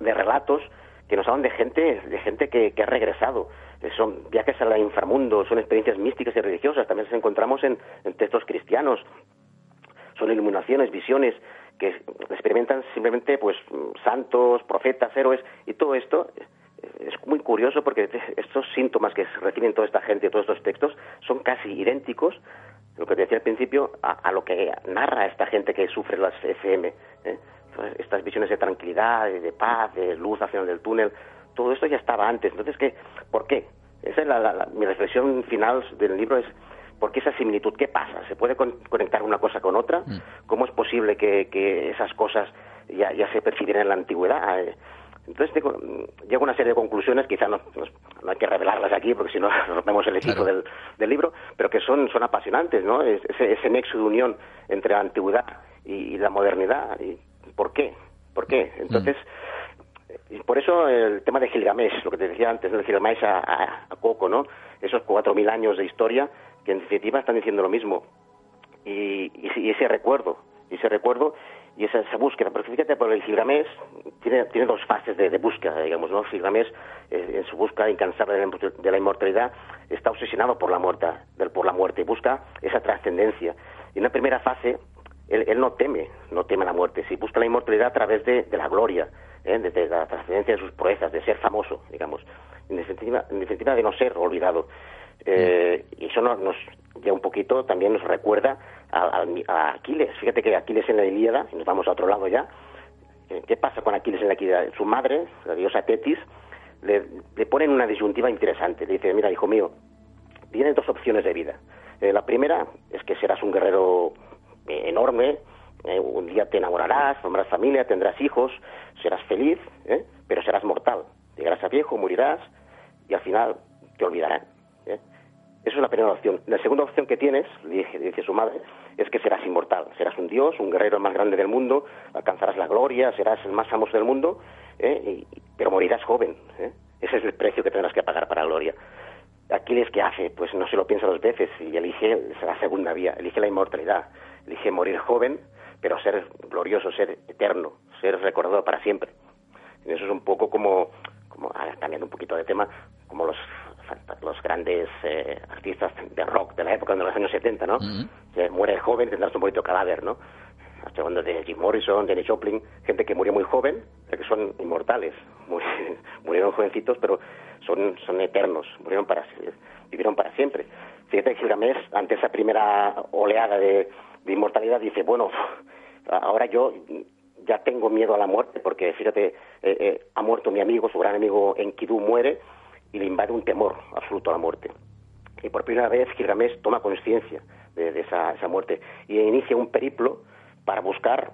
de relatos que nos hablan de gente, de gente que, que ha regresado. Eh, Son viajes al inframundo, son experiencias místicas y religiosas. También las encontramos en, en textos cristianos. Son iluminaciones, visiones que experimentan simplemente pues santos, profetas, héroes y todo esto es muy curioso porque estos síntomas que reciben toda esta gente, todos estos textos, son casi idénticos, lo que te decía al principio, a, a lo que narra esta gente que sufre las FM. ¿eh? Entonces, Estas visiones de tranquilidad, de, de paz, de luz al final del túnel, todo esto ya estaba antes. Entonces, ¿qué? ¿por qué? Esa es la, la- la- mi reflexión final del libro es ¿por qué esa similitud? ¿Qué pasa? ¿Se puede con- conectar una cosa con otra? ¿Cómo es posible que, que esas cosas ya, ya se percibieran en la antigüedad? Eh, Entonces tengo, mm, llego a una serie de conclusiones, quizá no, hay que revelarlas aquí porque si no rompemos el equipo del, del libro, pero que son, son apasionantes, ¿no? Es- Ese, ese nexo de unión entre la antigüedad y, y la modernidad. ¿Y ¿Por qué? ¿Por qué? Entonces, y por eso el tema de Gilgamesh, lo que te decía antes, ¿no? Gilgamesh a, a, a Coco, ¿no? Esos cuatro mil años de historia que en definitiva están diciendo lo mismo. Y, y, y ese recuerdo, y ese recuerdo y esa, esa búsqueda. Pero fíjate, por el Gilgamesh tiene, tiene dos fases de, de búsqueda, digamos, ¿no? Gilgamesh, eh, en su búsqueda incansable de la, de la inmortalidad, está obsesionado por la muerte, del, por la muerte, busca esa trascendencia. Y en una primera fase él, no teme, no teme la muerte, si busca la inmortalidad a través de, la gloria, ¿eh? de, la trascendencia de sus proezas, de ser famoso, digamos, en definitiva, en definitiva de no ser olvidado. Eh, y eso nos, nos, ya un poquito también nos recuerda a, Aquiles. Fíjate que Aquiles en la Ilíada, y nos vamos a otro lado ya, eh, ¿qué pasa con Aquiles en la Ilíada? Su madre, la diosa Tetis, le, le pone en una disyuntiva interesante. Le dice, mira, hijo mío, tienes dos opciones de vida. Eh, la primera es que serás un guerrero eh, enorme, eh, un día te enamorarás, formarás familia, tendrás hijos, serás feliz, pero serás mortal. Llegarás a viejo, morirás y al final te olvidarán. Esa es la primera opción. La segunda opción que tienes, dice, dice su madre, es que serás inmortal. Serás un dios, un guerrero más grande del mundo, alcanzarás la gloria, serás el más famoso del mundo, pero morirás joven. Ese es el precio que tendrás que pagar para la gloria. Aquiles, ¿qué hace? Pues no se lo piensa dos veces y elige la segunda vía, elige la inmortalidad, elige morir joven, pero ser glorioso, ser eterno, ser recordado para siempre. Y eso es un poco como, como cambiando un poquito de tema, como los los grandes eh, artistas de rock de la época de los años 70, ¿no? Que muere joven, tendrás un bonito cadáver, ¿no? Estoy hablando de Jim Morrison, Jenny Joplin, gente que murió muy joven, que son inmortales, murieron jovencitos, pero son, son eternos, murieron para, vivieron para siempre. Fíjate que Gilgamesh, ante esa primera oleada de, inmortalidad, dice, bueno, ahora yo ya tengo miedo a la muerte, porque fíjate, eh, eh, ha muerto mi amigo, su gran amigo Enkidu muere, y le invade un temor absoluto a la muerte. Y por primera vez Gilgamesh toma conciencia de, esa, esa, muerte y inicia un periplo para buscar,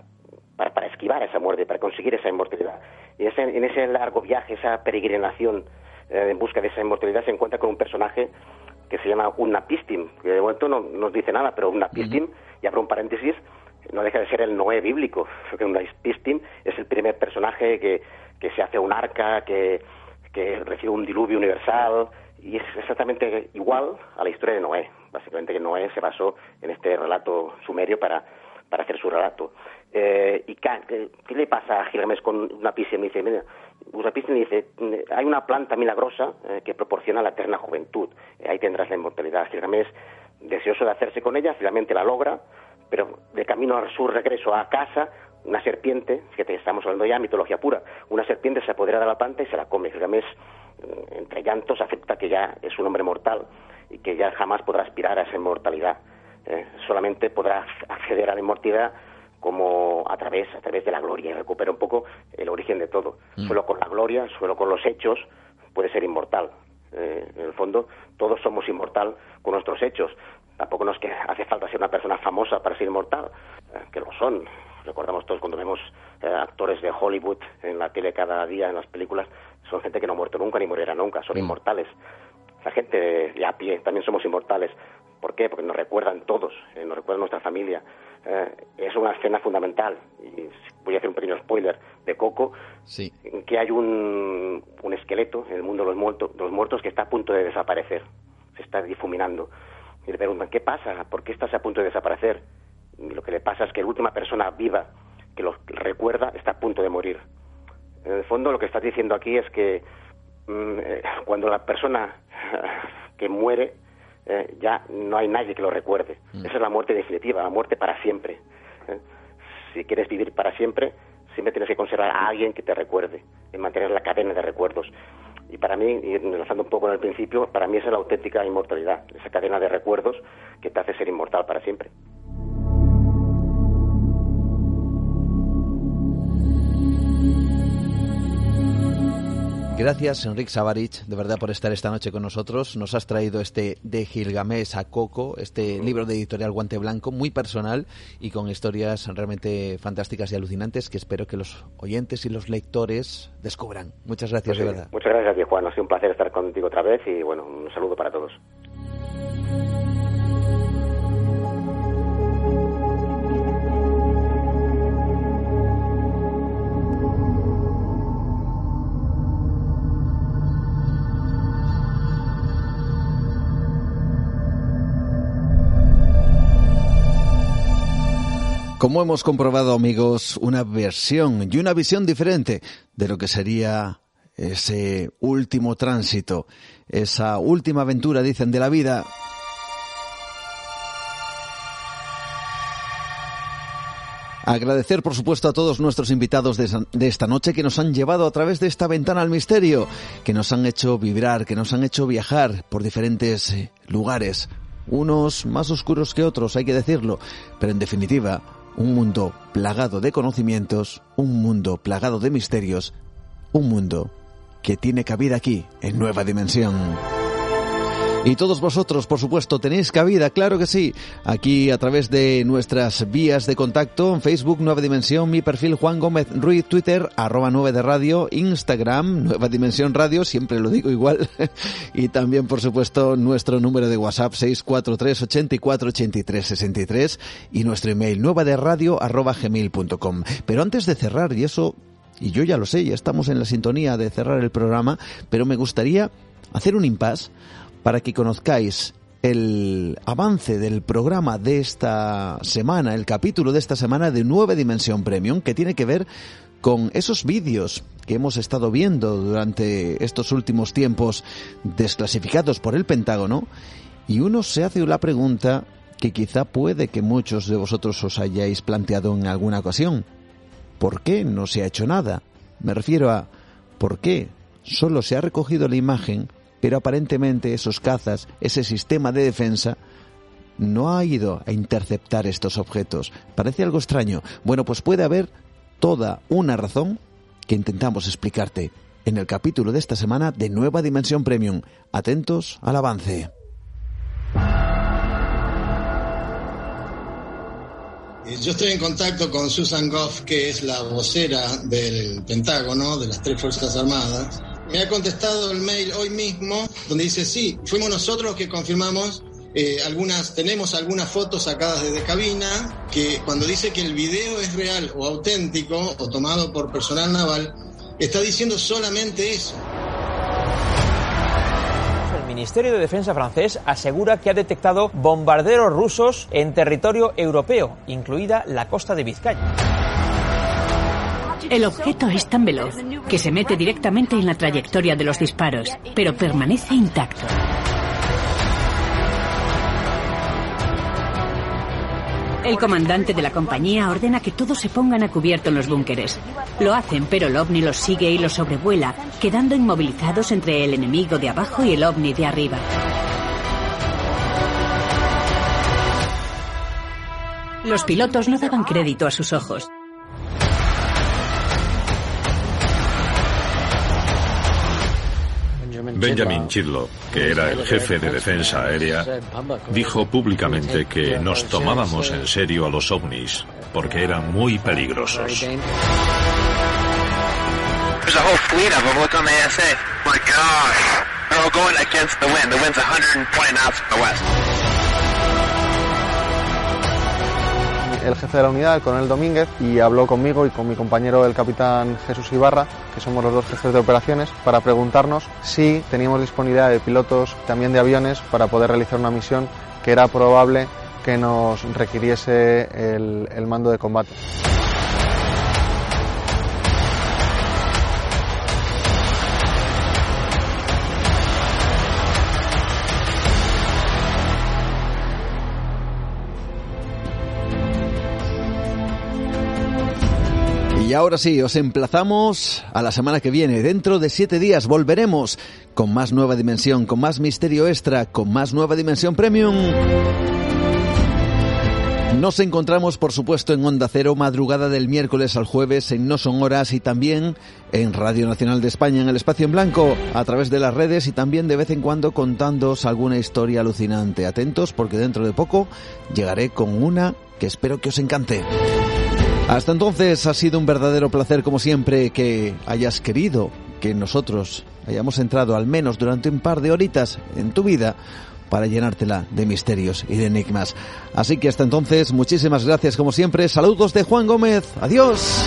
para, para, esquivar esa muerte, para conseguir esa inmortalidad. Y en ese largo viaje, esa peregrinación eh, en busca de esa inmortalidad, se encuentra con un personaje que se llama Unapistim, que de momento no nos dice nada, pero Unapistim, y abro un paréntesis, no deja de ser el Noé bíblico, porque Unapistim es el primer personaje que, que se hace un arca, que, que recibe un diluvio universal, y es exactamente igual a la historia de Noé. Básicamente que Noé se basó en este relato sumerio para, para hacer su relato. Eh, ¿Y qué, le pasa a Gilgamesh con una Me dice, mira, Usapiste dice, hay una planta milagrosa eh, que proporciona la eterna juventud. Eh, ahí tendrás la inmortalidad. Gilgamesh, deseoso de hacerse con ella, finalmente la logra, pero de camino a su regreso a casa, una serpiente, fíjate, estamos hablando ya de mitología pura, una serpiente se apodera de la planta y se la come. Gilgamesh, mm, entre llantos, acepta que ya es un hombre mortal y que ya jamás podrá aspirar a esa inmortalidad. Eh, solamente podrá acceder a la inmortalidad como a través, a través de la gloria y recupera un poco el origen de todo. Mm. Solo con la gloria, solo con los hechos puede ser inmortal. Eh, en el fondo, todos somos inmortal con nuestros hechos. Tampoco nos que hace falta ser una persona famosa para ser inmortal, eh, que lo son. Recordamos todos cuando vemos eh, actores de Hollywood en la tele cada día, en las películas, son gente que no ha muerto nunca ni morirá nunca, son mm. inmortales. La gente de a pie también somos inmortales. ¿Por qué? Porque nos recuerdan todos, nos recuerdan nuestra familia, eh, es una escena fundamental. Y voy a hacer un pequeño spoiler de Coco, sí. en que hay un, un esqueleto en el mundo de los, muertos, los muertos que está a punto de desaparecer, se está difuminando. Y le preguntan, ¿qué pasa? ¿Por qué estás a punto de desaparecer? Lo que le pasa es que la última persona viva que lo recuerda está a punto de morir. En el fondo lo que estás diciendo aquí es que mm, eh, cuando la persona que muere eh, ya no hay nadie que lo recuerde. Mm. Esa es la muerte definitiva, la muerte para siempre. Eh, si quieres vivir para siempre, siempre tienes que conservar a alguien que te recuerde, y mantener la cadena de recuerdos. Y para mí, y enlazando un poco en el principio, para mí esa es la auténtica inmortalidad, esa cadena de recuerdos que te hace ser inmortal para siempre. Gracias, Enrique Savarich, de verdad, por estar esta noche con nosotros. Nos has traído este de Gilgamesh a Coco, este libro de editorial Guante Blanco, muy personal y con historias realmente fantásticas y alucinantes que espero que los oyentes y los lectores descubran. Muchas gracias, pues de verdad. Muchas gracias Juan. Ha sido un placer estar contigo otra vez y, bueno, un saludo para todos. Como hemos comprobado, amigos, una versión y una visión diferente de lo que sería ese último tránsito, esa última aventura, dicen, de la vida. Agradecer, por supuesto, a todos nuestros invitados de esta noche que nos han llevado a través de esta ventana al misterio, que nos han hecho vibrar, que nos han hecho viajar por diferentes eh, lugares, unos más oscuros que otros, hay que decirlo, pero en definitiva, un mundo plagado de conocimientos, un mundo plagado de misterios, un mundo que tiene cabida aquí, en Nueva Dimensión. Y todos vosotros, por supuesto, tenéis cabida, claro que sí, aquí a través de nuestras vías de contacto, en Facebook Nueva Dimensión, mi perfil Juan Gómez Ruiz, Twitter, arroba 9 de radio, Instagram, Nueva Dimensión Radio, siempre lo digo igual, y también, por supuesto, nuestro número de WhatsApp 643 84 83 63 y nuestro email nueva de radio arroba gmail.com. Pero antes de cerrar, y eso, y yo ya lo sé, ya estamos en la sintonía de cerrar el programa, pero me gustaría hacer un impasse para que conozcáis el avance del programa de esta semana, el capítulo de esta semana de Nueva Dimensión Premium, que tiene que ver con esos vídeos que hemos estado viendo durante estos últimos tiempos desclasificados por el Pentágono, y uno se hace la pregunta que quizá puede que muchos de vosotros os hayáis planteado en alguna ocasión. ¿Por qué no se ha hecho nada? Me refiero a ¿por qué solo se ha recogido la imagen pero aparentemente esos cazas, ese sistema de defensa, no ha ido a interceptar estos objetos. Parece algo extraño. Bueno, pues puede haber toda una razón que intentamos explicarte en el capítulo de esta semana de Nueva Dimensión Premium. Atentos al avance. Yo estoy en contacto con Susan Goff, que es la vocera del Pentágono, de las tres Fuerzas Armadas, me ha contestado el mail hoy mismo donde dice, sí, fuimos nosotros los que confirmamos eh, algunas, tenemos algunas fotos sacadas desde cabina, que cuando dice que el video es real o auténtico o tomado por personal naval, está diciendo solamente eso. El Ministerio de Defensa francés asegura que ha detectado bombarderos rusos en territorio europeo, incluida la costa de Vizcaya. El objeto es tan veloz que se mete directamente en la trayectoria de los disparos, pero permanece intacto. El comandante de la compañía ordena que todos se pongan a cubierto en los búnkeres. Lo hacen, pero el ovni los sigue y los sobrevuela, quedando inmovilizados entre el enemigo de abajo y el ovni de arriba. Los pilotos no daban crédito a sus ojos. Benjamin Chidlow, que era el jefe de defensa aérea, dijo públicamente que nos tomábamos en serio a los ovnis porque eran muy peligrosos. El jefe de la unidad, el coronel Domínguez, y habló conmigo y con mi compañero el capitán Jesús Ibarra, que somos los dos jefes de operaciones, para preguntarnos si teníamos disponibilidad de pilotos, también de aviones, para poder realizar una misión que era probable que nos requiriese el, el mando de combate. Y ahora sí, os emplazamos a la semana que viene. Dentro de siete días volveremos con más nueva dimensión, con más misterio extra, con más nueva dimensión premium. Nos encontramos, por supuesto, en Onda Cero, madrugada del miércoles al jueves en No Son Horas y también en Radio Nacional de España, en el Espacio en Blanco, a través de las redes y también de vez en cuando contándoos alguna historia alucinante. Atentos porque dentro de poco llegaré con una que espero que os encante. Hasta entonces ha sido un verdadero placer como siempre que hayas querido que nosotros hayamos entrado al menos durante un par de horitas en tu vida para llenártela de misterios y de enigmas. Así que hasta entonces, muchísimas gracias como siempre. Saludos de Juan Gómez. Adiós.